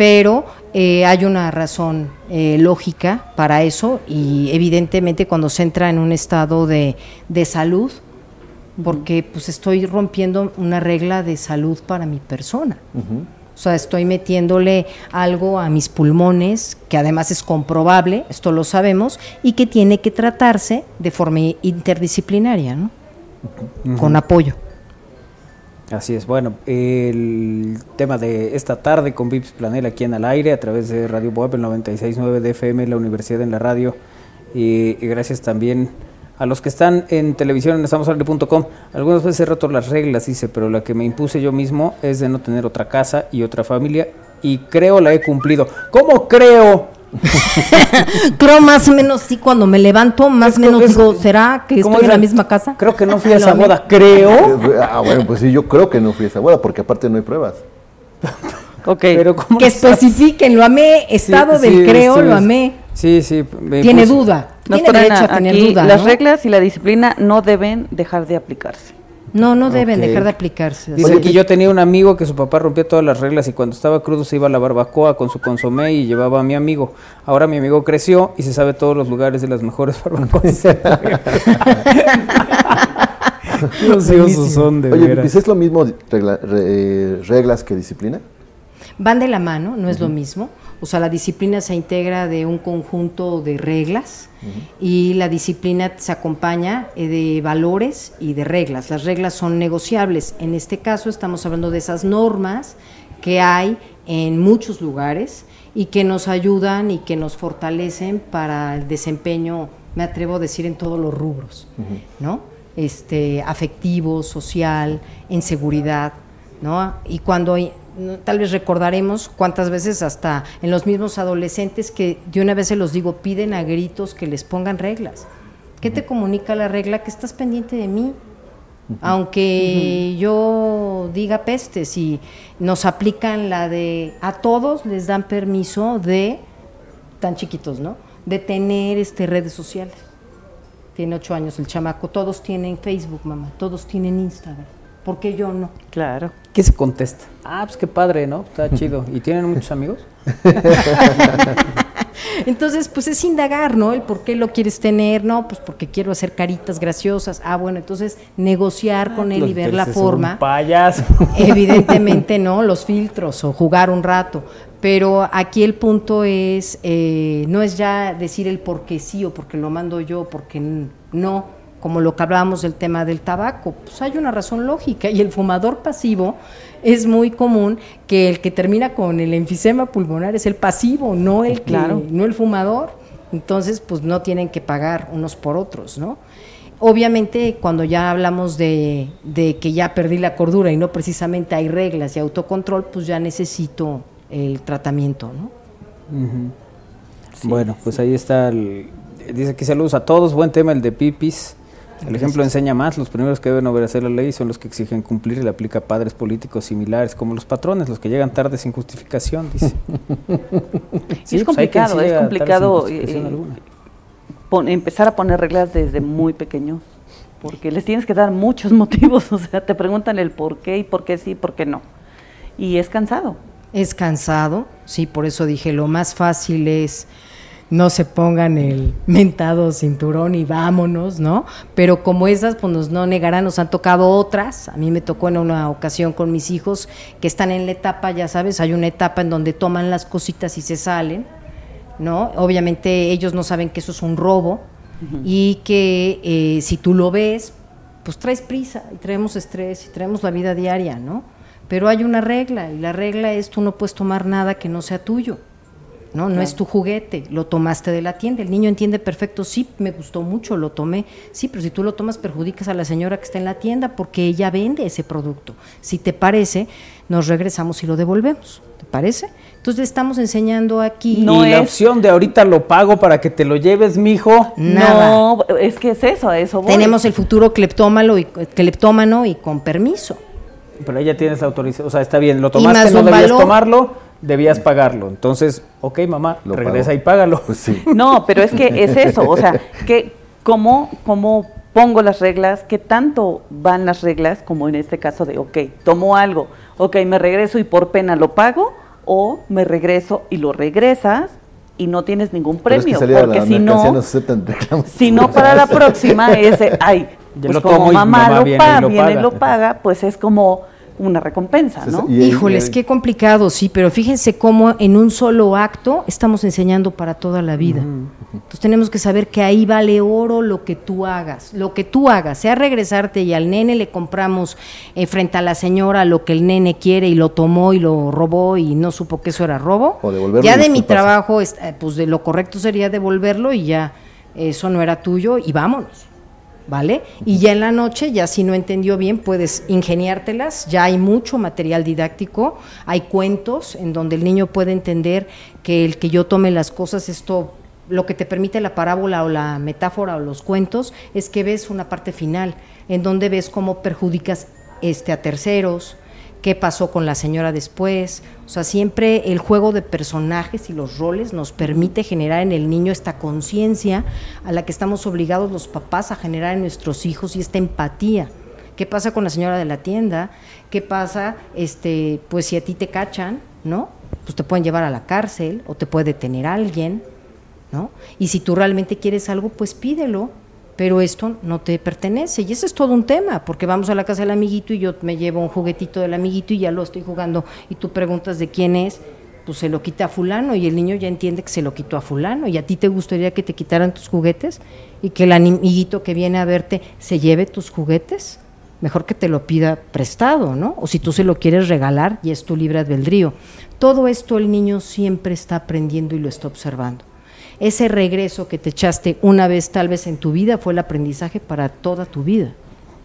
pero eh, hay una razón eh, lógica para eso y evidentemente cuando se entra en un estado de, salud, porque pues estoy rompiendo una regla de salud para mi persona. O sea, estoy metiéndole algo a mis pulmones, que además es comprobable, esto lo sabemos, y que tiene que tratarse de forma interdisciplinaria, ¿no? Con apoyo. Así es, bueno, el tema de esta tarde con Vips Planel aquí en al aire a través de Radio Boab, el 96.9 de FM, la Universidad en la Radio, y, gracias también a los que están en televisión en estamosarle.com. Algunas veces he roto las reglas, dice, pero la que me impuse yo mismo es de no tener otra casa y otra familia, y creo la he cumplido. ¿Cómo creo? creo más o menos sí cuando me levanto, más o menos digo, ¿será que estoy en la misma casa? Creo que no fui a esa boda, creo. Ah, bueno, pues sí, yo creo que no fui a esa boda, porque aparte no hay pruebas. ok, Pero que especifiquen, lo amé, estado del creo, lo amé. Sí, sí. Tiene duda, tiene derecho a tener duda. Las reglas y la disciplina no deben dejar de aplicarse. No, no deben dejar de aplicarse. Dice que yo tenía un amigo que su papá rompía todas las reglas y cuando estaba crudo se iba a la barbacoa con su consomé y llevaba a mi amigo. Ahora mi amigo creció y se sabe todos los lugares de las mejores barbacoas. Qué son de Oye, ¿es lo mismo reglas que disciplina? Van de la mano, no es lo mismo. O sea, la disciplina se integra de un conjunto de reglas y la disciplina se acompaña eh, de valores y de reglas. Las reglas son negociables. En este caso estamos hablando de esas normas que hay en muchos lugares y que nos ayudan y que nos fortalecen para el desempeño, me atrevo a decir, en todos los rubros, ¿no? Este, afectivo, social, en seguridad, ¿no? Y cuando tal vez recordaremos cuántas veces hasta en los mismos adolescentes que de una vez se los digo, piden a gritos que les pongan reglas. ¿Qué te comunica la regla? Que estás pendiente de mí. Aunque yo diga pestes y nos aplican la de a todos les dan permiso de tan chiquitos, ¿no? De tener este redes sociales. Tiene ocho años el chamaco, todos tienen Facebook, mamá, todos tienen Instagram. ¿Por qué yo no? Claro. ¿Qué se contesta? Ah, pues qué padre, ¿no? Está chido. ¿Y tienen muchos amigos? Entonces, pues es indagar, ¿no? El por qué lo quieres tener, no, pues porque quiero hacer caritas graciosas. Ah, bueno, entonces negociar con él y ver la forma. Payas. Evidentemente, ¿no? Los filtros o jugar un rato. Pero aquí el punto es, eh, no es ya decir el por qué sí o porque lo mando yo, porque no como lo que hablábamos del tema del tabaco, pues hay una razón lógica y el fumador pasivo es muy común que el que termina con el enfisema pulmonar es el pasivo, no el claro. no el fumador. Entonces, pues no tienen que pagar unos por otros, ¿no? Obviamente, cuando ya hablamos de, que ya perdí la cordura y no precisamente hay reglas y autocontrol, pues ya necesito el tratamiento, ¿no? Bueno, pues ahí está. dice que saludos a todos. Buen tema el de pipis El ejemplo enseña más. Los primeros que deben obedecer la ley son los que exigen cumplir y le aplica a padres políticos similares como los patrones, los que llegan tarde sin justificación, dice. sí, es pues complicado, es complicado empezar a poner reglas desde muy pequeños, porque les tienes que dar muchos motivos, o sea, te preguntan el por qué y por qué sí, por qué no. Y es cansado. Es cansado, sí, por eso dije, lo más fácil es no se pongan el mentado cinturón y vámonos, ¿no? Pero como esas, pues nos no negarán, nos han tocado otras. A mí me tocó en una ocasión con mis hijos que están en la etapa, ya sabes, hay una etapa en donde toman las cositas y se salen, ¿no? Obviamente ellos no saben que eso es un robo y que eh, si tú lo ves, pues traes prisa y traemos estrés y traemos la vida diaria, ¿no? Pero hay una regla y la regla es tú no puedes tomar nada que no sea tuyo. ¿No? No es tu juguete, lo tomaste de la tienda. El niño entiende perfecto, sí, me gustó mucho, lo tomé. Sí, pero si tú lo tomas, perjudicas a la señora que está en la tienda porque ella vende ese producto. Si te parece, nos regresamos y lo devolvemos. ¿Te parece? Entonces le estamos enseñando aquí. No y la opción de ahorita lo pago para que te lo lleves, mijo. No, es que es eso, eso Tenemos el futuro cleptómano y, cleptómano y con permiso. Pero ella tienes la autorización, o sea, está bien, lo tomaste, no debías tomarlo, debías pagarlo. Entonces, ok, mamá, regresa y págalo. Pues sí. No, pero es que es eso, o sea, que cómo, cómo pongo las reglas, qué tanto van las reglas, como en este caso de, ok, tomo algo, ok, me regreso y por pena lo pago, o me regreso y lo regresas y no tienes ningún premio, porque si no, si no para la próxima ese, ay, pues como mamá, lo, paga, viene y lo paga, pues es como una recompensa, ¿no? Híjoles, qué complicado, sí, pero fíjense cómo en un solo acto estamos enseñando para toda la vida. Entonces tenemos que saber que ahí vale oro lo que tú hagas, lo que tú hagas, sea regresarte y al nene le compramos eh, frente a la señora lo que el nene quiere y lo tomó y lo robó y no supo que eso era robo. ya de mi trabajo, eh, pues de lo correcto sería devolverlo y ya eso no era tuyo y vámonos. ¿Vale? Y ya en la noche, ya si no entendió bien, puedes ingeniártelas, ya hay mucho material didáctico, hay cuentos en donde el niño puede entender que el que yo tome las cosas, esto, lo que te permite la parábola o la metáfora o los cuentos, es que ves una parte final, en donde ves cómo perjudicas este, a terceros, qué pasó con la señora después. O sea, siempre el juego de personajes y los roles nos permite generar en el niño esta conciencia a la que estamos obligados los papás a generar en nuestros hijos y esta empatía. ¿Qué pasa con la señora de la tienda? ¿Qué pasa, este, pues si a ti te cachan, ¿no? Pues te pueden llevar a la cárcel o te puede detener alguien, ¿no? Y si tú realmente quieres algo, pues pídelo pero esto no te pertenece. Y ese es todo un tema, porque vamos a la casa del amiguito y yo me llevo un juguetito del amiguito y ya lo estoy jugando y tú preguntas de quién es, pues se lo quita a fulano y el niño ya entiende que se lo quitó a fulano y a ti te gustaría que te quitaran tus juguetes y que el amiguito que viene a verte se lleve tus juguetes. Mejor que te lo pida prestado, ¿no? O si tú se lo quieres regalar y es tu libre albedrío. Todo esto el niño siempre está aprendiendo y lo está observando ese regreso que te echaste una vez tal vez en tu vida fue el aprendizaje para toda tu vida.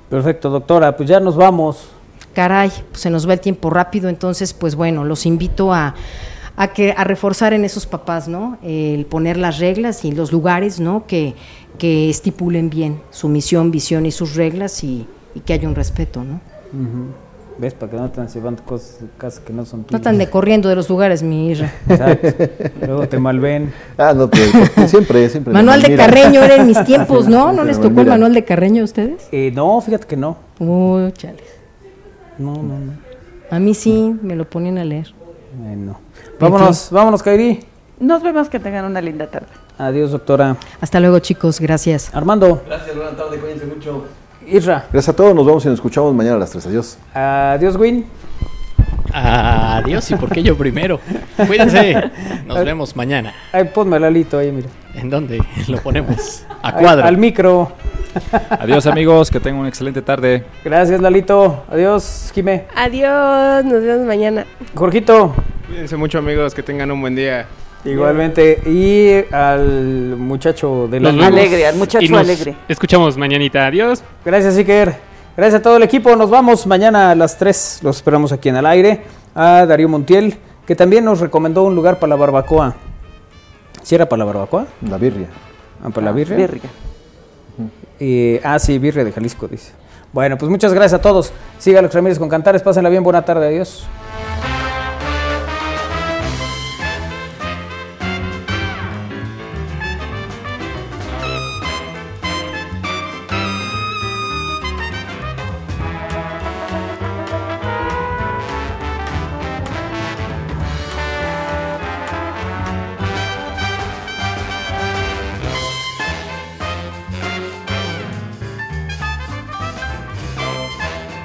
Perfecto, doctora, pues ya nos vamos. Caray, pues se nos va el tiempo rápido, entonces pues bueno, los invito a, que, a reforzar en esos papás, ¿no? El poner las reglas y los lugares, ¿no? Que, que estipulen bien su misión, visión y sus reglas y, que haya un respeto, ¿no? ¿Ves? Para que no te llevando cosas, que no son tuyas. No están de corriendo de los lugares, mi hija. Exacto. Luego te malven. Ah, no, pero siempre, siempre. Manual de Carreño era en mis tiempos, ¿no? ¿No les tocó el manual de Carreño a ustedes? Eh, no, fíjate que no. Uy, chales. No, no, no. A mí sí, me lo ponían a leer. Bueno. Vámonos, vámonos, Kairi. Nos vemos, que tengan una linda tarde. Adiós, doctora. Hasta luego, chicos. Gracias. Armando. Gracias, buena tarde. Cuídense mucho. Isra. Gracias a todos, nos vemos y nos escuchamos mañana a las 3. Adiós. Adiós, Win. Adiós, ¿y por qué yo primero? Cuídense. Nos vemos mañana. Ay, ponme Lalito ahí, mira. ¿En dónde lo ponemos? A cuadro. Al, micro. Adiós, amigos, que tengan una excelente tarde. Gracias, Lalito. Adiós, Jimé. Adiós, nos vemos mañana. Jorgito. Cuídense mucho, amigos, que tengan un buen día. Igualmente, y al muchacho de la alegre, al muchacho alegre. Escuchamos mañanita, adiós. Gracias, Iker. Gracias a todo el equipo. Nos vamos mañana a las 3. Los esperamos aquí en el aire. A Darío Montiel, que también nos recomendó un lugar para la barbacoa. ¿Si era para la barbacoa? La birria. Ah, para la birria. birria. ah, sí, Birre de Jalisco, dice. Bueno, pues muchas gracias a todos. Siga los Ramírez con Cantares. Pásenla bien. Buena tarde. Adiós.